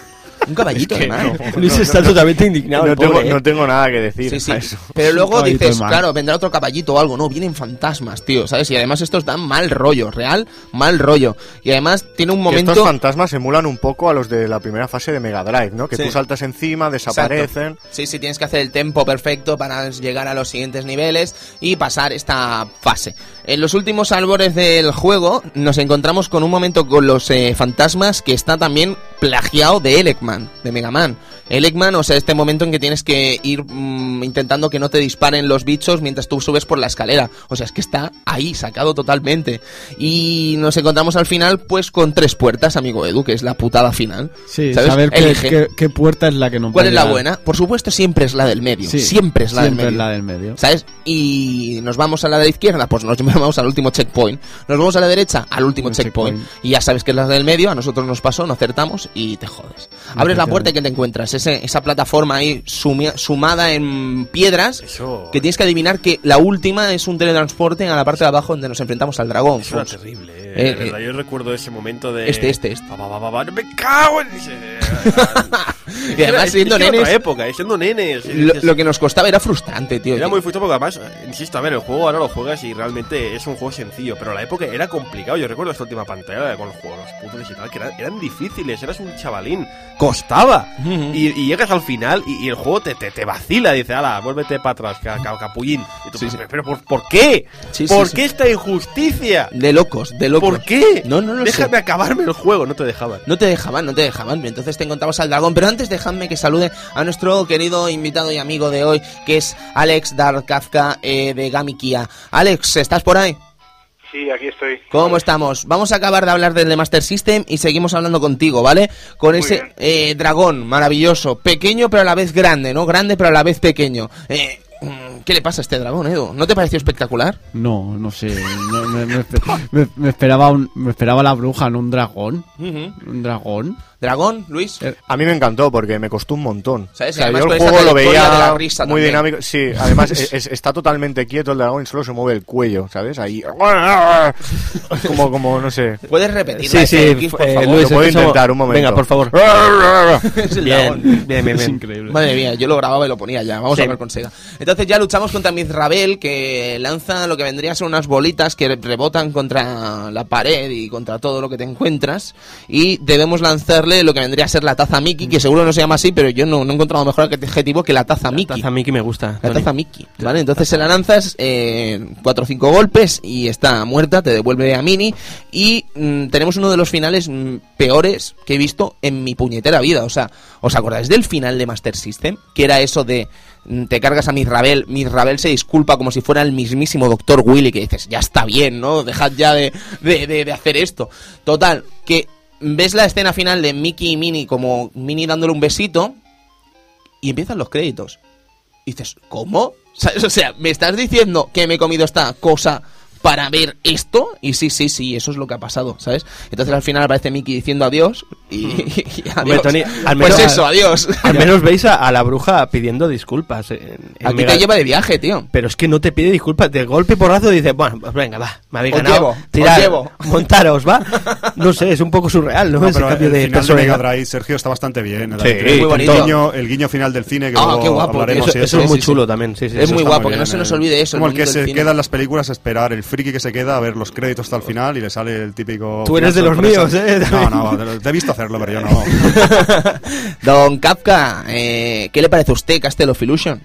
Un caballito de mar. Luis está totalmente indignado. No el tengo, pobre, ¿eh? no tengo nada que decir Sí, sí. a eso. Pero luego dices, claro, vendrá otro caballito o algo. No, vienen fantasmas, tío, ¿sabes? Y además estos dan mal rollo, real, mal rollo. Y además tiene un Que momento... estos fantasmas emulan un poco a los de la primera fase de Mega Drive, ¿no? Que Sí. tú saltas encima, desaparecen. Sí, sí, tienes que hacer el tempo perfecto para llegar a los siguientes niveles y pasar esta fase. En los últimos albores del juego nos encontramos con un momento con los eh, fantasmas que está también plagiado de Elecman, de Mega Man. Elecman, o sea, este momento en que tienes que ir mm, intentando que no te disparen los bichos mientras tú subes por la escalera. O sea, es que está ahí, sacado totalmente. Y nos encontramos al final, pues, con tres puertas, amigo Edu, que es la putada final. Sí, ¿sabes? saber qué, Elige. qué- qué puerta es la que no ¿Cuál es la buena? Por supuesto, siempre es la del medio. Sí, siempre es la siempre del es medio. la del medio. ¿Sabes? Y nos vamos a la de la izquierda, pues nos [laughs] vamos al último checkpoint. Nos vamos a la derecha, al último checkpoint. Y ya sabes que es la del medio, a nosotros nos pasó, no acertamos y te jodes. Abres la puerta y que te encuentras ese, esa plataforma ahí sumada en piedras Eso. que tienes que adivinar que la última es un teletransporte a la parte de abajo donde nos enfrentamos al dragón. Eso era terrible, eh. Eh, verdad, yo recuerdo ese momento de. Este, este, este. Pa, ¡Me cago en. [laughs] Y además, siendo nenes, otra época, eh, siendo nenes. lo, Es- lo que nos costaba era frustrante, tío. Era muy frustrante porque además, eh, insisto, a ver, el juego ahora lo juegas y realmente es un juego sencillo, pero la época era complicado. Yo recuerdo esta última pantalla con los juegos, los puzzles y tal, que eran, eran difíciles, eras un chavalín, costaba. y, y llegas al final y, y el juego te, te, te vacila, dice, ala, vuélvete para atrás, ca- ca- capullín. Y tú, pero, pero ¿por, por qué? Sí, sí, ¿Por sí. qué esta injusticia? De locos, de locos. ¿Por qué? No, no lo sé. Déjame acabarme el juego, no te dejaban. No te dejaban, no te dejaban. Entonces te encontrabas al dragón. Pero antes dejadme que salude a nuestro querido invitado y amigo de hoy, que es Alex Darkafka eh, de Gamikia. Alex, ¿estás por ahí? Sí, aquí estoy. ¿Cómo estamos? Vamos a acabar de hablar del de Master System y seguimos hablando contigo, ¿vale? Con Muy ese eh, dragón maravilloso, pequeño pero a la vez grande, ¿no? Grande pero a la vez pequeño. Eh, ¿Qué le pasa a este dragón, Edu? ¿No te pareció espectacular? No, no sé. no- me, me espe- me- me esperaba un, me esperaba la bruja, no un dragón. Un dragón. ¿Dragón, Luis? Eh, A mí me encantó porque me costó un montón. ¿Sabes? Y O sea, además yo el juego lo veía muy también. dinámico. Sí, además [laughs] es- es- está totalmente quieto el dragón y solo se mueve el cuello, ¿sabes? Ahí. [laughs] Como, como, no sé. ¿Puedes repetir? Sí, sí, X, por eh? Luis, Lo puedo intentar, un momento. Venga, por favor. [laughs] Es el Bien, dragón. bien, bien, Es bien. increíble. Madre mía, yo lo grababa y lo ponía ya. Vamos Sí. a ver con Sega. Entonces, entonces ya luchamos contra Mizrabel, que lanza lo que vendría a ser unas bolitas que rebotan contra la pared y contra todo lo que te encuentras. Y debemos lanzarle lo que vendría a ser la taza Mickey, que seguro no se llama así, pero yo no, no he encontrado mejor adjetivo que la taza Mickey. Taza Mickey me gusta. La Tony. taza Mickey, ¿vale? Entonces se la lanzas eh, cuatro o cinco golpes y está muerta, te devuelve a Mini y mm, tenemos uno de los finales mm, peores que he visto en mi puñetera vida. O sea, ¿os acordáis del final de Master System? Que era eso de mm, te cargas a Mizrabel, Mizrabel se disculpa como si fuera el mismísimo Doctor Willy que dices, ya está bien, ¿no? Dejad ya de, de, de- de hacer esto. Total, que ves la escena final de Mickey y Minnie como Minnie dándole un besito y empiezan los créditos. Y dices, ¿cómo? [laughs] O sea, ¿me estás diciendo que me he comido esta cosa para ver esto? Y sí, sí, sí, eso es lo que ha pasado, ¿sabes? Entonces al final aparece Mickey diciendo adiós y, [laughs] y adiós. Hombre, Tony, al pues eso, adiós. Al menos veis a, a la bruja pidiendo disculpas. en- en Aquí Mega- te lleva de viaje, tío. Pero es que no te pide disculpas. De golpe y porrazo dice, bueno, pues venga, va, me habéis Os ganado. llevo, os tirad, llevo". [laughs] montaros, va. No sé, es un poco surreal, ¿no? No, Ese cambio el de final de Mega. Drive, Sergio, está bastante bien. Sí, el, muy bonito. guiño, el guiño final del cine que Ah, luego qué guapo, hablaremos. Eso, es muy sí, sí. chulo también, sí, sí. Es muy guapo, muy que no se nos eh. olvide eso. Como el que se cine. queda en las películas a esperar, el friki que se queda a ver los créditos hasta el final y le sale el típico. Tú eres de los míos, ¿eh? No, no, te, te he visto hacerlo, pero yo no. [laughs] Don Kafka, eh, ¿qué le parece a usted Castle of Illusion?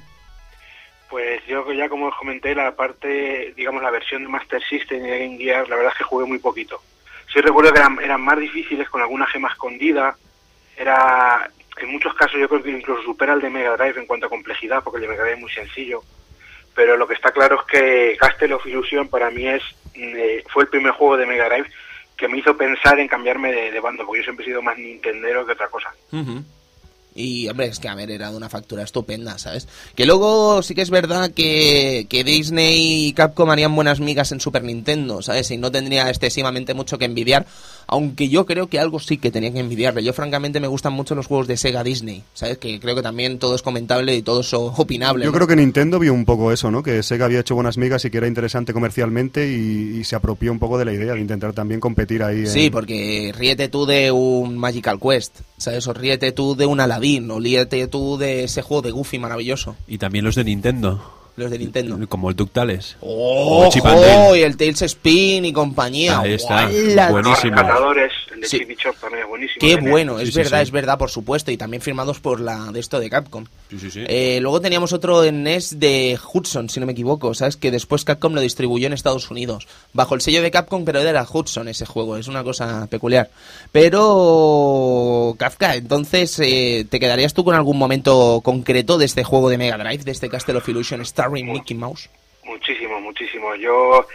Pues yo ya como os comenté, la parte, digamos, la versión de Master System y de Game Gear, la verdad es que jugué muy poquito. Sí recuerdo que eran, eran más difíciles con alguna gema escondida, era, en muchos casos yo creo que incluso supera el de Mega Drive en cuanto a complejidad, porque el de Mega Drive es muy sencillo. Pero lo que está claro es que Castle of Illusion para mí es, mm, eh, fue el primer juego de Mega Drive que me hizo pensar en cambiarme de, de bando, porque yo siempre he sido más Nintendero que otra cosa. Y, hombre, es que, a ver, era de una factura estupenda, ¿sabes? Que luego sí que es verdad que, que Disney y Capcom harían buenas migas en Super Nintendo, ¿sabes? Y no tendría excesivamente mucho que envidiar, aunque yo creo que algo sí que tenía que envidiarle. Yo, francamente, me gustan mucho los juegos de Sega Disney, ¿sabes? Que creo que también todo es comentable y todo es opinable. Yo ¿no? creo que Nintendo vio un poco eso, ¿no? Que Sega había hecho buenas migas y que era interesante comercialmente y, y se apropió un poco de la idea de intentar también competir ahí. en- Sí, porque ríete tú de un Magical Quest, ¿sabes? O ríete tú de un Aladdin, o ríete tú de ese juego de Goofy maravilloso, Y también los de Nintendo. los de Nintendo. Como el Ductales. ¡Oh! O Chip and Dale. y el Tails Spin y compañía. Ahí está, buenísimo. Los Cazadores, el de Sí. Chibi Chop también es buenísimo. Qué Tiene- bueno, es Sí, sí, verdad, sí. es verdad, por supuesto, y también firmados por la de esto de Capcom. Sí, sí, sí. Eh, luego teníamos otro en NES de Hudson, si no me equivoco, ¿sabes? Que después Capcom lo distribuyó en Estados Unidos. Bajo el sello de Capcom, pero era Hudson ese juego, es una cosa peculiar. Pero, Kafka, entonces, eh, ¿te quedarías tú con algún momento concreto de este juego de Mega Drive, de este Castle of Illusion starring Mickey Mouse? Muchísimo, muchísimo. Yo,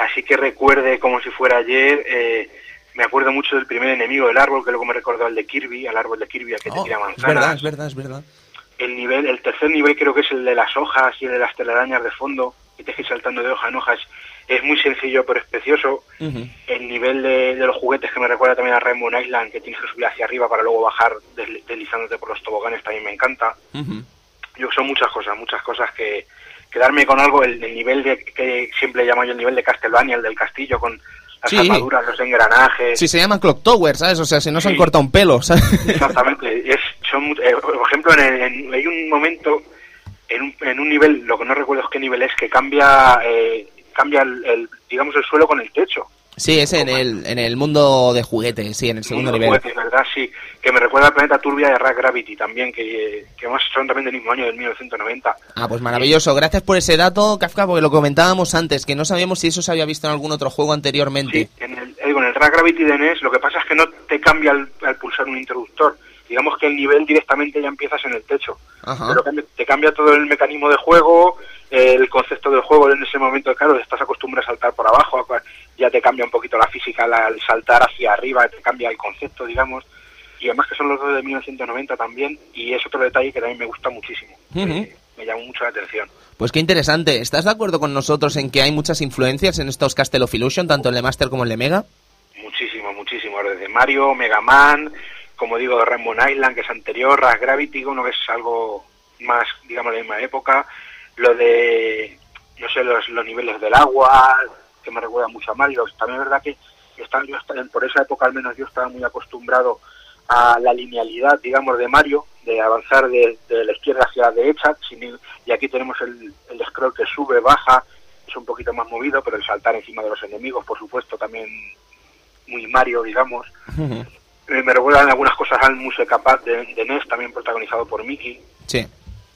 así que recuerde como si fuera ayer, eh, me acuerdo mucho del primer enemigo del árbol, que luego me recordó al de Kirby, al árbol de Kirby, al que te Oh, tira es manzanas. verdad, es verdad, es verdad. El nivel, el tercer nivel creo que es el de las hojas y el de las telarañas de fondo, que te ir saltando de hoja en hojas. Es muy sencillo, pero es precioso. El nivel de, de los juguetes que me recuerda también a Rainbow Island, que tienes que subir hacia arriba para luego bajar desli- deslizándote por los toboganes, también me encanta. Yo son muchas cosas, muchas cosas que quedarme con algo, el, el nivel de que siempre llamo yo el nivel de Castlevania, el del castillo con las Sí. armaduras, los engranajes. Si se llama Clock Tower, ¿sabes? O sea, si no se han Sí. cortado un pelo, ¿sabes? Exactamente. Es, son, eh, por ejemplo, en, en- hay un momento en un, en un nivel, lo que no recuerdo es qué nivel es, que cambia eh, cambia el, el, digamos el suelo con el techo. Sí, es en el, en el mundo de juguetes, sí, en el segundo nivel. juguetes, ¿verdad? Sí, que me recuerda al planeta Turbia de Rack Gravity también, que, que además son también del mismo año, del 1990. Ah, pues maravilloso. Gracias por ese dato, Kafka, porque lo comentábamos antes, que no sabíamos si eso se había visto en algún otro juego anteriormente. Sí, en el, eh, en el Rack Gravity de NES lo que pasa es que no te cambia al, al pulsar un interruptor. Digamos que el nivel directamente ya empiezas en el techo. Ajá. Pero te cambia todo el mecanismo de juego, el concepto del juego en ese momento, claro, estás acostumbrado a saltar por abajo, ya te cambia un poquito la física al, al saltar hacia arriba, te cambia el concepto, digamos. Y además que son los dos de 1990 también, y es otro detalle que también me gusta muchísimo. Eh, me llamó mucho la atención. Pues qué interesante. ¿Estás de acuerdo con nosotros en que hay muchas influencias en estos Castle of Illusion, tanto el de Master como el de Mega? Muchísimo, muchísimo. Desde Mario, Mega Man, como digo, de Rainbow Island, que es anterior, Ras Gravity, uno que es algo más, digamos, de la misma época. Lo de, no sé, los, los niveles del agua, que me recuerda mucho a Mario. También es verdad que estaba, yo estaba- por esa época al menos yo estaba muy acostumbrado a la linealidad, digamos, de Mario, de avanzar de, de la izquierda hacia la derecha, sin- y aquí tenemos el, el scroll que sube, baja, es un poquito más movido, pero el saltar encima de los enemigos, por supuesto, también muy Mario, digamos. Eh, me recuerdan algunas cosas al Muse Capaz de, de NES, también protagonizado por Mickey. Sí.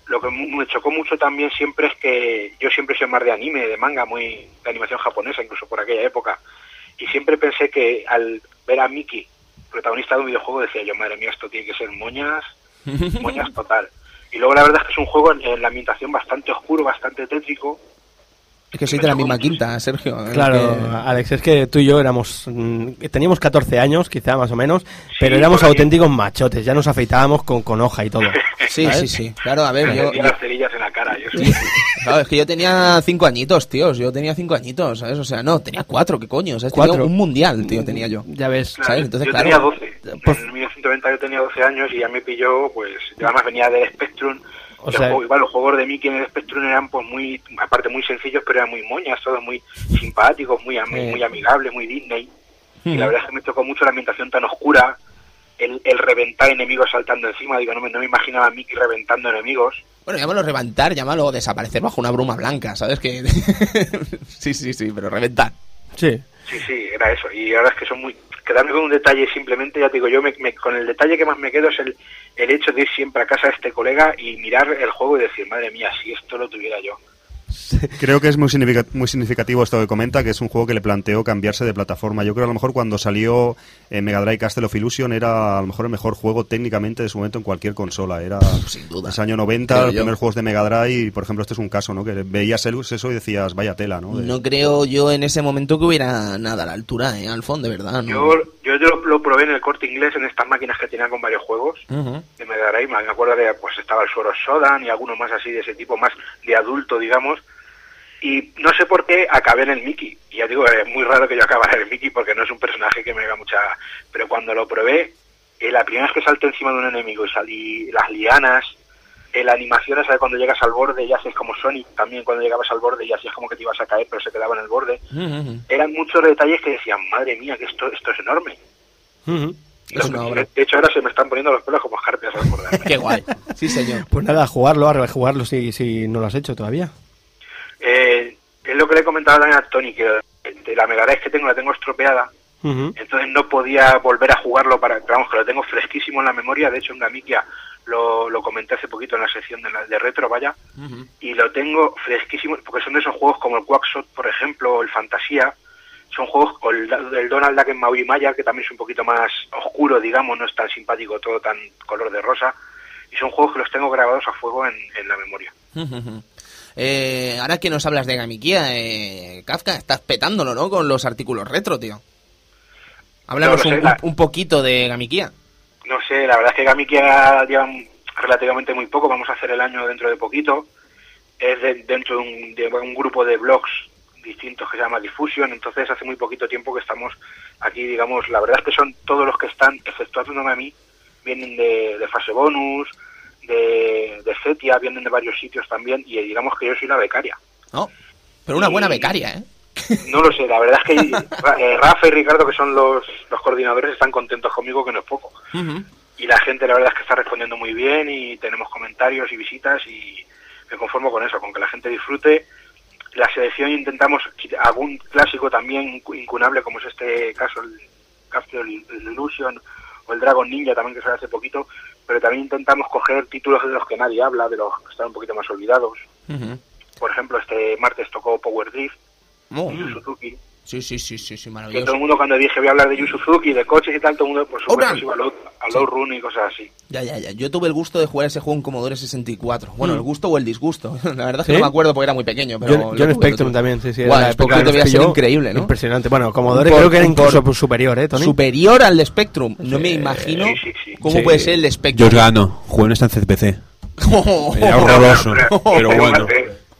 Lo que me chocó mucho también siempre es que yo siempre soy más de anime, de manga, muy de animación japonesa, incluso por aquella época. Y siempre pensé que al ver a Mickey, protagonista de un videojuego, decía yo, madre mía, esto tiene que ser moñas, [laughs] moñas total. Y luego la verdad es que es un juego en, en la ambientación bastante oscuro, bastante tétrico. Es que soy de la misma quinta, Sergio. Claro, que- Alex, es que tú y yo éramos. mm, teníamos 14 años, quizá más o menos, pero Sí, éramos por ahí. auténticos machotes, ya nos afeitábamos con, con hoja y todo. [laughs] Sí, ¿sabes? sí, sí. Claro, a ver, yo, yo- las cerillas en la cara. Yo sí. [laughs] Claro, es que yo tenía cinco añitos, tíos. Yo tenía cinco añitos, ¿sabes? O sea, no, tenía cuatro, ¿qué coño? ¿Sabes? Tenía Cuatro. un mundial, tío, tenía yo. Ya ves. Claro, ¿sabes? Entonces, yo claro. tenía 12. Pues- En 1990 yo tenía 12 años y ya me pilló, pues, yo además venía del Spectrum. O los, sea- juegos, igual, los juegos de Mickey en el Spectrum eran, pues, muy, aparte muy sencillos, pero eran muy moñas, todos muy simpáticos, muy, Eh. muy amigables, muy Disney. Y la verdad es que me tocó mucho la ambientación tan oscura, el, el reventar enemigos saltando encima. Digo, no me, no me imaginaba a Mickey reventando enemigos. Bueno, llámalo reventar, llámalo desaparecer bajo una bruma blanca, ¿sabes? Que... [laughs] sí, sí, sí, pero reventar. Sí. Sí, sí, era eso. Y ahora es que son muy... Quedarme con un detalle simplemente, ya te digo, yo me, me- con el detalle que más me quedo es el, el hecho de ir siempre a casa de este colega y mirar el juego y decir, madre mía, si esto lo tuviera yo. Creo que es muy, muy significativo esto que comenta, que es un juego que le planteó cambiarse de plataforma. Yo creo que a lo mejor cuando salió eh, Mega Drive Castle of Illusion era a lo mejor el mejor juego técnicamente de su momento en cualquier consola. Era Sin duda. ese año 90, Creo los yo. primeros juegos de Mega Drive, y por ejemplo este es un caso, ¿no? Que veías el- eso y decías, vaya tela, ¿no? De- No creo yo en ese momento que hubiera nada a la altura, ¿eh? Alfon, de verdad. ¿no? Yo, yo, lo probé en el corte inglés en estas máquinas que tenían con varios juegos Ujú. de Mega Drive. Me acuerdo de, pues estaba el Suoro Sodan y algunos más así de ese tipo, más de adulto, digamos. Y no sé por qué acabé en el Mickey. Y ya digo, es muy raro que yo acabara en el Mickey porque no es un personaje que me haga mucha... Pero cuando lo probé, eh, la primera vez que salto encima de un enemigo y salí las lianas, eh, la animación de cuando llegas al borde y haces como Sonic también cuando llegabas al borde y hacías como que te ibas a caer pero se quedaba en el borde. Eran muchos detalles que decían, madre mía, que esto, esto es enorme. Es obra. De hecho, ahora se me están poniendo los pelos como escarpias al. [laughs] Qué guay. Sí, señor. Pues nada, a jugarlo, a rejugarlo si, si no lo has hecho todavía. Eh, es lo que le he comentado también a Tony, que de la Mega Drive que tengo la tengo estropeada, entonces no podía volver a jugarlo para, vamos, que lo tengo fresquísimo en la memoria, de hecho en Gamikia lo, lo comenté hace poquito en la sección de, la- de retro, vaya, y lo tengo fresquísimo, porque son de esos juegos como el Quackshot, por ejemplo, o el Fantasía, son juegos, o el, Donald Duck en Maui Maya, que también es un poquito más oscuro, digamos, no es tan simpático, todo tan color de rosa, y son juegos que los tengo grabados a fuego en, en la memoria. Eh, ahora que nos hablas de Gamikia, eh, Kafka, estás petándolo, ¿no? Con los artículos retro, tío. Háblanos No lo sé, un, la- un poquito de Gamikia. No sé, la verdad es que Gamikia lleva relativamente muy poco, vamos a hacer el año dentro de poquito. Es de- dentro de un, de un grupo de blogs distintos que se llama Diffusion, entonces hace muy poquito tiempo que estamos aquí, digamos, la verdad es que son todos los que están, exceptuándome a mí, vienen de, de fase bonus, de, de Cetia, vienen de varios sitios también, y digamos que yo soy la becaria. ¿No? Pero una buena becaria, ¿eh? No lo sé, la verdad es que eh, Rafa y Ricardo, que son los, los coordinadores, están contentos conmigo, que no es poco. Y la gente la verdad es que está respondiendo muy bien y tenemos comentarios y visitas y me conformo con eso, con que la gente disfrute. La selección intentamos algún clásico también incu- incunable como es este caso el Castle Illusion o el Dragon Ninja también que sale hace poquito, pero también intentamos coger títulos de los que nadie habla, de los que están un poquito más olvidados. Por ejemplo, este martes tocó Power Drift, Oh, Yu Suzuki, sí, sí, sí, sí, sí, que todo maravilloso. el mundo cuando dije voy a hablar de Yu Suzuki, de coches y tal, todo el mundo por supuesto iba a low, a low run y cosas así. Ya, ya, ya. Yo tuve el gusto de jugar ese juego en Commodore 64. Bueno, el gusto o el disgusto. [laughs] La verdad es que ¿Sí? no me acuerdo porque era muy pequeño, pero... Yo, yo en Spectrum también, sí, sí. Era la Spectrum época debía ser increíble, ¿no? Impresionante. Bueno, Commodore Por- creo que era incluso por- superior, ¿eh, Tony? Superior al de Spectrum. No me imagino sí, sí, sí. cómo Sí. puede ser el de Yo Spectrum. os gano. Juego en esta en CPC. [laughs] Era horroroso. Pero Pero bueno.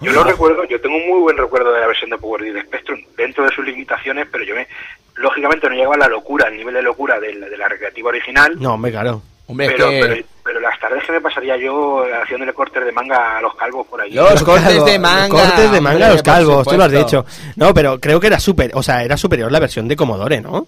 Yo lo recuerdo, yo tengo un muy buen recuerdo de la versión de Power de Spectrum, dentro de sus limitaciones, pero yo me, lógicamente no llegaba a la locura, al nivel de locura de la, de la recreativa original, No, hombre, claro. Hombre, es pero, que... pero, pero las tardes que me pasaría yo haciéndole cortes de manga a los calvos por ahí. Los cortes calvos, de manga, los cortes de manga hombre, a los calvos, tú lo has dicho. No, pero creo que era super, o sea, era superior la versión de Commodore, ¿no?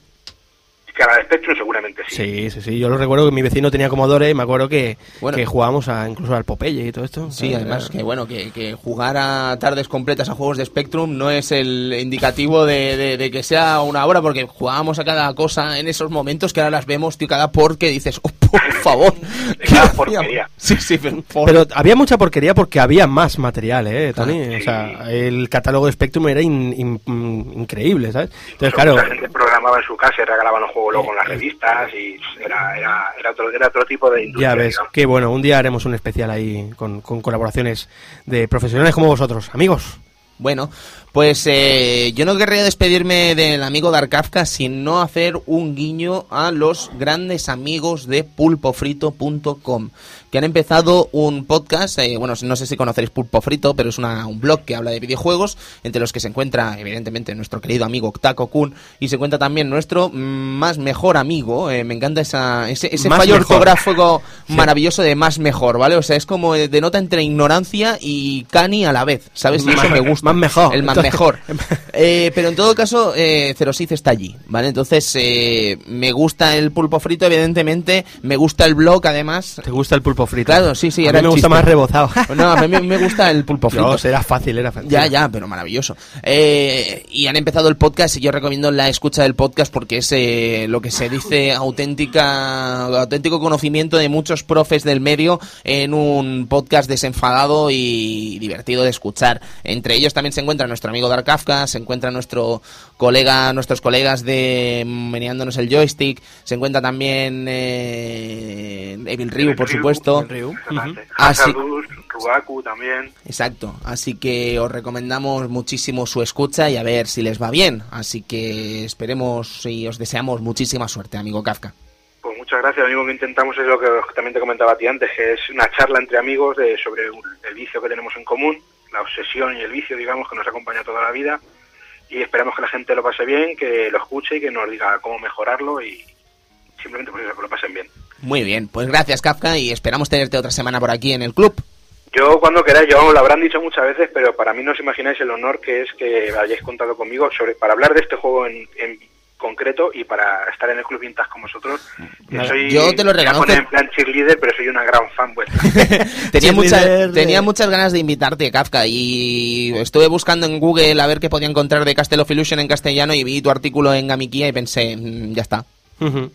Que a la de Spectrum seguramente sí. Sí, sí, sí. Yo lo recuerdo que mi vecino tenía Commodore y me acuerdo que, Bueno. que jugábamos a, incluso al Popeye y todo esto. Sí, además que bueno, que, que jugar a tardes completas a juegos de Spectrum no es el indicativo de, de- de que sea una obra, porque jugábamos a cada cosa en esos momentos que ahora las vemos, tío, cada por que dices, oh, por [laughs] favor. ¿qué cada porquería. Sí, sí, pero, por- Pero había mucha porquería porque había más material, ¿eh, Tony? Sí. O sea, el catálogo de Spectrum era in- in- increíble, ¿sabes? Entonces, claro, La gente programaba en su casa y regalaban los juegos luego con las revistas y era, era, era, otro, era otro tipo de industria. ya ves, digamos. que bueno, un día haremos un especial ahí con, con colaboraciones de profesionales como vosotros. Amigos, Bueno, pues eh, yo no querría despedirme del amigo Dark Kafka sin no hacer un guiño a los grandes amigos de pulpofrito.com que han empezado un podcast, eh, bueno, no sé si conoceréis Pulpo Frito, pero es una- un blog que habla de videojuegos, entre los que se encuentra evidentemente nuestro querido amigo Taco Kun y se encuentra también nuestro más mejor amigo, eh, me encanta esa, ese, ese fallo mejor. ortográfico maravilloso de más mejor, ¿vale? O sea, es como eh, denota entre ignorancia y cani a la vez, ¿sabes? Y eso Más- me gusta. más mejor. El más Entonces- mejor. [laughs] Eh, pero en todo caso, eh, está allí, ¿vale? Entonces, eh, me gusta el pulpo frito, evidentemente. Me gusta el blog, además. ¿te gusta el pulpo frito? Claro, sí, sí, A era mí me gusta chiste. más rebozado. [laughs] No, a mí me- me gusta el pulpo frito. No, era fácil, era fácil. Ya, ya, pero maravilloso. Eh, y han empezado el podcast y yo recomiendo la escucha del podcast porque es eh, lo que se dice auténtica, auténtico conocimiento de muchos profes del medio en un podcast desenfadado y divertido de escuchar. Entre ellos también se encuentra nuestro amigo Dark Kafka, se encuentra nuestro colega, nuestros colegas de Meneándonos el Joystick, se encuentra también eh, Evil Ryu, por supuesto. Exactamente. Ah, sí. Hazardous, Rugaku también. Exacto, así que os recomendamos muchísimo su escucha y a ver si les va bien. Así que esperemos y os deseamos muchísima suerte, amigo Kafka. Pues muchas gracias. Lo único que intentamos es lo que también te comentaba a ti antes, que es una charla entre amigos de, sobre un- el vicio que tenemos en común, la obsesión y el vicio, digamos, que nos acompaña toda la vida. Y esperamos que la gente lo pase bien, que lo escuche y que nos diga cómo mejorarlo y simplemente por eso, que lo pasen bien. Muy bien, pues gracias Kafka y esperamos tenerte otra semana por aquí en el club. Yo cuando queráis, yo lo habrán dicho muchas veces, pero para mí no os imagináis el honor que es que hayáis contado conmigo sobre para hablar de este juego en, en concreto y para estar en el club Vintage con vosotros. Que Nada, soy, yo te lo me voy a reconozco. poner en plan cheerleader, pero soy una gran fan vuestra. [laughs] tenía, mucha- Cheerleader de- tenía muchas ganas de invitarte, Kafka, y estuve buscando en Google a ver qué podía encontrar de Castle of Illusion en castellano y vi tu artículo en Gamikia y pensé, "Mm, ya está,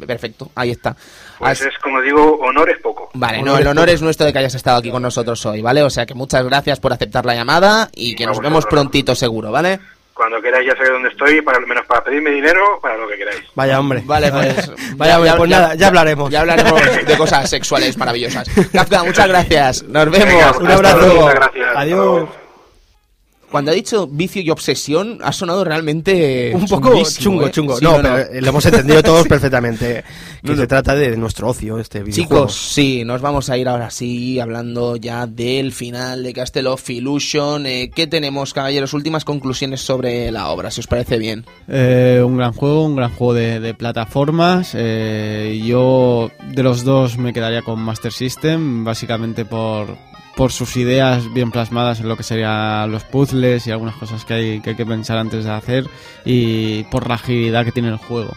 Perfecto, ahí está. Pues es como digo, honor es poco. Vale, no, el honor es nuestro de que hayas estado aquí con nosotros hoy, ¿vale? O sea que muchas gracias por aceptar la llamada y que nos vemos prontito seguro, ¿vale? Cuando queráis ya sabéis dónde estoy, para menos para pedirme dinero, para lo que queráis. Vaya hombre. Vale, [laughs] pues. Vaya hombre, pues nada, ya hablaremos. Ya hablaremos de cosas sexuales maravillosas. [laughs] Kafka, muchas gracias. Nos vemos. Venga, Un abrazo. luego, muchas gracias. Adiós. Cuando ha dicho vicio y obsesión, ha sonado realmente. Un poco chungo, ¿eh? chungo. Sí, no, pero lo hemos entendido todos perfectamente. [laughs] Que se trata de nuestro ocio, este videojuego. Chicos, sí, nos vamos a ir ahora sí hablando ya del final de Castle of Illusion. Eh, ¿Qué tenemos, caballeros? Últimas conclusiones sobre la obra, si os parece bien. Eh, un gran juego, un gran juego de, de plataformas. Eh, yo de los dos me quedaría con Master System, básicamente por, por sus ideas bien plasmadas en lo que serían los puzzles y algunas cosas que hay que, hay que pensar antes de hacer y por la agilidad que tiene el juego.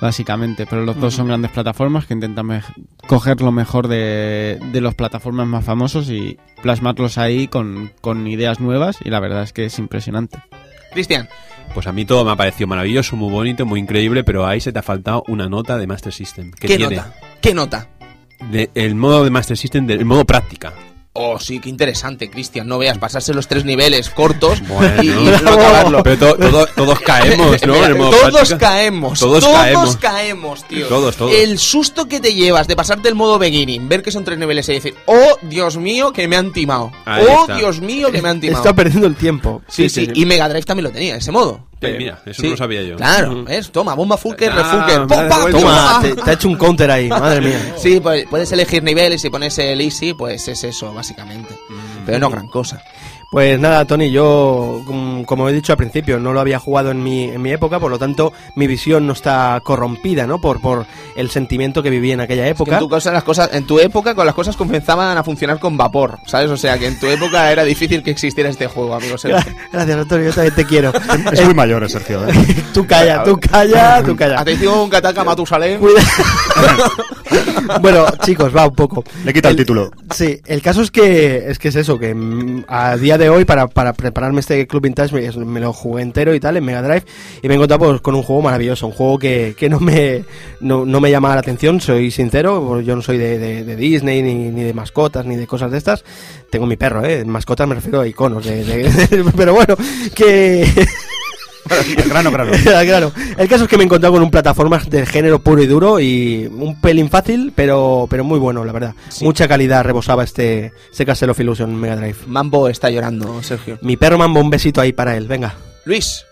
Básicamente, pero los dos son grandes plataformas que intentan coger lo mejor de, de los plataformas más famosos y plasmarlos ahí con, con ideas nuevas y la verdad es que es impresionante. Cristian, Pues a mí todo me ha parecido maravilloso, muy bonito, muy increíble, pero ahí se te ha faltado una nota de Master System. ¿Qué, ¿qué tiene? nota? ¿Qué nota? De- el modo de Master System, del el modo práctica. Oh, sí, qué interesante, Cristian. No veas pasarse los tres niveles cortos Bueno. y, y no acabarlo. Pero to- todo- todos caemos, ¿no? Mira, todos práctica. caemos, Todos todos, caemos. caemos, tío. Todos, todos. El susto que te llevas de pasarte el modo beginning, ver que son tres niveles y decir, oh, Dios mío, que me han timado. Ahí oh, está. Dios mío, que me han timado. Está perdiendo el tiempo. Sí, sí, y Mega Drive también lo tenía, ese modo. Eh, mira, eso Sí, no lo sabía yo. Claro, ¿ves? Toma, bomba Fulker, Ah, refulker. me ¡Pum, ha pam, devuelto. Toma, toma! te, te ha hecho un counter ahí, madre mía. [laughs] Sí, pues puedes elegir niveles y pones el easy, pues es eso, básicamente. Pero no gran cosa. Pues nada, Tony, yo, mm, como he dicho al principio, no lo había jugado en mi, en mi época, por lo tanto, mi visión no está corrompida, ¿no? Por, por el sentimiento que viví en aquella Que época. en, tu cosa, las cosas, en tu época con las cosas comenzaban a funcionar con vapor, ¿sabes? O sea, que en tu época era difícil que existiera este juego, amigos. [laughs] Gracias, Antonio, yo también te quiero. Es muy mayor, eh, Sergio. ¿eh? [laughs] tú calla, tú calla, tú calla. Atención, Kataka Matusalem. [laughs] bueno, chicos, va un poco. Le quita el título. Sí, el caso es que es que es eso, que mm, a día de hoy para, para prepararme este Club Vintage me, me lo jugué entero y tal en Mega Drive y me he encontrado pues, con un juego maravilloso, un juego que, que no me no, no me llama la atención, soy sincero, pues yo no soy de, de- de Disney ni, ni de mascotas ni de cosas de estas. Tengo mi perro, eh, mascotas me refiero a iconos de, de- [laughs] pero bueno, que [laughs] grano, grano. [laughs] claro. El caso es que me he encontrado con un plataformas de género puro y duro y un pelín fácil, pero, pero muy bueno, la verdad. Mucha calidad rebosaba este, este Castle of Illusion Mega Drive. Mambo está llorando, Sergio. Mi perro Mambo, un besito ahí para él, venga. Luis.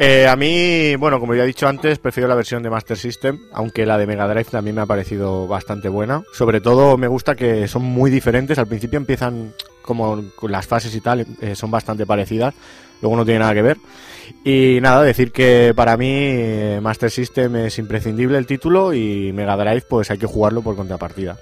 Eh, a mí, bueno, como ya he dicho antes, prefiero la versión de Master System, aunque la de Mega Drive también me ha parecido bastante buena. Sobre todo me gusta que son muy diferentes. Al principio empiezan como con las fases y tal, eh, son bastante parecidas. Luego no tiene nada que ver. Y nada, decir que para mí eh, Master System es imprescindible el título y Mega Drive pues hay que jugarlo por contrapartida.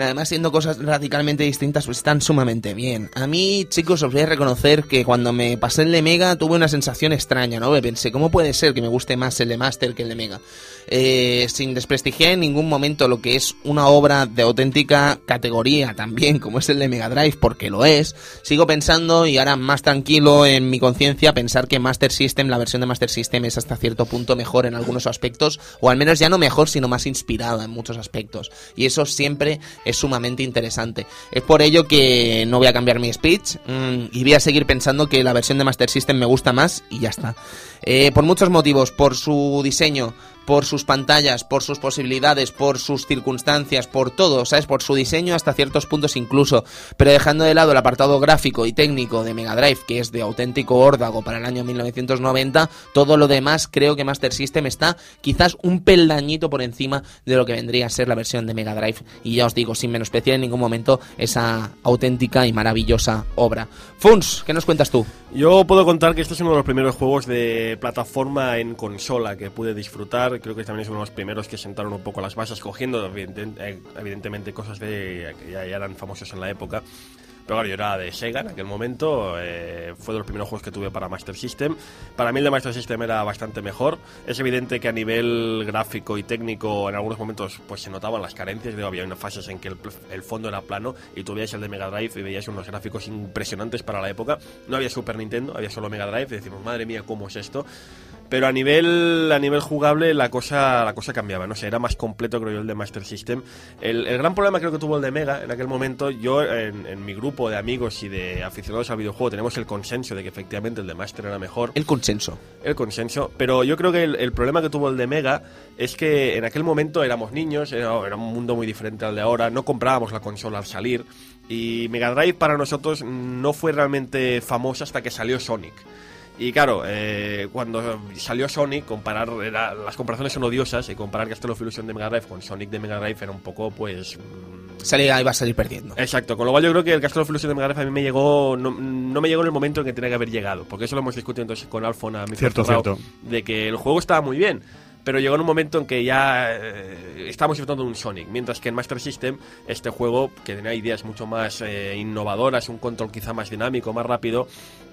Además, siendo cosas radicalmente distintas, pues están sumamente bien. A mí, chicos, os voy a reconocer que cuando me pasé el de Mega tuve una sensación extraña, ¿no? Pensé, ¿cómo puede ser que me guste más el de Master que el de Mega? Eh, sin desprestigiar en ningún momento lo que es una obra de auténtica categoría también, como es el de Mega Drive, porque lo es. Sigo pensando, y ahora más tranquilo en mi conciencia, pensar que Master System, la versión de Master System, es hasta cierto punto mejor en algunos aspectos, o al menos ya no mejor, sino más inspirada en muchos aspectos. Y eso siempre es sumamente interesante. Es por ello que no voy a cambiar mi speech mm, y voy a seguir pensando que la versión de Master System me gusta más y ya está. Eh, por muchos motivos, por su diseño, por sus pantallas, por sus posibilidades, por sus circunstancias, por todo, ¿sabes? Por su diseño hasta ciertos puntos incluso. Pero dejando de lado el apartado gráfico y técnico de Mega Drive, que es de auténtico órdago para el año 1990, todo lo demás creo que Master System está quizás un peldañito por encima de lo que vendría a ser la versión de Mega Drive. Y ya os digo, sin menospreciar en ningún momento esa auténtica y maravillosa obra. Funs, ¿qué nos cuentas tú? Yo puedo contar que este es uno de los primeros juegos de plataforma en consola que pude disfrutar. Creo que también es uno de los primeros que sentaron un poco las bases, cogiendo eh, evidentemente cosas de, que ya eran famosos en la época. Pero claro, yo era de Sega en aquel momento, eh, fue de los primeros juegos que tuve para Master System. Para mí el de Master System era bastante mejor. Es evidente que a nivel gráfico y técnico en algunos momentos pues se notaban las carencias. Digo, había unas fases en que el, el fondo era plano y tú el de Mega Drive y veías unos gráficos impresionantes para la época. No había Super Nintendo, había solo Mega Drive y decimos, madre mía, ¿cómo es esto? Pero a nivel a nivel jugable la cosa la cosa cambiaba, no sé, era más completo creo yo el de Master System. El, el gran problema creo que tuvo el de Mega en aquel momento, yo en, en mi grupo de amigos y de aficionados al videojuego tenemos el consenso de que efectivamente el de Master era mejor. El consenso. El consenso, pero yo creo que el, el problema que tuvo el de Mega es que en aquel momento éramos niños, era, era un mundo muy diferente al de ahora, no comprábamos la consola al salir y Mega Drive para nosotros no fue realmente famosa hasta que salió Sonic. Y claro, eh, cuando salió Sonic, comparar era- las comparaciones son odiosas y comparar Castle of Illusion de Mega Drive con Sonic de Mega Drive era un poco, pues, mm, Salía, iba a salir perdiendo. Exacto, con lo cual yo creo que el Castle of Illusion de Mega Drive a mí me llegó, no, no me llegó en el momento en que tenía que haber llegado, porque eso lo hemos discutido entonces con Alfon a mi Cierto, cierto. de que el juego estaba muy bien, pero llegó en un momento en que ya eh, estábamos disfrutando de un Sonic, mientras que en Master System este juego, que tenía ideas mucho más eh, innovadoras, un control quizá más dinámico, más rápido,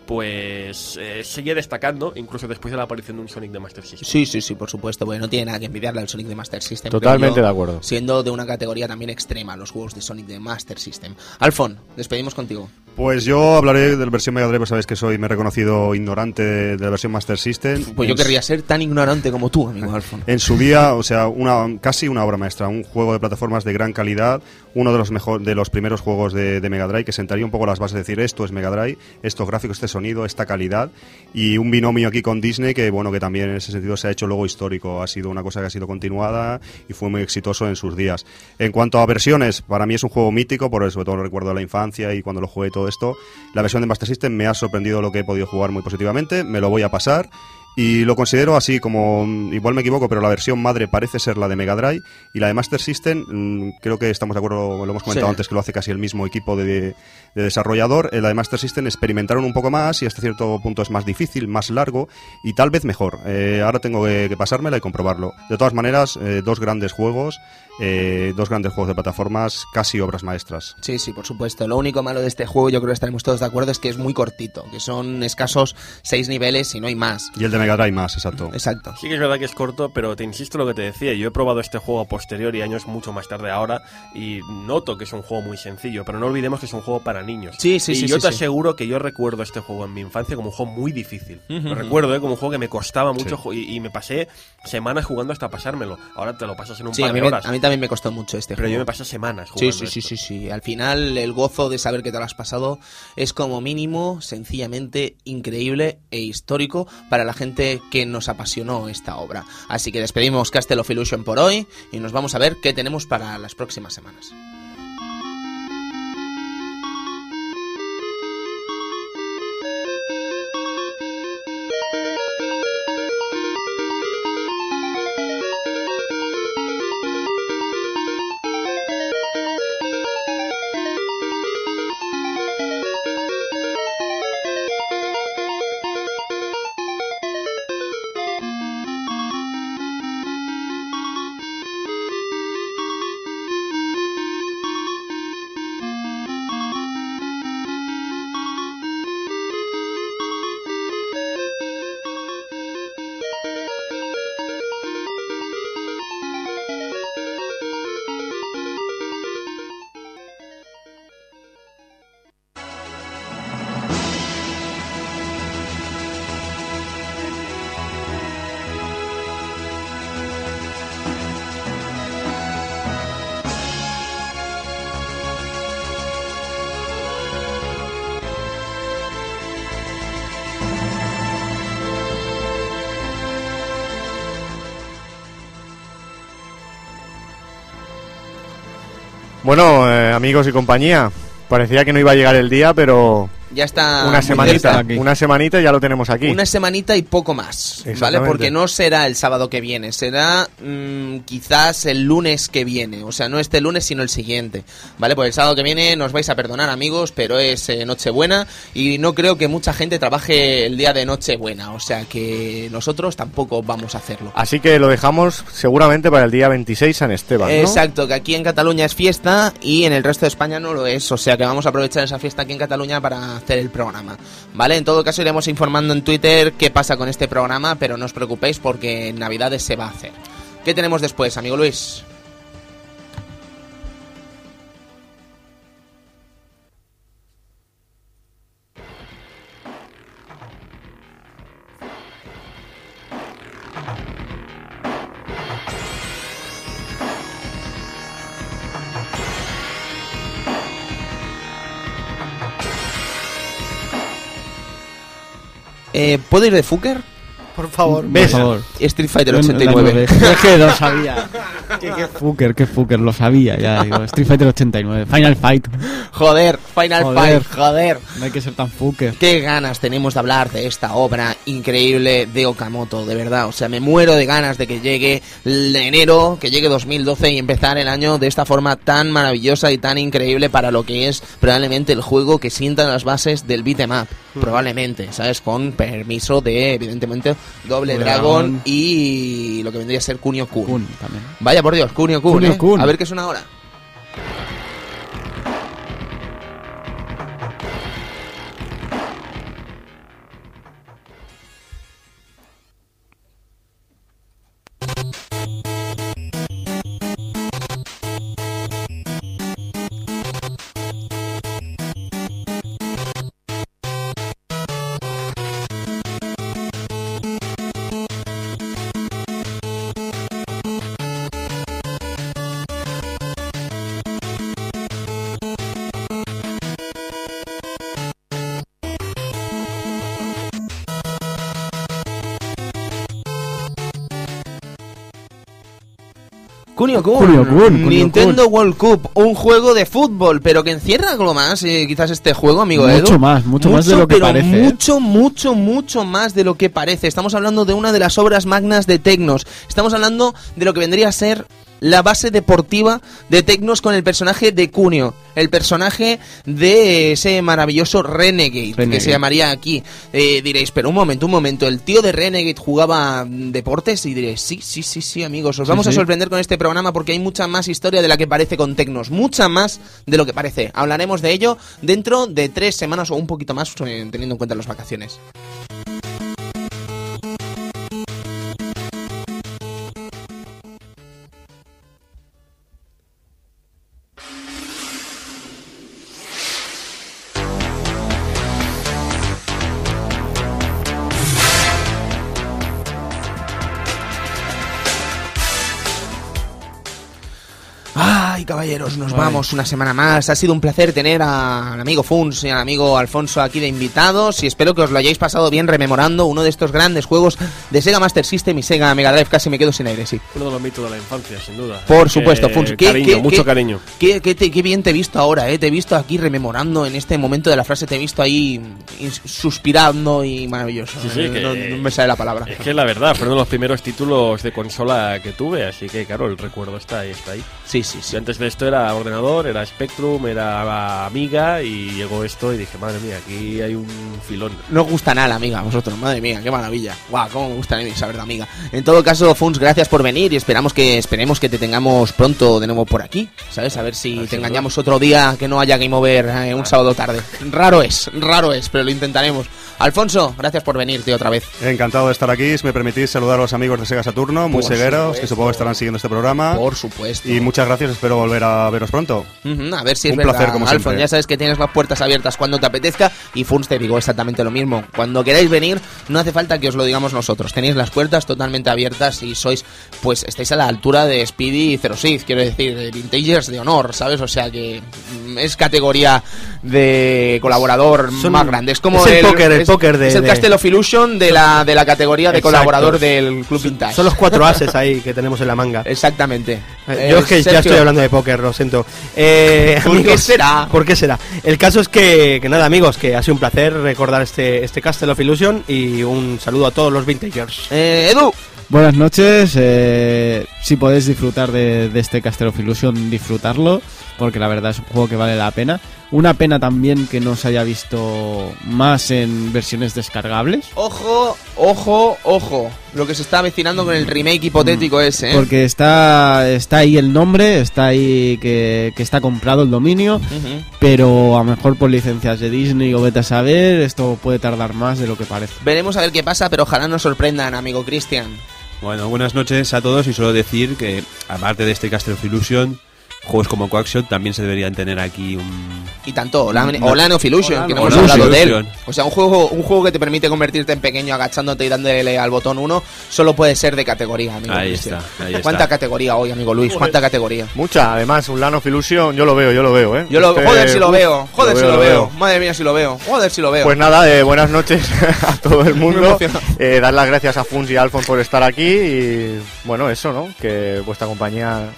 pues eh, seguía destacando, incluso después de la aparición de un Sonic de Master System. Sí, sí, sí, por supuesto, porque no tiene nada que envidiarle al Sonic de Master System. Totalmente yo, de acuerdo. Siendo de una categoría también extrema los juegos de Sonic de Master System. Alfon, despedimos contigo. Pues yo hablaré de la versión Mega Drive, sabéis que soy, me he reconocido ignorante de, de la versión Master System. Pues yo querría ser tan ignorante como tú, amigo Alfon. En su día, o sea, una, casi una obra maestra, un juego de plataformas de gran calidad, uno de los mejor, de los primeros juegos de, de Mega Drive que sentaría un poco las bases de decir esto es Mega Drive, estos gráficos, este sonido, esta calidad. Y un binomio aquí con Disney que bueno que también en ese sentido se ha hecho luego histórico, ha sido una cosa que ha sido continuada y fue muy exitoso en sus días. En cuanto a versiones, para mí es un juego mítico, por sobre todo recuerdo de la infancia y cuando lo jugué todo esto, la versión de Master System me ha sorprendido lo que he podido jugar muy positivamente, me lo voy a pasar Y lo considero así, como mm, igual me equivoco, pero la versión madre parece ser la de Mega Drive y la de Master System, mm, creo que estamos de acuerdo, lo hemos comentado Sí. antes que lo hace casi el mismo equipo de, de desarrollador. En la de Master System experimentaron un poco más y hasta cierto punto es más difícil, más largo y tal vez mejor. Eh, ahora tengo que, que pasármela y comprobarlo. De todas maneras, eh, dos grandes juegos, eh, dos grandes juegos de plataformas, casi obras maestras. Sí, sí, por supuesto. Lo único malo de este juego, yo creo que estaremos todos de acuerdo, es que es muy cortito, que son escasos seis niveles y no hay más. Y el de Mega Drive más, exacto. Exacto. Sí que es verdad que es corto, pero te insisto lo que te decía. Yo he probado este juego a posteriori, años mucho más tarde ahora, y noto que es un juego muy sencillo, pero no olvidemos que es un juego para niños. Sí, sí, y sí, yo sí, te sí. aseguro que yo recuerdo este juego en mi infancia como un juego muy difícil. Lo recuerdo, ¿eh? como un juego que me costaba mucho ju- y, y me pasé semanas jugando hasta pasármelo. Ahora te lo pasas en un Sí, par a mí, de horas. a mí también me costó mucho este pero juego. yo me pasé semanas Sí, jugando. sí, sí, esto. sí, sí. Al final, el gozo de saber que te lo has pasado es como mínimo, sencillamente increíble e histórico para la gente que nos apasionó esta obra. Así que despedimos Castle of Illusion por hoy y nos vamos a ver qué tenemos para las próximas semanas. Amigos y compañía, parecía que no iba a llegar el día, pero Ya está una semanita, una semanita y ya lo tenemos aquí. Una semanita y poco más, ¿vale? Porque no será el sábado que viene, será mm, quizás el lunes que viene, o sea, no este lunes sino el siguiente, ¿vale? Pues el sábado que viene nos vais a perdonar amigos, pero es eh, Nochebuena y no creo que mucha gente trabaje el día de Nochebuena, o sea que nosotros tampoco vamos a hacerlo. Así que lo dejamos seguramente para el día 26 San Esteban, ¿no? Exacto, que aquí en Cataluña es fiesta y en el resto de España no lo es, o sea que vamos a aprovechar esa fiesta aquí en Cataluña para hacer el programa, ¿vale? En todo caso iremos informando en Twitter qué pasa con este programa, pero no os preocupéis porque en Navidades se va a hacer. ¿Qué tenemos después, amigo Luis? Eh, ¿Puedo ir de Fuker? Por favor. Por favor. Street Fighter No, no, 89. no, es que lo [laughs] sabía. ¿Qué, qué fucker, qué fucker, lo sabía ya. Digo, Street Fighter 89. Final Fight. Joder, Final Joder. Fight, joder. No hay que ser tan fucker. Qué ganas tenemos de hablar de esta obra increíble de Okamoto, de verdad. O sea, me muero de ganas de que llegue el enero, que llegue 2012 y empezar el año de esta forma tan maravillosa y tan increíble para lo que es probablemente el juego que sienta las bases del beat'em up. Probablemente, ¿sabes? Con permiso de, evidentemente, Doble Dragon. y lo que vendría a ser Kunio Kun. Kun también. Vaya por Dios, Kunio Kun, Kunio ¿eh? Kun. A ver qué suena ahora. Kunio Kun, Kunio Kun, Kunio Nintendo World Cup, un juego de fútbol, pero que encierra algo más, eh, quizás este juego, amigo Mucho Edu. más, mucho más de lo que pero parece, ¿eh? Mucho, mucho, mucho más de lo que parece. Estamos hablando de una de las obras magnas de Tecnos. Estamos hablando de lo que vendría a ser la base deportiva de Tecnos con el personaje de Cunio, el personaje de ese maravilloso Renegade, que se llamaría aquí. Eh, diréis, pero un momento, un momento, ¿el tío de Renegade jugaba mm, deportes? Y diréis, sí, sí, sí, sí, amigos, os vamos a sí. sorprender con este programa porque hay mucha más historia de la que parece con Tecnos, mucha más de lo que parece. Hablaremos de ello dentro de tres semanas o un poquito más, eh, teniendo en cuenta las vacaciones. Caballeros, nos vamos una semana más. Ha sido un placer tener a- al amigo Funs y al amigo Alfonso aquí de invitados y espero que os lo hayáis pasado bien rememorando uno de estos grandes juegos de Sega Master System y Sega Mega Drive. Casi me quedo sin aire, sí. Uno de los mitos de la infancia, sin duda. Por supuesto, que, Funs. ¿Qué- cariño, qué- mucho qué- cariño. Qué, qué te- qué bien te he visto ahora, ¿eh? Te he visto aquí rememorando en este momento de la frase, te he visto ahí suspirando y maravilloso. Sí, sí, Eh, que- no, no me sale la palabra. Es que es la verdad, fueron los primeros títulos de consola que tuve, así que claro, el recuerdo está ahí, está ahí. Sí, sí, sí. Yo antes de esto era ordenador, era Spectrum, era Amiga y llegó esto y dije, madre mía, aquí hay un filón. No os gusta nada la amiga, vosotros, madre mía, qué maravilla. Guau, cómo me gusta saber de amiga. En todo caso, Funs, gracias por venir y esperamos que esperemos que te tengamos pronto de nuevo por aquí, ¿sabes? A ver si te engañamos otro día que no haya Game Over eh, un sábado tarde. Raro es, raro es, pero lo intentaremos. Alfonso, gracias por venir, tío, otra vez. Encantado de estar aquí. Si me permitís saludar a los amigos de Sega Saturno, muy Por segueros, supuesto. que supongo que estarán siguiendo este programa. Por supuesto. Y muchas gracias, espero volver a veros pronto. A ver si es Un verdad. placer, como Alfon, siempre. ya sabes que tienes las puertas abiertas cuando te apetezca y Funs te digo exactamente lo mismo. Cuando queráis venir, no hace falta que os lo digamos nosotros. Tenéis las puertas totalmente abiertas y sois, pues, estáis a la altura de Speedy y Zero Sith, quiero decir, de Vintagers de honor, ¿sabes? O sea que mm, es categoría de colaborador Son- más grande. Es como es el póker, el es- póker de- Es el de- Castle of Illusion de la, de la categoría de Exacto. colaborador del Club Vintage. Son los cuatro ases [laughs] ahí que tenemos en la manga. Exactamente. Eh, Yo es que ya Sergio, estoy hablando de póker, lo siento. Eh, ¿Por qué amigos, será? ¿Por qué será? El caso es que, que nada, amigos, que ha sido un placer recordar este, este Castle of Illusion y un saludo a todos los vintagers. Eh, Edu, Buenas noches, eh, si podéis disfrutar de, de este Castle of Illusion, disfrutarlo, porque la verdad es un juego que vale la pena. Una pena también que no se haya visto más en versiones descargables, Ojo, ojo, ojo. Lo que se está avecinando con el remake hipotético ese, ¿eh? porque está, está ahí el nombre, está ahí que, que está comprado el dominio, pero a lo mejor por licencias de Disney o vete a saber, esto puede tardar más de lo que parece. Veremos a ver qué pasa, pero ojalá nos sorprendan, amigo Cristian. Bueno, buenas noches a todos y solo decir que, aparte de este Castle of Illusion, juegos como Quackshot también se deberían tener aquí un... Y tanto, Olan, No. Olan of Illusion, que no hemos Olan hablado de él. O sea, un juego, un juego que te permite convertirte en pequeño agachándote y dándole al botón 1, solo puede ser de categoría, amigo Ahí Cristian. está, ahí está. ¿Cuánta categoría hoy, amigo Luis? ¿Cuánta categoría? Mucha, además, un Land of Illusion, yo lo veo, yo lo veo, ¿eh? Yo lo, Este- joder si lo veo, joder si lo veo. veo. Madre mía si lo veo, joder si lo veo. Pues nada, eh, buenas noches [laughs] a todo el mundo. Eh, dar las gracias a Funs y Alfon por estar aquí y bueno, eso, ¿no? Que vuestra compañía...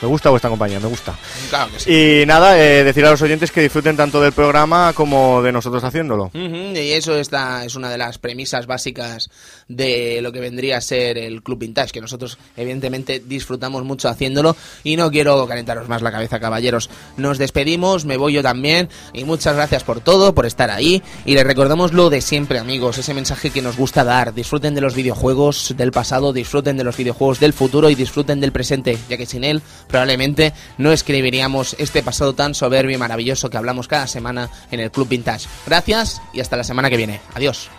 Me gusta vuestra compañía, me gusta. claro que sí. Y nada, eh, decir a los oyentes que disfruten tanto del programa como de nosotros haciéndolo. Y eso está, es una de las premisas básicas de lo que vendría a ser el Club Vintage, que nosotros evidentemente disfrutamos mucho haciéndolo y no quiero calentaros más la cabeza, caballeros. Nos despedimos, me voy yo también y muchas gracias por todo, por estar ahí y les recordamos lo de siempre, amigos, ese mensaje que nos gusta dar. Disfruten de los videojuegos del pasado, disfruten de los videojuegos del futuro y disfruten del presente, ya que sin él probablemente no escribiríamos este pasado tan soberbio y maravilloso que hablamos cada semana en el Club Vintage. Gracias y hasta la semana que viene. Adiós.